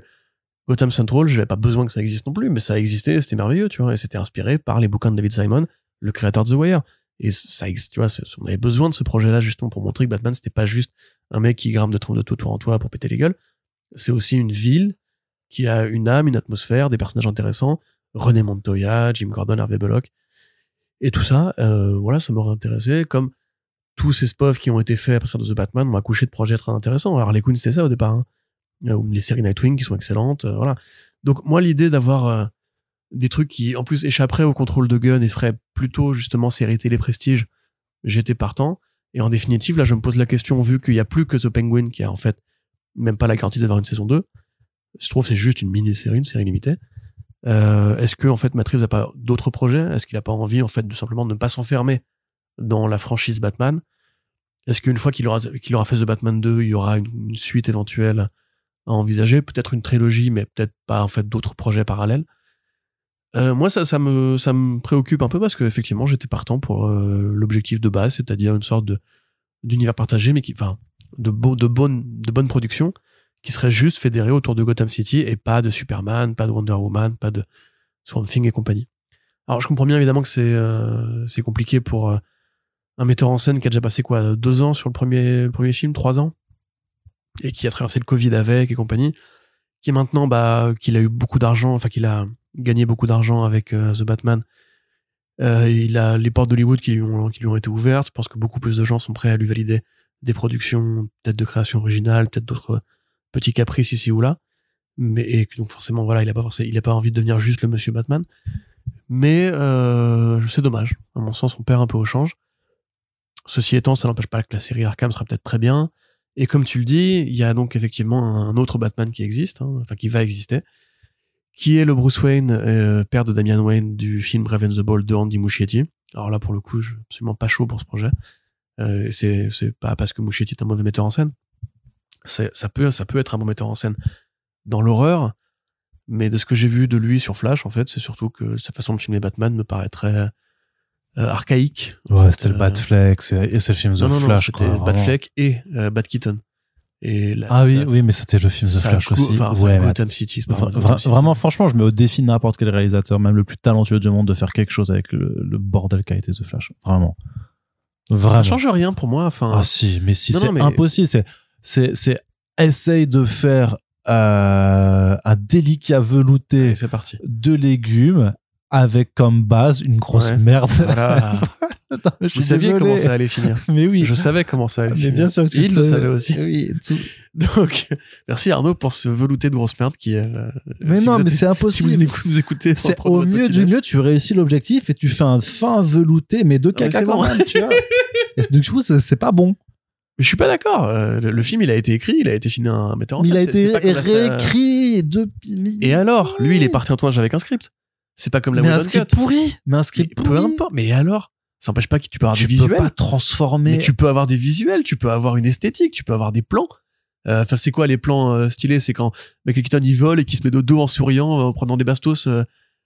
Gotham Central, j'avais pas besoin que ça existe non plus, mais ça existait, c'était merveilleux, tu vois. Et c'était inspiré par les bouquins de David Simon, le créateur de The Wire. Et ça tu vois, on avait besoin de ce projet-là, justement, pour montrer que Batman, c'était pas juste un mec qui grimpe de de tout en toi pour péter les gueules. C'est aussi une ville qui a une âme, une atmosphère, des personnages intéressants. René Montoya, Jim Gordon, Harvey Bullock. Et tout ça, euh, voilà, ça m'aurait intéressé. Comme tous ces spofs qui ont été faits à partir de The Batman, on m'a couché de projets très intéressants. Les Queens, c'était ça au départ. Hein. Euh, Ou les séries Nightwing qui sont excellentes. euh, voilà. Donc, moi, l'idée d'avoir des trucs qui, en plus, échapperaient au contrôle de Gunn et feraient plutôt, justement, série télé prestige, j'étais partant. Et en définitive, là, je me pose la question, vu qu'il n'y a plus que The Penguin qui a, en fait, même pas la garantie d'avoir une saison 2. Je trouve c'est juste une mini-série, une série limitée. Euh, est-ce que en fait Matt Reeves a pas d'autres projets? Est-ce qu'il a pas envie en fait de simplement ne pas s'enfermer dans la franchise Batman? Est-ce qu'une fois qu'il aura fait The Batman 2, il y aura une, suite éventuelle à envisager? Peut-être une trilogie, mais peut-être pas en fait d'autres projets parallèles. Euh, moi, ça, me préoccupe un peu parce que effectivement, j'étais partant pour euh, l'objectif de base, c'est-à-dire une sorte d'univers partagé, mais qui, enfin, de beau, de qui serait juste fédéré autour de Gotham City et pas de Superman, pas de Wonder Woman, pas de Swamp Thing et compagnie. Alors je comprends bien évidemment que c'est euh, compliqué pour euh, un metteur en scène qui a déjà passé quoi deux ans sur le premier le premier film, trois ans et qui a traversé le Covid avec et compagnie, qui est maintenant bah qu'il a eu beaucoup d'argent, enfin qu'il a gagné beaucoup d'argent avec euh, The Batman. Il a les portes d'Hollywood qui lui ont qui lui ont été ouvertes. Je pense que beaucoup plus de gens sont prêts à lui valider des productions peut-être de création originale, peut-être d'autres petits caprices ici ou là. Mais et donc forcément voilà, il a pas forcément, il a pas envie de devenir juste le Monsieur Batman. Mais euh, c'est dommage. À mon sens, on perd un peu au change. Ceci étant, ça n'empêche pas que la série Arkham sera peut-être très bien. Et comme tu le dis, il y a donc effectivement un autre Batman qui existe, hein, enfin qui va exister, qui est le Bruce Wayne, euh, père de Damian Wayne du film Brave and the Bold de Andy Muschietti. Alors là, pour le coup, je suis absolument pas chaud pour ce projet. Euh, c'est c'est pas parce que Muschietti est un mauvais metteur en scène. Ça peut ça peut être un bon metteur en scène dans l'horreur, mais de ce que j'ai vu de lui sur Flash, en fait, c'est surtout que sa façon de filmer Batman me paraîtrait euh, archaïque. Ouais, c'était le euh, Batfleck et, c'est le film The non, non, non, Flash. c'était. Batfleck et euh, Bat Keaton. Et là, Ah oui, ça- oui, mais c'était le film The Flash aussi. enfin, ouais, Gotham City, Enfin, vra- City. vraiment, franchement, je mets au défi n'importe quel réalisateur, même le plus talentueux du monde, de faire quelque chose avec le, le bordel qu'a été The Flash. Vraiment. Vraiment. Ça change rien pour moi. Enfin, Ah si, mais si c'est mais- impossible, c'est c'est c'est essaye de faire euh, un délicat velouté allez, c'est parti. de légumes avec comme base une grosse Ouais. merde. Voilà. Non, mais je Vous saviez désolé. comment ça allait finir. Mais oui. Je savais comment ça allait mais finir. bien sûr que tu Il le savais. savait aussi. Oui, tout- Donc, merci Arnaud pour ce velouté de grosse merde qui est. euh, Mais si non, mais c'est Si vous impossible. nous écoutez, C'est au mieux du mieux, tu réussis l'objectif et tu fais un fin velouté, mais de mais caca quand même, tu vois. Et du coup, c'est pas bon. Mais je suis pas d'accord. Euh, le, le film, il a été écrit, il a été filmé un metteur en scène. Il a été réécrit depuis. Et alors, lui, il est parti en tournage avec un script. C'est pas comme la mais un script pourri. Mais un script peu pourri. importe. Mais alors, ça n'empêche pas que tu peux avoir Tu des peux visuels. pas transformer. Mais tu peux avoir des visuels, tu peux avoir une esthétique, tu peux avoir des plans. Euh, Enfin, c'est quoi les plans euh, stylés? C'est quand Michael Keaton il vole et qui se met de dos en souriant, en prenant des bastos euh,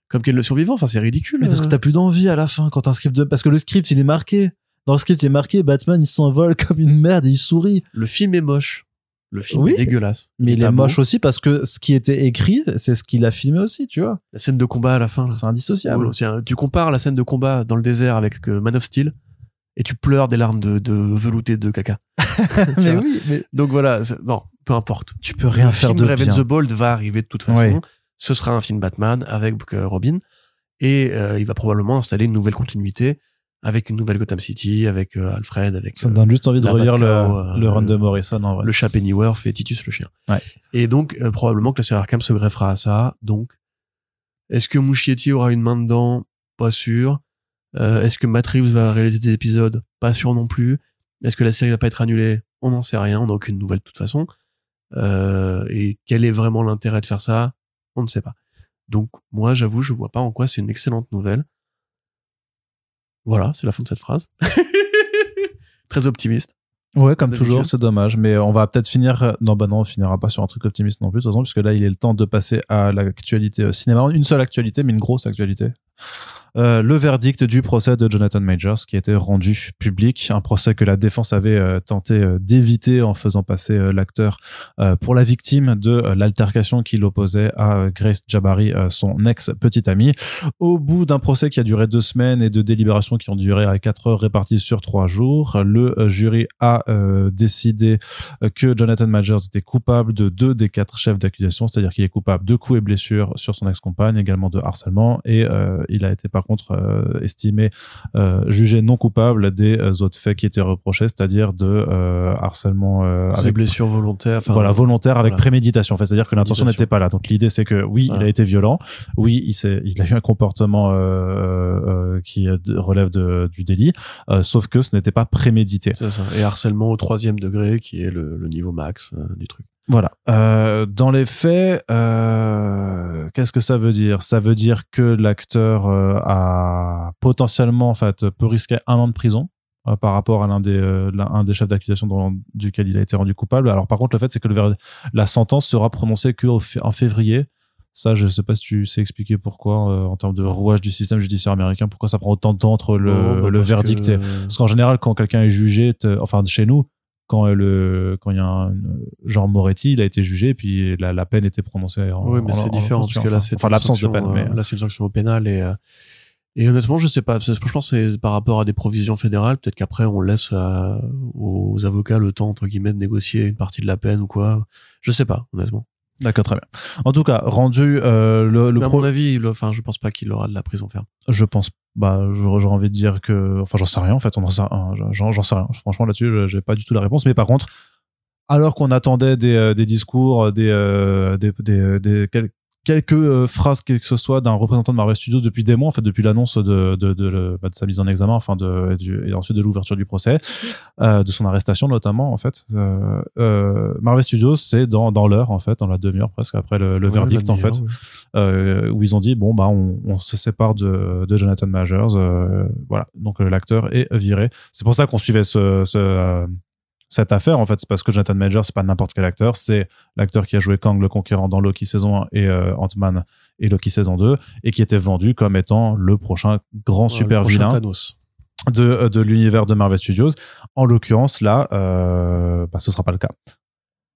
comme quel le survivant. Enfin, c'est ridicule. Mais parce que t'as plus d'envie à la fin quand un script de... Parce que le script, il est marqué. Dans le script, il est marqué Batman, il s'envole comme une merde et il sourit. le film est moche. Le film Oui. est dégueulasse. Mais il est moche aussi parce que ce qui était écrit, c'est ce qu'il a filmé aussi, tu vois. La scène de combat à la fin. C'est indissociable. Tiens, tu compares la scène de combat dans le désert avec euh, Man of Steel et tu pleures des larmes de, de velouté de caca. mais vois. oui, mais Donc voilà, non, peu importe. tu peux rien le faire film de bien. the Bold va arriver de toute façon. Ce sera un film Batman avec euh, Robin et euh, il va probablement installer une nouvelle continuité avec une nouvelle Gotham City, avec euh, Alfred, avec Ça me euh, donne juste envie de la relire le, Batcow, euh, le run le- de Morrison en vrai. le chat Pennyworth et Titus le chien. Ouais. Et donc euh, probablement que la série Arkham se greffera à ça. Donc est-ce que Muschietti aura une main dedans? Pas sûr. Euh, est-ce que Matt Reeves va réaliser des épisodes? Pas sûr non plus. Est-ce que la série va pas être annulée? On n'en sait rien. On n'a aucune nouvelle de toute façon. Euh, et quel est vraiment l'intérêt de faire ça? On ne sait pas. Donc moi, j'avoue, je vois pas en quoi c'est une excellente nouvelle. Voilà, c'est la fin de cette phrase. Très optimiste. Ouais, comme toujours, c'est dommage. Mais on va peut-être finir. Non, bah non, on finira pas sur un truc optimiste non plus, de toute façon, puisque là, il est le temps de passer à l'actualité euh, cinéma. Une seule actualité, mais une grosse actualité. Euh, le verdict du procès de Jonathan Majors qui a été rendu public, un procès que la défense avait euh, tenté euh, d'éviter en faisant passer l'acteur pour la victime de l'altercation qui l'opposait à Grace Jabari, son ex-petite amie. Au bout d'un procès qui a duré deux semaines et de délibérations qui ont duré à quatre heures réparties sur trois jours, le jury a décidé que Jonathan Majors était coupable de deux des quatre chefs d'accusation, c'est-à-dire qu'il est coupable de coups et blessures sur son ex-compagne, également de harcèlement, et il a été par contre euh, estimé euh, jugé non coupable des euh, autres faits qui étaient reprochés, c'est-à-dire de euh, harcèlement euh, avec blessures volontaires. Enfin, voilà volontaire avec voilà. préméditation en fait c'est-à-dire que l'intention n'était pas là donc l'idée c'est que oui Voilà. il a été violent oui il s'est il a eu un comportement euh, euh, qui relève de, du délit euh, sauf que ce n'était pas prémédité ça. Et harcèlement au troisième degré, qui est le, le niveau max du truc. Voilà. Euh, dans les faits euh, qu'est-ce que ça veut dire? Ça veut dire que l'acteur euh, a potentiellement en fait peut risquer un an de prison par rapport à l'un des un des chefs d'accusation duquel il a été rendu coupable. Alors par contre le fait c'est que le la sentence sera prononcée que au f- en février. Ça je sais pas si tu sais expliquer pourquoi euh, en termes de rouage du système judiciaire américain pourquoi ça prend autant de temps entre le, Oh, bah, le verdict que- et parce qu'en général, quand quelqu'un est jugé, enfin chez nous, quand euh, le quand il y a un genre Moretti, il a été jugé et puis la, la peine était prononcée. En, Oui, mais c'est en- différent en- parce que là, c'est enfin l'absence de peine. Mais euh, Là, c'est une sanction au pénal et euh, et honnêtement, je sais pas. parce que Je pense c'est par rapport à des provisions fédérales. Peut-être qu'après, on laisse euh, aux avocats le temps entre guillemets de négocier une partie de la peine ou quoi. Je sais pas, honnêtement. d'accord, très bien. En tout cas, rendu euh, le, le Mais à pro- mon avis, enfin, je pense pas qu'il aura de la prison ferme. je pense, bah, j'aurais envie de dire que, enfin, j'en sais rien en fait. On en sait, hein, j'en sais rien. Franchement, là-dessus, j'ai pas du tout la réponse. Mais par contre, alors qu'on attendait des, euh, des discours, des, euh, des, des, des- quel- quelques euh, phrases, quel que ce soit, d'un représentant de Marvel Studios depuis des mois, en fait, depuis l'annonce de, de, de, le- bah, de sa mise en examen, enfin, de, et, du- et ensuite de l'ouverture du procès, euh, de son arrestation notamment, en fait. Euh, euh, Marvel Studios, c'est dans, dans l'heure, en fait, dans la demi-heure presque après le, le Ouais, verdict, en fait ouais. euh, où ils ont dit bon bah on, on se sépare de, de Jonathan Majors euh, voilà donc l'acteur est viré c'est pour ça qu'on suivait ce, ce, euh, cette affaire en fait c'est parce que Jonathan Majors c'est pas n'importe quel acteur c'est l'acteur qui a joué Kang le Conquérant dans Loki saison 1 et euh, Ant-Man et Loki saison 2 et qui était vendu comme étant le prochain grand Ouais, super vilain Thanos. de, euh, de l'univers de Marvel Studios en l'occurrence là euh, bah, ce sera pas le cas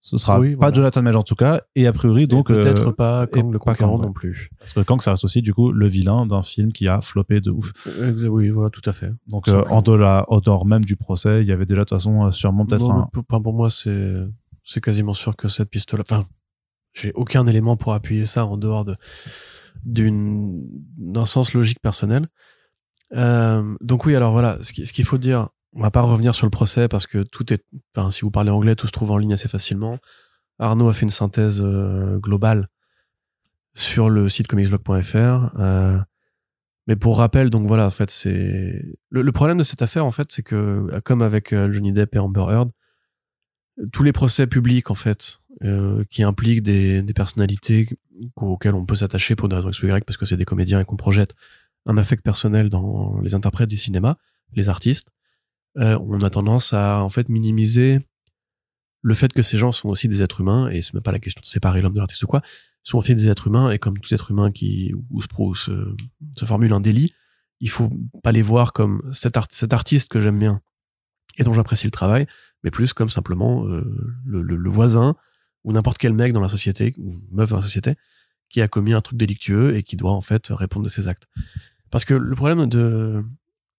ce sera Oui, pas voilà. Jonathan Majors en tout cas et a priori donc peut-être euh, pas Kang le ouais. non plus. parce que Kang, ça reste aussi du coup le vilain d'un film qui a floppé de ouf. Euh, Oui, voilà, tout à fait. Donc Tout euh, en dehors, en dehors même du procès, il y avait déjà de toute façon sûrement peut-être un. pour, moi, c'est c'est quasiment sûr que cette piste-là. Enfin, j'ai aucun élément pour appuyer ça en dehors de d'une d'un sens logique personnel. Euh, donc oui, alors voilà, ce qu'il faut dire, on va pas revenir sur le procès parce que tout est, si vous parlez anglais, tout se trouve en ligne assez facilement. Arnaud a fait une synthèse euh, globale sur le site comicsblog.fr. Euh, mais pour rappel, donc voilà, en fait, c'est le, problème de cette affaire, en fait, c'est que comme avec euh, Johnny Depp et Amber Heard, tous les procès publics, en fait, qui impliquent des, des personnalités auxquelles on peut s'attacher pour des raisons X ou Y, parce que c'est des comédiens et qu'on projette un affect personnel dans les interprètes du cinéma, les artistes, euh, on a tendance à en fait minimiser le fait que ces gens sont aussi des êtres humains, et c'est même pas la question de séparer l'homme de l'artiste ou quoi, sont aussi des êtres humains, et comme tout être humain qui où se, se, formule un délit, il faut pas les voir comme cet, cet artiste que j'aime bien et dont j'apprécie le travail, mais plus comme simplement euh, le, le- le voisin ou n'importe quel mec dans la société ou meuf dans la société qui a commis un truc délictueux et qui doit en fait répondre de ses actes. Parce que le problème de,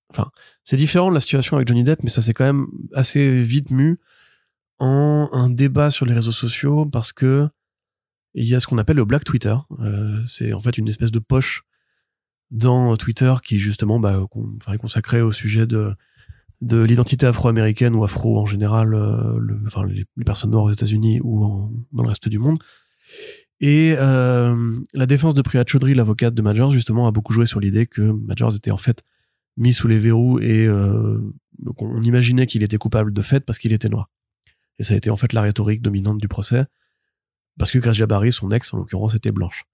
enfin, c'est différent de la situation avec Johnny Depp, mais ça s'est quand même assez vite mu en un débat sur les réseaux sociaux parce que il y a ce qu'on appelle le Black Twitter. Euh, c'est en fait une espèce de poche dans Twitter qui justement bah, est consacrée au sujet de de l'identité afro-américaine ou afro en général, euh, enfin les, personnes noires aux États-Unis ou dans le reste du monde. Et euh, la défense de Priya Chaudhry, l'avocate de Majors, justement, a beaucoup joué sur l'idée que Majors était en fait mis sous les verrous et euh, donc on imaginait qu'il était coupable de fait parce qu'il était noir. Et ça a été en fait la rhétorique dominante du procès parce que Grace Jabari, son ex en l'occurrence, était blanche.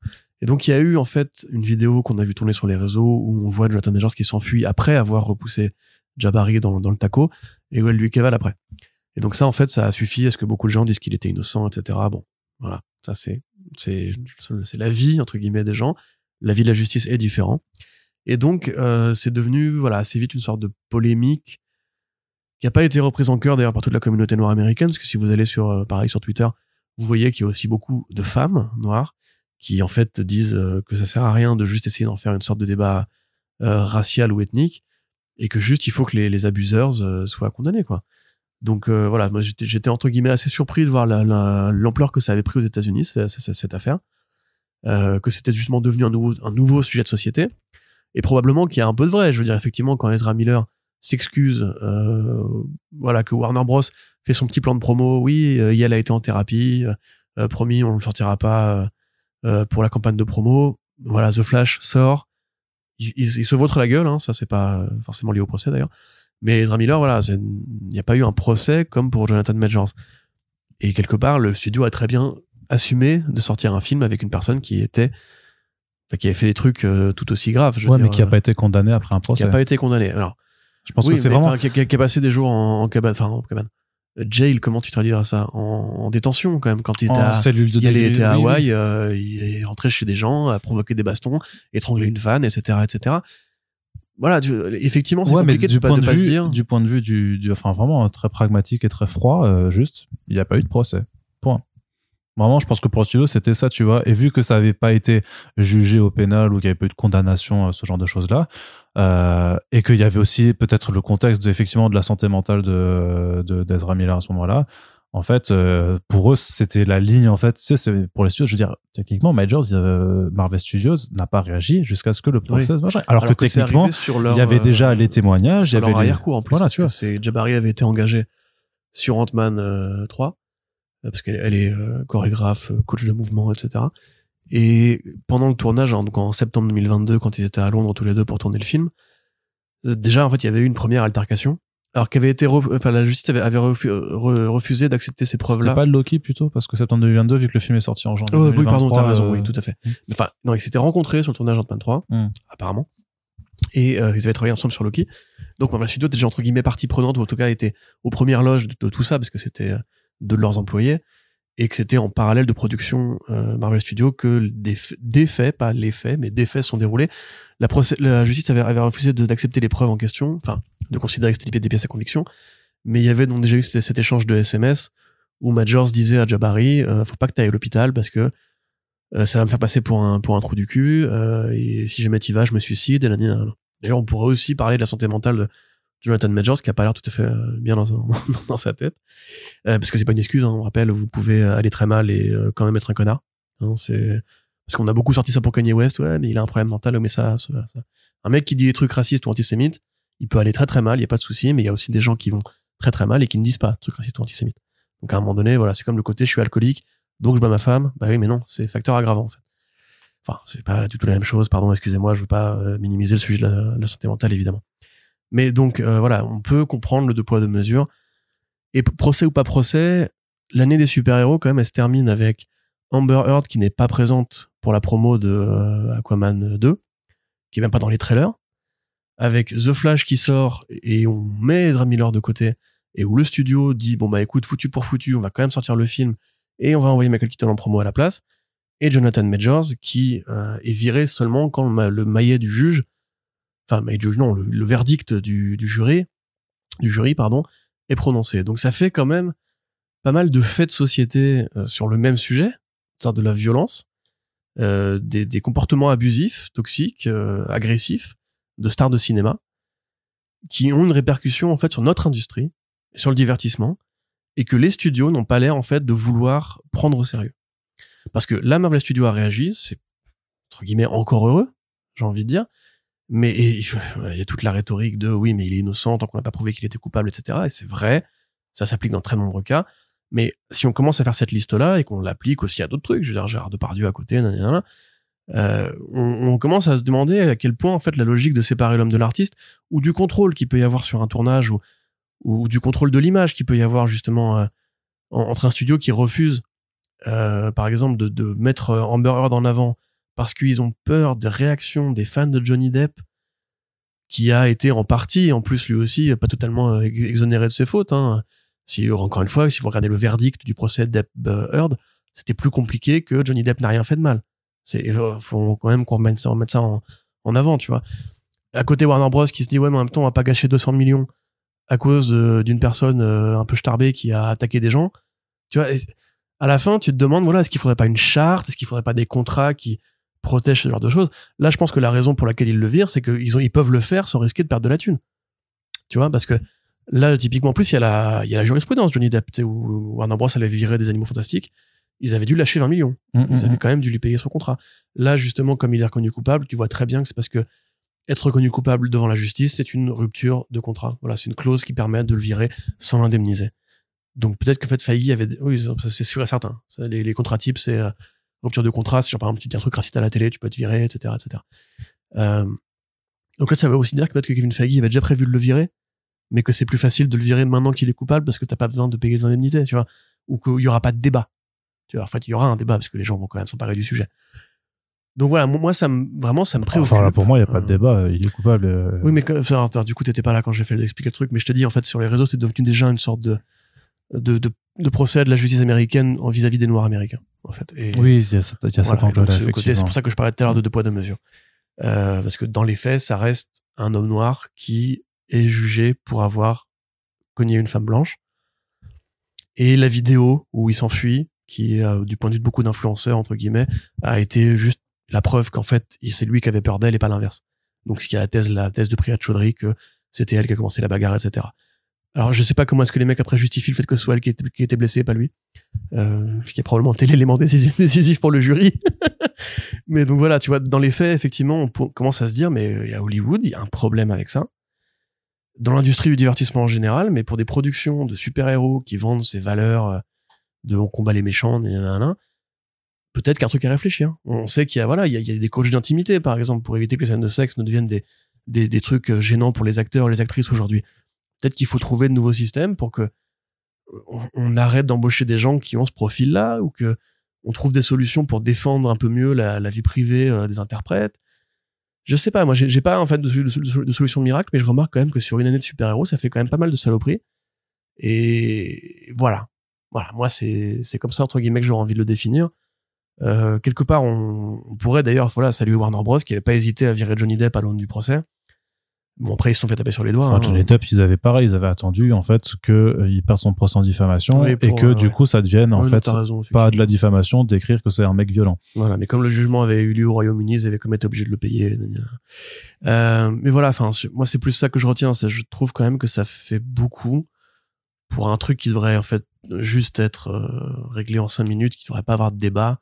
Et donc il y a eu en fait une vidéo qu'on a vu tourner sur les réseaux où on voit Jonathan Majors qui s'enfuit après avoir repoussé Jabari dans, le taco et où elle lui cavale après. Et donc ça, en fait, ça a suffi à ce que beaucoup de gens disent qu'il était innocent, etc. Bon, voilà, ça c'est c'est c'est la vie entre guillemets des gens. La vie de la justice est différent. Et donc euh, c'est devenu voilà assez vite une sorte de polémique qui a pas été reprise en cœur d'ailleurs par toute la communauté noire américaine, parce que si vous allez sur euh, pareil sur Twitter, vous voyez qu'il y a aussi beaucoup de femmes noires qui en fait disent euh, que ça sert à rien de juste essayer d'en faire une sorte de débat racial ou ethnique et que juste il faut que les, les abuseurs soient condamnés quoi. Donc euh, voilà, moi j'étais entre guillemets assez surpris de voir l'ampleur que ça avait pris aux États-Unis cette affaire, euh, que c'était justement devenu un nouveau un nouveau sujet de société et probablement qu'il y a un peu de vrai. Je veux dire effectivement quand Ezra Miller s'excuse, euh, voilà que Warner Bros fait son petit plan de promo, oui, euh, a été en thérapie, euh, promis on ne le sortira pas pour la campagne de promo. Voilà, The Flash sort, il, se vautre la gueule, hein, ça c'est pas forcément lié au procès d'ailleurs mais Ezra Miller, voilà, il n'y a pas eu un procès comme pour Jonathan Majors. Et quelque part, le studio a très bien assumé de sortir un film avec une personne qui était, qui avait fait des trucs euh, tout aussi graves. Je ouais, mais qui n'a pas été condamné après un procès. Qui n'a pas été condamné. Alors, je pense que c'est vraiment. Qui, qui, a passé des jours en, cabane, enfin, en cabane. Jail, comment tu traduiras ça? En, détention quand même quand il était à, cellule de il était à Hawaï, euh, il est rentré chez des gens, a provoqué des bastons, étranglé une fan, etc., etc voilà, effectivement, c'est compliqué du de, point de, pas vue, dire. Du point de vue du, enfin vraiment très pragmatique et très froid, euh, juste, il n'y a pas eu de procès. Vraiment, je pense que pour le studio, c'était ça, tu vois. Et vu que ça n'avait pas été jugé au pénal ou qu'il n'y avait pas eu de condamnation, ce genre de choses-là, euh, et qu'il y avait aussi peut-être le contexte effectivement de la santé mentale de d'Ezra Miller à ce moment-là, en fait, euh, pour eux, c'était la ligne. En fait, tu sais, pour les studios, je veux dire, techniquement, Majors, euh, Marvel Studios n'a pas réagi jusqu'à ce que le procès oui. Alors, que, techniquement, il y avait déjà euh, les témoignages, il y avait arrière-coup en plus. Voilà, tu vois. C'est Jabari avait été engagé sur Ant-Man 3 parce qu'elle elle est chorégraphe, coach de mouvement, etc. Et pendant le tournage, donc en septembre 2022, quand ils étaient à Londres tous les deux pour tourner le film, déjà en fait, il y avait eu une première altercation alors qu'avait été, enfin la justice avait, avait refusé d'accepter ces preuves-là. C'était pas Loki plutôt parce que septembre 2022 vu que le film est sorti en janvier. Oh, 2023, oui, pardon, t'as raison, euh, oui, tout à fait. Enfin, non, ils s'étaient rencontrés sur le tournage Ant-Man 3, mm. apparemment, et euh, ils avaient travaillé ensemble sur Loki. Donc Marvel Studios était déjà entre guillemets partie prenante ou en tout cas était aux premières loges de, tout ça parce que c'était euh, de leurs employés et que c'était en parallèle de production euh, Marvel Studios que des, des, faits, pas les faits, mais des faits sont déroulés. La, justice avait, refusé d'accepter les preuves en question, enfin de considérer que c'était des pièces à conviction. Mais il y avait donc déjà eu cet, échange de SMS où Majors disait à Jabari, euh, faut pas que tu ailles à l'hôpital parce que euh, ça va me faire passer pour un pour un trou du cul euh, et si jamais t'y vas, je me suicide. D'ailleurs, on pourrait aussi parler de la santé mentale de Jonathan Majors qui a pas l'air tout à fait bien dans, dans sa tête parce que c'est pas une excuse. Hein, on rappelle, vous pouvez aller très mal et quand même être un connard. Hein, c'est parce qu'on a beaucoup sorti ça pour Kanye West, ouais, mais il a un problème mental, mais ça, ça, ça. un mec qui dit des trucs racistes ou antisémites, il peut aller très très mal, il y a pas de souci, mais il y a aussi des gens qui vont très très mal et qui ne disent pas truc raciste ou antisémite. Donc à un moment donné, voilà, c'est comme le côté je suis alcoolique, donc je bats ma femme. Bah oui, mais non, c'est facteur aggravant en fait. Enfin, c'est pas du tout la même chose. Pardon, excusez-moi, je veux pas euh, minimiser le sujet de la, santé mentale évidemment. Mais donc euh, voilà, on peut comprendre le deux poids deux mesures. Et procès ou pas procès, l'année des super-héros quand même, elle se termine avec Amber Heard qui n'est pas présente pour la promo de euh, Aquaman 2, qui est même pas dans les trailers avec The Flash qui sort et on met Ezra Miller de côté et où le studio dit bon bah écoute foutu pour foutu on va quand même sortir le film et on va envoyer Michael Keaton en promo à la place et Jonathan Majors qui euh, est viré seulement quand le, maillet du juge enfin du juge non le, verdict du, jury du jury pardon est prononcé donc ça fait quand même pas mal de faits de société euh, sur le même sujet de la violence euh, des, comportements abusifs toxiques agressifs de stars de cinéma qui ont une répercussion en fait sur notre industrie, sur le divertissement, et que les studios n'ont pas l'air en fait de vouloir prendre au sérieux. Parce que là, Marvel Studios a réagi, c'est entre guillemets encore heureux, j'ai envie de dire, mais il, y a toute la rhétorique de oui, mais il est innocent tant qu'on n'a pas prouvé qu'il était coupable, etc. Et c'est vrai, ça s'applique dans très nombreux cas. Mais si on commence à faire cette liste-là et qu'on l'applique aussi à d'autres trucs, je veux dire Gérard Depardieu à côté, nanana, euh, on, commence à se demander à quel point en fait la logique de séparer l'homme de l'artiste ou du contrôle qu'il peut y avoir sur un tournage ou, ou du contrôle de l'image qu'il peut y avoir justement euh, entre un studio qui refuse euh, par exemple de, de mettre Amber Heard en avant parce qu'ils ont peur des réactions des fans de Johnny Depp qui a été en partie en plus lui aussi pas totalement exonéré de ses fautes hein. Si, encore une fois, si vous regardez le verdict du procès Depp euh, Heard, c'était plus compliqué que Johnny Depp n'a rien fait de mal. C'est, euh, faut quand même qu'on remette ça, ça en, en avant, tu vois. À côté Warner Bros qui se dit, ouais, mais en même temps, on va pas gâcher 200 millions à cause euh, d'une personne un peu starbée qui a attaqué des gens. Tu vois, à la fin, tu te demandes, voilà, est-ce qu'il faudrait pas une charte? Est-ce qu'il faudrait pas des contrats qui protègent ce genre de choses? Là, je pense que la raison pour laquelle ils le virent, c'est qu'ils ont, ils peuvent le faire sans risquer de perdre de la thune. Tu vois, parce que Là, typiquement, en plus, il y a la, il y a la jurisprudence Johnny Depp, où Warner Bros. allait virer des animaux fantastiques. Ils avaient dû lâcher 20 millions. Mm, Ils mm, avaient mm. quand même dû lui payer son contrat. Là, justement, comme il est reconnu coupable, tu vois très bien que c'est parce que être reconnu coupable devant la justice, c'est une rupture de contrat. Voilà, c'est une clause qui permet de le virer sans l'indemniser. Donc peut-être que fait Feige avait, oui, c'est sûr et certain. Ça, les, les contrats types, c'est euh, rupture de contrat. Genre par exemple tu dis un truc raciste à la télé, tu peux être viré, etc., etc. Euh, donc là, ça veut aussi dire que peut-être que Kevin Feige avait déjà prévu de le virer, mais que c'est plus facile de le virer maintenant qu'il est coupable parce que t'as pas besoin de payer les indemnités, tu vois, ou qu'il y aura pas de débat. Tu vois, en fait, il y aura un débat parce que les gens vont quand même s'emparer du sujet. Donc voilà, moi, ça me, vraiment, ça me préoccupe. Enfin, là, pour moi, il n'y a pas de Euh, débat. Il est coupable. euh, oui, mais enfin, du coup, t'étais pas là quand j'ai fait expliquer le truc, mais je te dis, en fait, sur les réseaux, c'est devenu déjà une sorte de, de, de, de procès de la justice américaine en vis-à-vis des Noirs américains, en fait. Et, Oui, il y a, cet- il y a voilà, cet angle-là, effectivement. C'est pour ça que je parlais tout à l'heure de deux poids, deux mesures. Euh, parce que dans les faits, ça reste un homme noir qui est jugé pour avoir cogné une femme blanche. Et la vidéo où il s'enfuit, qui, euh, du point de vue de beaucoup d'influenceurs, entre guillemets, a été juste la preuve qu'en fait, c'est lui qui avait peur d'elle et pas l'inverse. Donc, ce qui a la thèse, la thèse de Priya Chaudhry que c'était elle qui a commencé la bagarre, etc. Alors, je sais pas comment est-ce que les mecs après justifient le fait que ce soit elle qui était, blessée pas lui. Euh, qui a probablement été l'élément décisif, décisif pour le jury. mais donc voilà, tu vois, dans les faits, effectivement, on commence à se dire, mais euh, il y a Hollywood, il y a un problème avec ça. Dans l'industrie du divertissement en général, mais pour des productions de super-héros qui vendent ces valeurs euh, de on combat les méchants, peut-être qu'un truc à réfléchir. On sait qu'il y a, voilà, il y a, des coachs d'intimité, par exemple, pour éviter que les scènes de sexe ne deviennent des, des, des trucs euh, gênants pour les acteurs les actrices aujourd'hui. Peut-être qu'il faut trouver de nouveaux systèmes pour que euh, on, arrête d'embaucher des gens qui ont ce profil-là ou que on trouve des solutions pour défendre un peu mieux la, vie privée euh, des interprètes. Je sais pas, moi j'ai pas en fait de, solution miracle, mais je remarque quand même que sur une année de super-héros, ça fait quand même pas mal de saloperies. Et voilà, voilà, moi c'est comme ça entre guillemets que j'aurais envie de le définir. Euh, quelque part, on, pourrait d'ailleurs voilà saluer Warner Bros qui avait pas hésité à virer Johnny Depp à l'aune du procès. Bon après ils se sont fait taper sur les doigts. Enfin, hein. Johnny Depp, ils avaient pareil, ils avaient attendu en fait que euh, il perd son procès en diffamation Oui, et que euh, du ouais. coup ça devienne en Ouais, fait raison, pas de la diffamation d'écrire que c'est un mec violent. Voilà, mais comme le jugement avait eu lieu au Royaume-Uni, ils avaient même été obligés de le payer. Euh, mais voilà, enfin, moi c'est plus ça que je retiens. Je trouve quand même que ça fait beaucoup pour un truc qui devrait en fait juste être euh, réglé en cinq minutes, qui devrait pas avoir de débat,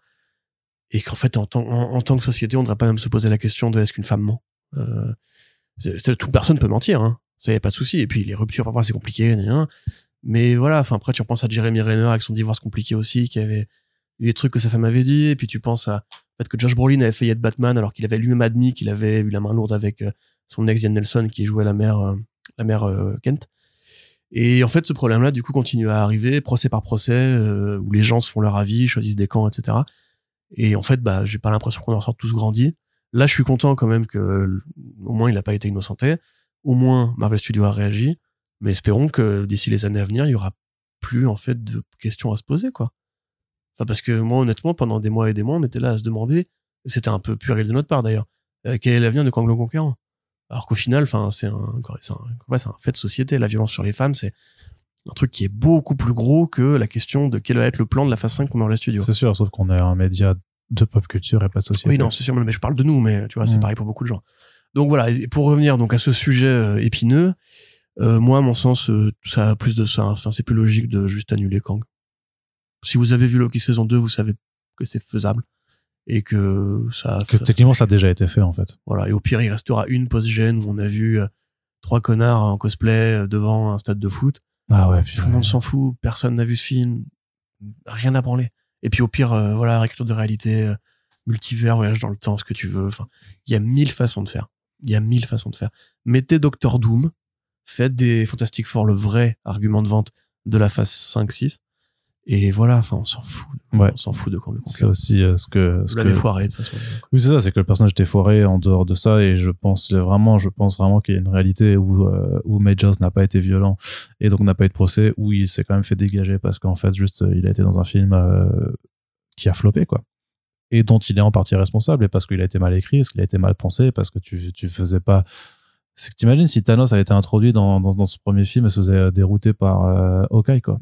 et qu'en fait en, tant- en, en tant que société, on devrait pas même se poser la question de est-ce qu'une femme ment. Toute personne peut mentir, hein. Ça y a pas de souci. Et puis les ruptures parfois c'est compliqué, mais voilà. Enfin après tu repenses à Jeremy Renner avec son divorce compliqué aussi, qui avait eu des trucs que sa femme avait dit, et puis tu penses à fait que Josh Brolin avait failli être Batman alors qu'il avait lui-même admis qu'il avait eu la main lourde avec euh, son ex Ian Nelson qui jouait la mère euh, la mère euh, Kent. Et en fait, ce problème-là, du coup, continue à arriver, procès par procès, où les gens se font leur avis, choisissent des camps, etc. Et en fait, bah, j'ai pas l'impression qu'on en sort tous grandis. Là, je suis content quand même que, euh, au moins, il a pas été innocenté. Au moins, Marvel Studios a réagi. Mais espérons que d'ici les années à venir, il y aura plus, en fait, de questions à se poser, quoi. Enfin, parce que moi, honnêtement, pendant des mois et des mois, on était là à se demander, c'était un peu puéril de notre part d'ailleurs, euh, quel est l'avenir de Kang le Conquérant? Alors qu'au final, enfin, c'est un, c'est un, fait de société. La violence sur les femmes, c'est un truc qui est beaucoup plus gros que la question de quel va être le plan de la phase 5 pour Marvel Studios. C'est sûr, sauf qu'on est un média de pop culture et pas de société. Oui, non, c'est sûr, mais je parle de nous, mais tu vois, c'est Mm. pareil pour beaucoup de gens. Donc voilà, et pour revenir donc à ce sujet euh, épineux, euh, moi, à mon sens, euh, ça a plus de ça. Enfin, c'est plus logique de juste annuler Kang. Si vous avez vu Loki saison 2, vous savez que c'est faisable et que ça. que techniquement ça a déjà été fait en fait. Voilà, et au pire, il restera une post-gène où on a vu trois connards en cosplay devant un stade de foot. Ah ouais, Tout le monde s'en fout, personne n'a vu ce film, rien à branler. Et puis au pire, euh, voilà, réécriture de réalité, euh, multivers, voyage dans le temps, ce que tu veux. Enfin, il y a mille façons de faire. Il y a mille façons de faire. Mettez Doctor Doom, faites des Fantastic Four le vrai argument de vente de la phase 5-6, Et voilà, enfin, on s'en fout. Ouais. On s'en fout de quand le C'est aussi euh, ce que. ce que- foiré, de toute façon. Oui, c'est ça, c'est que le personnage était foiré en dehors de ça, et je pense vraiment, je pense vraiment qu'il y a une réalité où, euh, où Majors n'a pas été violent, et donc n'a pas eu de procès, où il s'est quand même fait dégager parce qu'en fait, juste, euh, il a été dans un film euh, qui a floppé, quoi. Et dont il est en partie responsable, et parce qu'il a été mal écrit, parce qu'il a été mal pensé, parce que tu, tu faisais pas. C'est que t'imagines si Thanos avait été introduit dans, dans, dans ce premier film et se faisait dérouter par Hawkeye, quoi.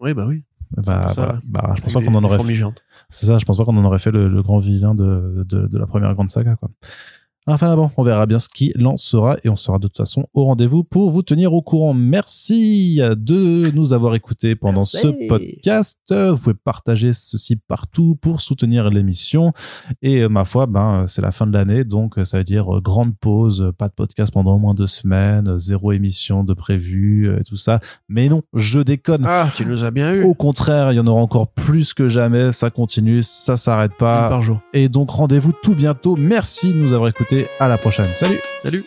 Oui, bah oui. Bah, ça, bah, je pense pas qu'on en aurait géantes. c'est ça, je pense pas qu'on en aurait fait le, le grand vilain de, de, de la première grande saga, quoi. Enfin bon, on verra bien ce qu'il en sera et on sera de toute façon au rendez-vous pour vous tenir au courant. Merci de nous avoir écoutés pendant Merci. ce podcast. Vous pouvez partager ceci partout pour soutenir l'émission. Et euh, ma foi, ben, c'est la fin de l'année, donc euh, ça veut dire euh, grande pause, pas de podcast pendant au moins deux semaines, zéro émission de prévu, et tout ça. Mais non, je déconne. Ah, tu nous as bien eu. Au contraire, il y en aura encore plus que jamais. Ça continue, ça s'arrête Une pas. par jour. Et donc rendez-vous tout bientôt. Merci de nous avoir À la prochaine. Salut. Salut.